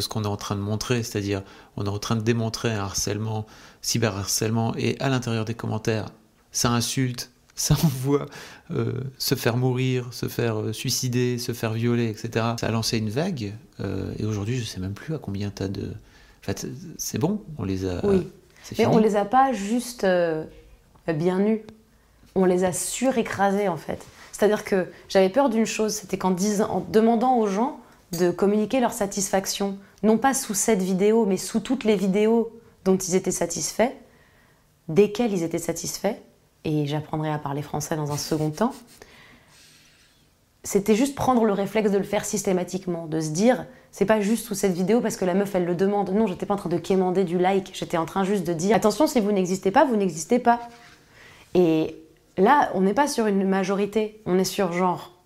qu'on est en train de montrer, c'est-à-dire on est en train de démontrer un harcèlement, cyberharcèlement, et à l'intérieur des commentaires, ça insulte, ça envoie euh, se faire mourir, se faire euh, suicider, se faire violer, etc. Ça a lancé une vague, et aujourd'hui je sais même plus à combien t'as de... En fait, c'est bon, on les a... Oui. Mais on les a pas juste bien nus. On les a surécrasés en fait. C'est-à-dire que j'avais peur d'une chose, c'était qu'en en demandant aux gens de communiquer leur satisfaction, non pas sous cette vidéo, mais sous toutes les vidéos dont ils étaient satisfaits, desquelles ils étaient satisfaits, et j'apprendrai à parler français dans un second temps, c'était juste prendre le réflexe de le faire systématiquement, de se dire, c'est pas juste sous cette vidéo parce que la meuf elle le demande. Non, j'étais pas en train de quémander du like, j'étais en train juste de dire, attention, si vous n'existez pas, vous n'existez pas. Et là, on n'est pas sur une majorité, on est sur genre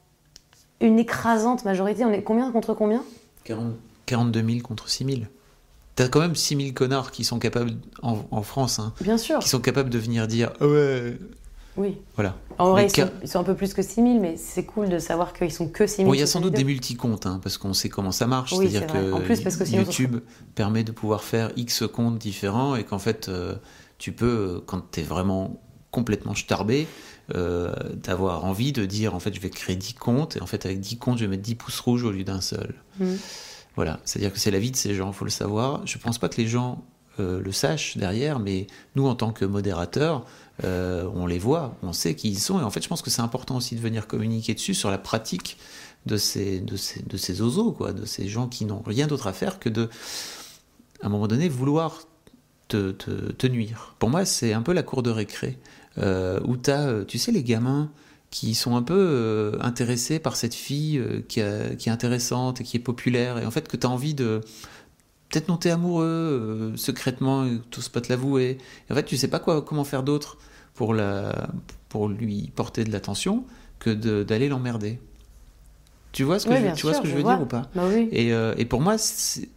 une écrasante majorité. On est combien contre combien? 42 000 contre 6 000. T'as quand même 6 000 connards qui sont capables, en, France, hein, Bien sûr. qui sont capables de venir dire ah ouais. Oui. Voilà. En vrai, ils sont, un peu plus que 6 000, mais c'est cool de savoir qu'ils sont que 6 000. Bon, il y a sans doute des multi-comptes, hein, parce qu'on sait comment ça marche. C'est-à-dire que, en plus, parce que YouTube permet de pouvoir faire X comptes différents et qu'en fait, euh, tu peux, quand tu es vraiment complètement starbé, euh, d'avoir envie de dire en fait je vais créer 10 comptes et en fait avec 10 comptes je vais mettre 10 pouces rouges au lieu d'un seul. Mm. Voilà, c'est-à-dire que c'est la vie de ces gens, il faut le savoir. Je pense pas que les gens euh, le sachent derrière, mais nous en tant que modérateurs, euh, on les voit, on sait qui ils sont et en fait je pense que c'est important aussi de venir communiquer dessus sur la pratique de ces, de ces, de ces osos, quoi, de ces gens qui n'ont rien d'autre à faire que de, à un moment donné, vouloir te, te, te nuire. Pour moi, c'est un peu la cour de récré. Euh, où tu as, euh, tu sais, les gamins qui sont un peu euh, intéressés par cette fille qui, est intéressante et qui est populaire, et en fait que tu as envie de peut-être monter amoureux secrètement, tout pas te l'avouer. En fait, tu sais pas quoi, comment faire d'autre pour, la, pour lui porter de l'attention que d'aller l'emmerder. Tu vois ce que je, tu vois ce que je veux dire ou pas? Bah oui. et, et, pour moi,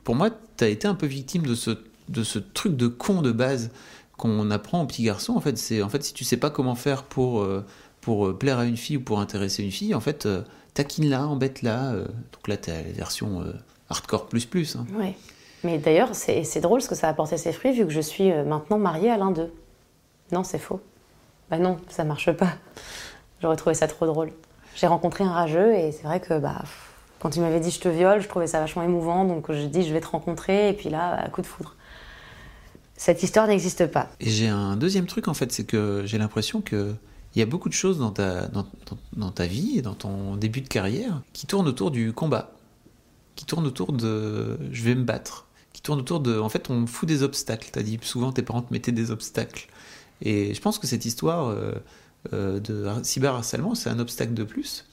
pour moi, tu as été un peu victime de ce, de ce truc de con de base qu'on apprend aux petits garçons. En fait, c'est en fait si tu sais pas comment faire pour euh, pour euh, plaire à une fille ou pour intéresser une fille, en fait, euh, taquine-la, embête-la. donc là, tu as la version hardcore plus plus. Hein. Oui. Mais d'ailleurs, c'est drôle ce que ça a apporté ses fruits vu que je suis maintenant mariée à l'un d'eux. Non, c'est faux. Bah non, ça marche pas. J'aurais trouvé ça trop drôle. J'ai rencontré un rageux et c'est vrai que bah, quand il m'avait dit je te viole, je trouvais ça vachement émouvant. Donc je dis je vais te rencontrer et puis là, coup de foudre cette histoire n'existe pas. Et j'ai un deuxième truc en fait, c'est que j'ai l'impression que il y a beaucoup de choses dans ta, dans, ta vie et dans ton début de carrière qui tournent autour du combat, qui tournent autour de je vais me battre, qui tournent autour de. En fait, on me fout des obstacles. Tu as dit souvent tes parents te mettaient des obstacles. Et je pense que cette histoire euh, euh, de cyberharcèlement, c'est un obstacle de plus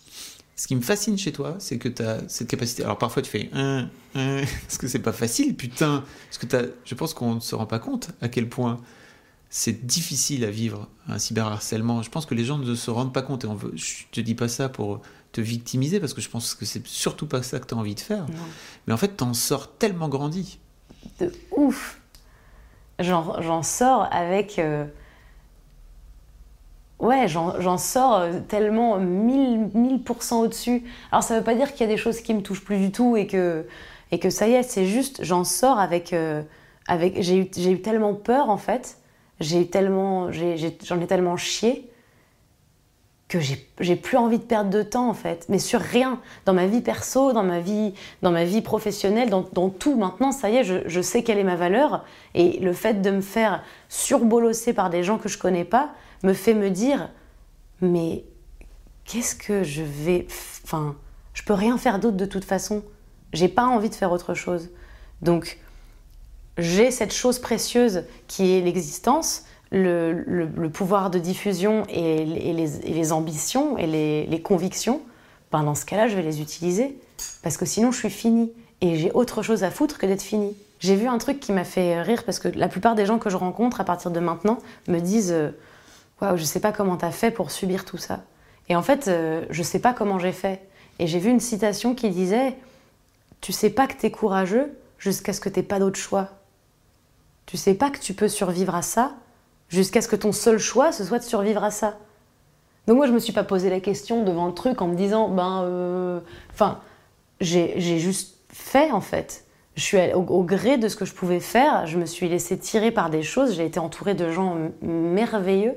ce qui me fascine chez toi, c'est que tu as cette capacité. Alors parfois tu fais un, un, parce que c'est pas facile, putain? Parce que as, je pense qu'on ne se rend pas compte à quel point c'est difficile à vivre un cyberharcèlement. Je pense que les gens ne se rendent pas compte. Et on veut, je te dis pas ça pour te victimiser parce que je pense que c'est surtout pas ça que tu as envie de faire. Mais en fait, t'en sors tellement grandi. De ouf. J'en sors avec. Euh, ouais, j'en sors euh, tellement 1000%, 1000 au-dessus. Alors ça veut pas dire qu'il y a des choses qui me touchent plus du tout et que, et que ça y est, c'est juste, j'en sors avec. Euh, avec J'ai eu, eu tellement peur en fait. J'ai tellement. J'en ai, ai tellement chié que j'ai plus envie de perdre de temps en fait, mais sur rien, dans ma vie perso, dans ma vie, dans ma vie professionnelle, dans, dans tout. Maintenant, ça y est, je, je, sais quelle est ma valeur et le fait de me faire surbolosser par des gens que je connais pas me fait me dire, mais qu'est-ce que je vais, enfin, je peux rien faire d'autre de toute façon. J'ai pas envie de faire autre chose. Donc, j'ai cette chose précieuse qui est l'existence le, pouvoir de diffusion et, les, ambitions et les, convictions, ben dans ce cas-là, je vais les utiliser. Parce que sinon, je suis finie. Et j'ai autre chose à foutre que d'être finie. J'ai vu un truc qui m'a fait rire parce que la plupart des gens que je rencontre à partir de maintenant me disent euh, Waouh, je sais pas comment t'as fait pour subir tout ça. Et en fait, euh, je sais pas comment j'ai fait. Et j'ai vu une citation qui disait Tu sais pas que t'es courageux jusqu'à ce que t'aies pas d'autre choix. Tu sais pas que tu peux survivre à ça jusqu'à ce que ton seul choix, ce soit de survivre à ça. Donc moi, je me suis pas posé la question devant le truc en me disant, ben, euh, enfin, j'ai juste fait en fait. Je suis au, au, gré de ce que je pouvais faire. Je me suis laissée tirer par des choses. J'ai été entourée de gens merveilleux.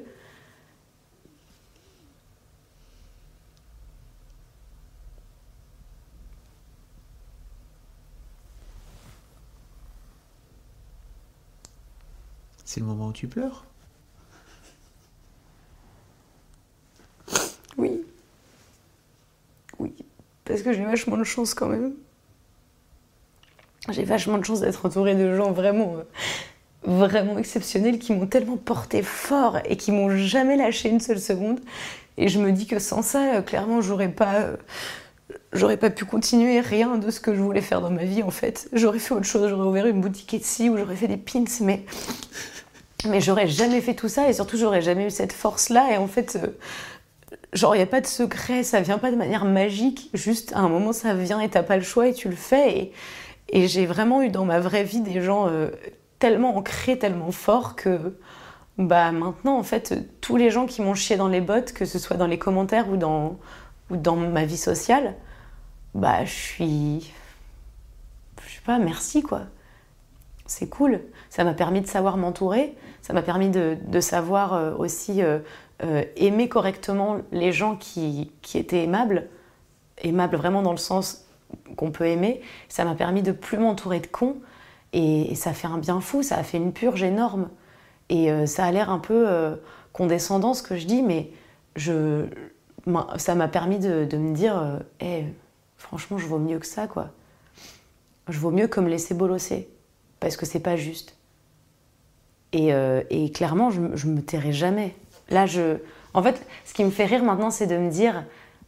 C'est le moment où tu pleures parce que j'ai vachement de chance quand même. J'ai vachement de chance d'être entourée de gens vraiment, euh, vraiment exceptionnels qui m'ont tellement porté fort et qui m'ont jamais lâché une seule seconde. Et je me dis que sans ça, euh, clairement, j'aurais pas, euh, j'aurais pas pu continuer rien de ce que je voulais faire dans ma vie en fait. J'aurais fait autre chose, j'aurais ouvert une boutique Etsy ou j'aurais fait des pins, mais mais j'aurais jamais fait tout ça et surtout j'aurais jamais eu cette force là. Et en fait, Genre, il n'y a pas de secret, ça vient pas de manière magique, juste à un moment ça vient et t'as pas le choix et tu le fais. Et, et j'ai vraiment eu dans ma vraie vie des gens euh, tellement ancrés, tellement forts que bah maintenant en fait tous les gens qui m'ont chié dans les bottes, que ce soit dans les commentaires ou dans, ou dans ma vie sociale, bah je suis. Je sais pas, merci quoi. C'est cool. Ça m'a permis de savoir m'entourer, ça m'a permis de, savoir euh, aussi. Euh, euh, aimer correctement les gens qui, étaient aimables, aimables vraiment dans le sens qu'on peut aimer, ça m'a permis de plus m'entourer de cons et, ça fait un bien fou, ça a fait une purge énorme. Et ça a l'air un peu condescendant ce que je dis, mais ça m'a permis de, me dire franchement, je vaux mieux que ça, quoi. Je vaux mieux que me laisser bolosser, parce que c'est pas juste. Et, clairement, je, je me tairai jamais. Là, je. En fait, ce qui me fait rire maintenant, c'est de me dire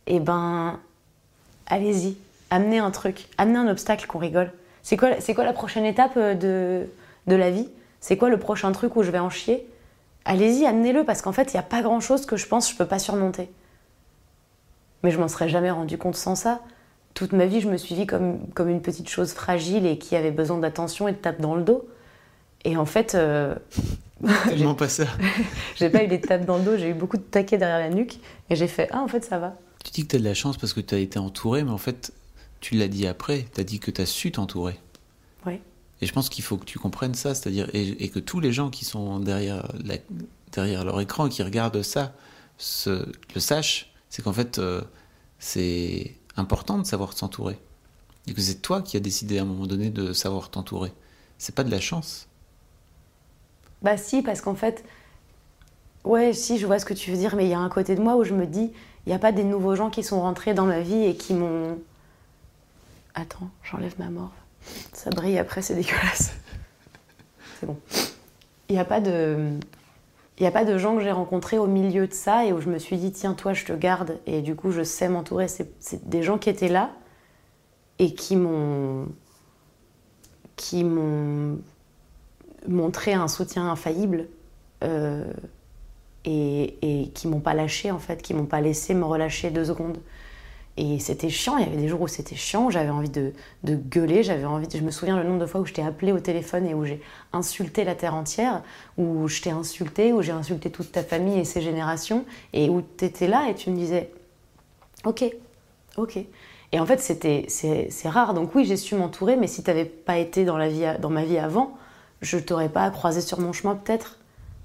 eh ben, allez-y, amenez un truc, amenez un obstacle qu'on rigole. C'est quoi, c'est quoi la prochaine étape euh, de, de la vie? C'est quoi le prochain truc où je vais en chier? Allez-y, amenez-le, parce qu'en fait, il n'y a pas grand-chose que je pense que je peux pas surmonter. Mais je m'en serais jamais rendu compte sans ça. Toute ma vie, je me suis vue comme, comme une petite chose fragile et qui avait besoin d'attention et de tape dans le dos. Et en fait, euh, Tellement pas ça. j'ai pas eu des tapes dans le dos, j'ai eu beaucoup de taquets derrière la nuque et j'ai fait Ah, en fait, ça va. Tu dis que tu as de la chance parce que tu as été entouré, mais en fait, tu l'as dit après, tu as dit que tu as su t'entourer. Oui. Et je pense qu'il faut que tu comprennes ça, c'est-à-dire, et, que tous les gens qui sont derrière, derrière leur écran, qui regardent ça, le sachent, c'est qu'en fait, euh, c'est important de savoir s'entourer. Et que c'est toi qui as décidé à un moment donné de savoir t'entourer. C'est pas de la chance. Bah si, parce qu'en fait, ouais, si, je vois ce que tu veux dire, mais il y a un côté de moi où je me dis, il n'y a pas des nouveaux gens qui sont rentrés dans ma vie et qui m'ont... Attends, j'enlève ma morve. Ça brille après, c'est dégueulasse. C'est bon. Il n'y a pas de... Il n'y a pas de gens que j'ai rencontrés au milieu de ça et où je me suis dit, tiens, toi, je te garde. Et du coup, je sais m'entourer. C'est des gens qui étaient là et qui m'ont qui m'ont montrer un soutien infaillible euh, et, qui m'ont pas lâché en fait, qui m'ont pas laissé me relâcher deux secondes. Et c'était chiant, il y avait des jours où c'était chiant, j'avais envie de, de gueuler, j'avais envie je me souviens le nombre de fois où je t'ai appelé au téléphone et où j'ai insulté la terre entière, où je t'ai insulté, où j'ai insulté toute ta famille et ses générations, et où tu étais là et tu me disais Ok, ok. Et en fait, c'était, c'est, c'est rare. Donc oui, j'ai su m'entourer, mais si tu n'avais pas été dans, la vie, dans ma vie avant, je t'aurais pas croisé sur mon chemin peut-être.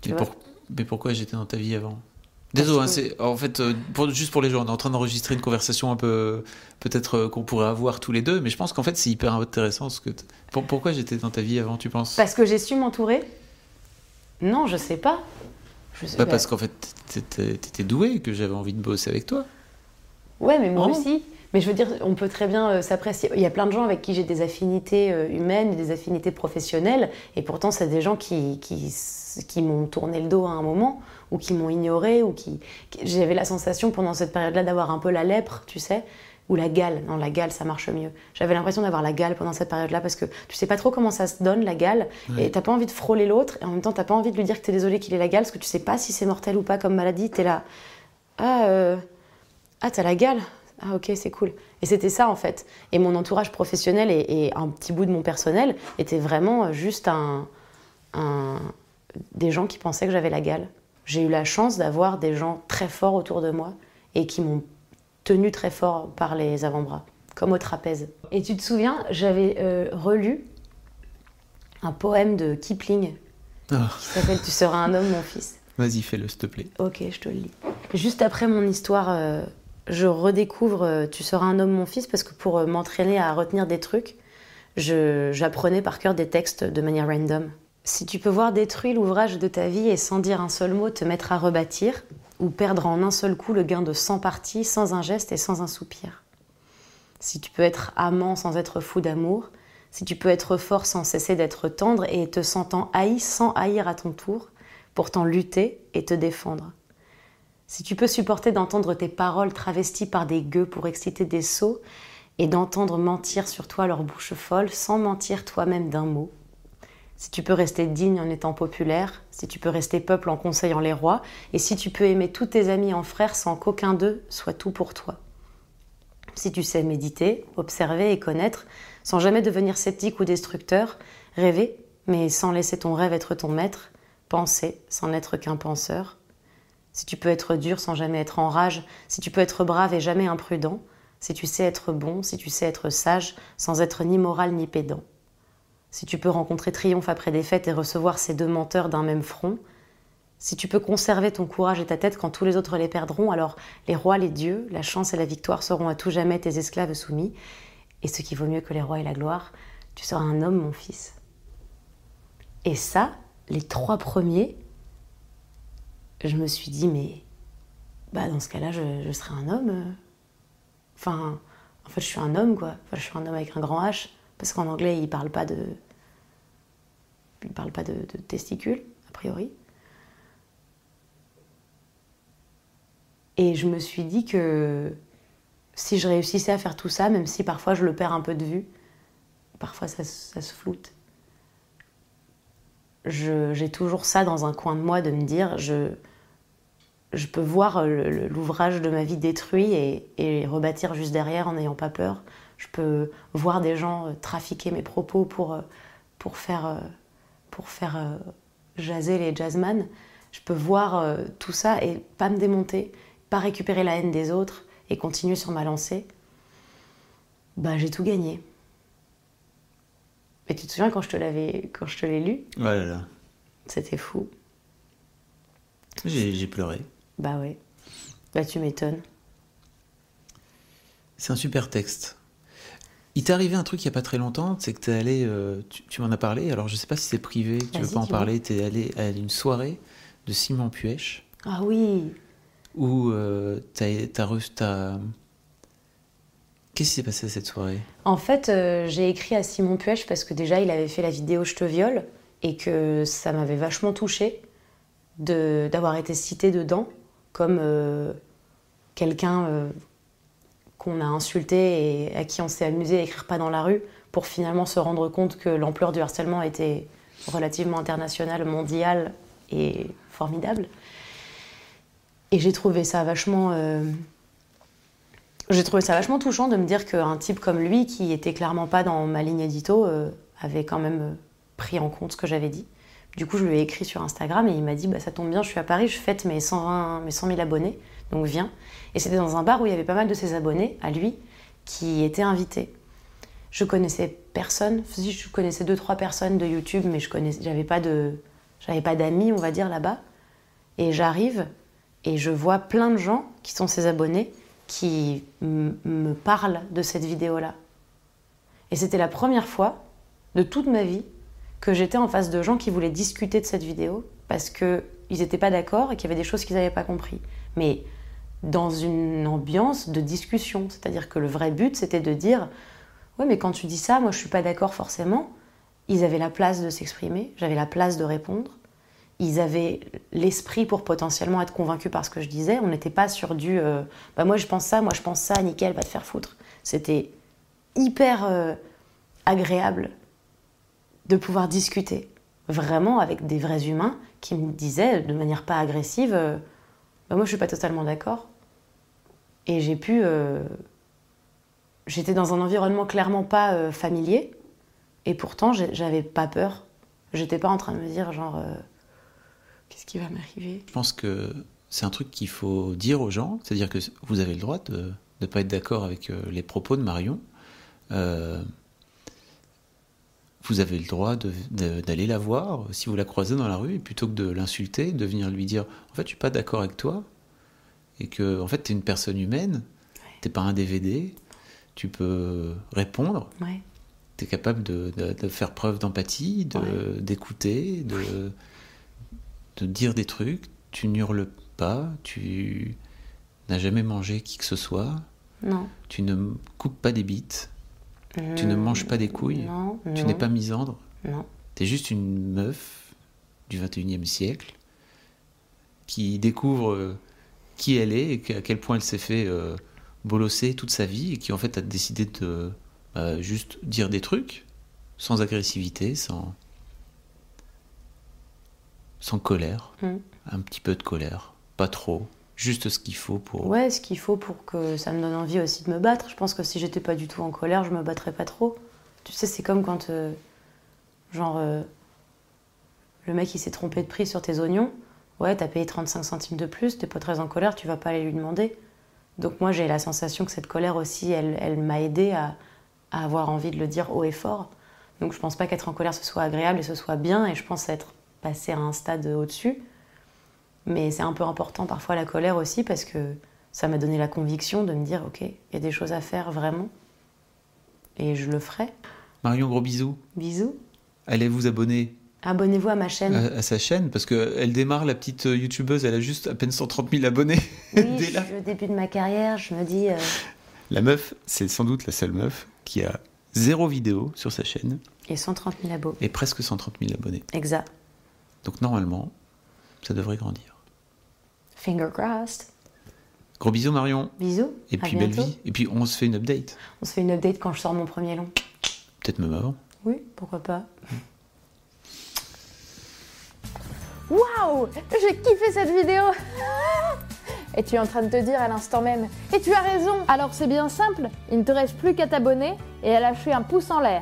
Mais, vois pour- mais pourquoi j'étais dans ta vie avant? Désolé, hein, c'est en fait euh, pour- juste pour les gens, on est en train d'enregistrer une conversation un peu peut-être euh, qu'on pourrait avoir tous les deux, mais je pense qu'en fait c'est hyper intéressant ce que t- pourquoi j'étais dans ta vie avant, tu penses? Parce que j'ai su m'entourer? Non, je sais pas. Je sais Bah, pas. parce qu'en fait t'étais t'étais doué, que j'avais envie de bosser avec toi. Ouais, mais moi Oh. aussi. Mais je veux dire, on peut très bien euh, s'apprécier. Il y a plein de gens avec qui j'ai des affinités euh, humaines, des affinités professionnelles, et pourtant, c'est des gens qui, qui, qui m'ont tourné le dos à un moment, ou qui m'ont ignoré, ou qui. qui- J'avais la sensation pendant cette période-là d'avoir un peu la lèpre, tu sais, ou la gale. Non, la gale, ça marche mieux. J'avais l'impression d'avoir la gale pendant cette période-là, parce que tu sais pas trop comment ça se donne, la gale, Ouais. et t'as pas envie de frôler l'autre, et en même temps, t'as pas envie de lui dire que t'es désolé qu'il ait la gale, parce que tu sais pas si c'est mortel ou pas comme maladie, t'es là. Ah, euh, ah, t'as la gale Ah, ok, c'est cool. Et c'était ça, en fait. Et mon entourage professionnel et, et un petit bout de mon personnel était vraiment euh, juste un, un- des gens qui pensaient que j'avais la gale. J'ai eu la chance d'avoir des gens très forts autour de moi et qui m'ont tenu très fort par les avant-bras, comme au trapèze. Et tu te souviens, j'avais euh, relu un poème de Kipling Ah, qui s'appelle Tu seras un homme, mon fils. Vas-y, fais-le s'il te plaît. Ok, je te le lis. Juste après mon histoire, euh, je redécouvre euh, Tu seras un homme, mon fils, parce que pour euh, m'entraîner à retenir des trucs, j'apprenais par cœur des textes de manière random. Si tu peux voir détruit l'ouvrage de ta vie et sans dire un seul mot te mettre à rebâtir, ou perdre en un seul coup le gain de 100 parties sans un geste et sans un soupir. Si tu peux être amant sans être fou d'amour, si tu peux être fort sans cesser d'être tendre et te sentant haï sans haïr à ton tour, pourtant lutter et te défendre. Si tu peux supporter d'entendre tes paroles travesties par des gueux pour exciter des sots et d'entendre mentir sur toi leur bouche folle sans mentir toi-même d'un mot. Si tu peux rester digne en étant populaire, si tu peux rester peuple en conseillant les rois, et si tu peux aimer tous tes amis en frères sans qu'aucun d'eux soit tout pour toi. Si tu sais méditer, observer et connaître, sans jamais devenir sceptique ou destructeur, rêver, mais sans laisser ton rêve être ton maître, penser sans n'être qu'un penseur, si tu peux être dur sans jamais être en rage, si tu peux être brave et jamais imprudent, si tu sais être bon, si tu sais être sage, sans être ni moral ni pédant. Si tu peux rencontrer triomphe après défaite et recevoir ces deux menteurs d'un même front, si tu peux conserver ton courage et ta tête quand tous les autres les perdront, alors les rois, les dieux, la chance et la victoire seront à tout jamais tes esclaves soumis. Et ce qui vaut mieux que les rois et la gloire, tu seras un homme, mon fils. Et ça, les trois premiers, je me suis dit, mais bah, dans ce cas-là, je, je serai un homme. euh. Enfin, en fait, je suis un homme, quoi. Enfin, je suis un homme avec un grand H, parce qu'en anglais, il parle pas de. Pas de, testicules, a priori. Et je me suis dit que si je réussissais à faire tout ça, même si parfois je le perds un peu de vue, parfois ça, se- ça se floute, j'ai toujours ça dans un coin de moi de me dire je, je peux voir le- l'ouvrage de ma vie détruit et, et rebâtir juste derrière en n'ayant pas peur. Je peux voir des gens euh, trafiquer mes propos pour, euh, pour faire, euh, pour faire euh, jaser les jazzman. Je peux voir euh, tout ça et pas me démonter, pas récupérer la haine des autres et continuer sur ma lancée. Bah, j'ai tout gagné. Et tu te souviens quand je te l'avais, quand je te l'ai lu, Oh là là. c'était fou. J'ai pleuré. Bah ouais. Bah tu m'étonnes. C'est un super texte. Il t'est arrivé un truc il n'y a pas très longtemps, c'est que t'es allé, euh, tu, tu m'en as parlé, alors je sais pas si c'est privé, tu veux pas en parler, t'es allé à une soirée de Simon Puech Ah oui. où euh, t'as, t'as- Qu'est-ce qui s'est passé à cette soirée? En fait, euh, j'ai écrit à Simon Puech parce que déjà, il avait fait la vidéo Je te viole et que ça m'avait vachement touchée d'avoir été cité dedans comme euh, quelqu'un euh, qu'on a insulté et à qui on s'est amusé à écrire pas dans la rue pour finalement se rendre compte que l'ampleur du harcèlement était relativement internationale, mondiale et formidable. Et j'ai trouvé ça vachement, euh, touchant de me dire qu'un type comme lui, qui était clairement pas dans ma ligne édito, avait quand même pris en compte ce que j'avais dit. Du coup, je lui ai écrit sur Instagram et il m'a dit bah, Ça tombe bien, je suis à Paris, je fête mes 120, mes 100 000 abonnés, donc viens. Et c'était dans un bar où il y avait pas mal de ses abonnés, à lui, qui étaient invités. Je connaissais personne, je connaissais deux trois personnes de YouTube, mais je j'avais pas de, j'avais pas d'amis, on va dire là-bas. Et j'arrive et je vois plein de gens qui sont ses abonnés qui me parlent de cette vidéo-là. Et c'était la première fois de toute ma vie que j'étais en face de gens qui voulaient discuter de cette vidéo parce qu'ils n'étaient pas d'accord et qu'il y avait des choses qu'ils n'avaient pas compris. Mais dans une ambiance de discussion. C'est-à-dire que le vrai but, c'était de dire Ouais, mais quand tu dis ça, moi je suis pas d'accord forcément. Ils avaient la place de s'exprimer, j'avais la place de répondre. Ils avaient l'esprit pour potentiellement être convaincus par ce que je disais. On n'était pas sur du euh, bah moi je pense ça, moi je pense ça, nickel, va te faire foutre. C'était hyper euh, agréable de pouvoir discuter vraiment avec des vrais humains qui me disaient de manière pas agressive euh, bah moi je suis pas totalement d'accord et j'ai pu. Euh, j'étais dans un environnement clairement pas euh, familier. Et pourtant, j'avais pas peur. J'étais pas en train de me dire, genre, qu'est-ce qui va m'arriver? Je pense que c'est un truc qu'il faut dire aux gens. C'est-à-dire que vous avez le droit de ne pas être d'accord avec les propos de Marion. Vous avez le droit d'aller la voir si vous la croisez dans la rue, et plutôt que de l'insulter, de venir lui dire En fait, je suis pas d'accord avec toi, et que en fait tu es une personne humaine, tu n'es pas un DVD, tu peux répondre, tu es capable de, faire preuve d'empathie, d'écouter, de, de, dire des trucs, tu n'hurles pas, tu n'as jamais mangé qui que ce soit, non. tu ne coupes pas des bites, tu ne manges pas des couilles, tu n'es pas misandre, tu es juste une meuf du 21e siècle qui découvre qui elle est et à quel point elle s'est fait euh, bolosser toute sa vie et qui en fait a décidé de bah, juste dire des trucs sans agressivité, sans, sans colère, mm. un petit peu de colère, pas trop, juste ce qu'il faut pour. Ouais, ce qu'il faut pour que ça me donne envie aussi de me battre. Je pense que si j'étais pas du tout en colère, je me battrais pas trop. Tu sais, c'est comme quand, euh, genre, euh, le mec il s'est trompé de prix sur tes oignons ouais, t'as payé 35 centimes de plus, t'es pas très en colère, tu vas pas aller lui demander. Donc moi j'ai la sensation que cette colère aussi, elle, elle m'a aidé à, à, avoir envie de le dire haut et fort. Donc je pense pas qu'être en colère ce soit agréable et ce soit bien, et je pense être passé à un stade au-dessus. Mais c'est un peu important parfois la colère aussi parce que ça m'a donné la conviction de me dire ok, il y a des choses à faire vraiment, et je le ferai. Marion, gros bisous. Bisous. Allez vous abonner Abonnez-vous à ma chaîne. À, sa chaîne, parce qu'elle démarre, la petite euh, youtubeuse, elle a juste à peine 130 000 abonnés. Oui, Dès là. au début de ma carrière, je me dis. Euh, la meuf, c'est sans doute la seule meuf qui a zéro vidéo sur sa chaîne. Et 130 000 abos. Et presque 130 000 abonnés. Exact. Donc normalement, ça devrait grandir. Finger crossed. Gros bisous Marion. Bisous. Et puis belle vie. Et puis on se fait une update. On se fait une update quand je sors mon premier long. Peut-être même avant. Oui, pourquoi pas. Waouh J'ai kiffé cette vidéo Et tu es en train de te dire à l'instant même Et tu as raison Alors c'est bien simple, il ne te reste plus qu'à t'abonner et à lâcher un pouce en l'air.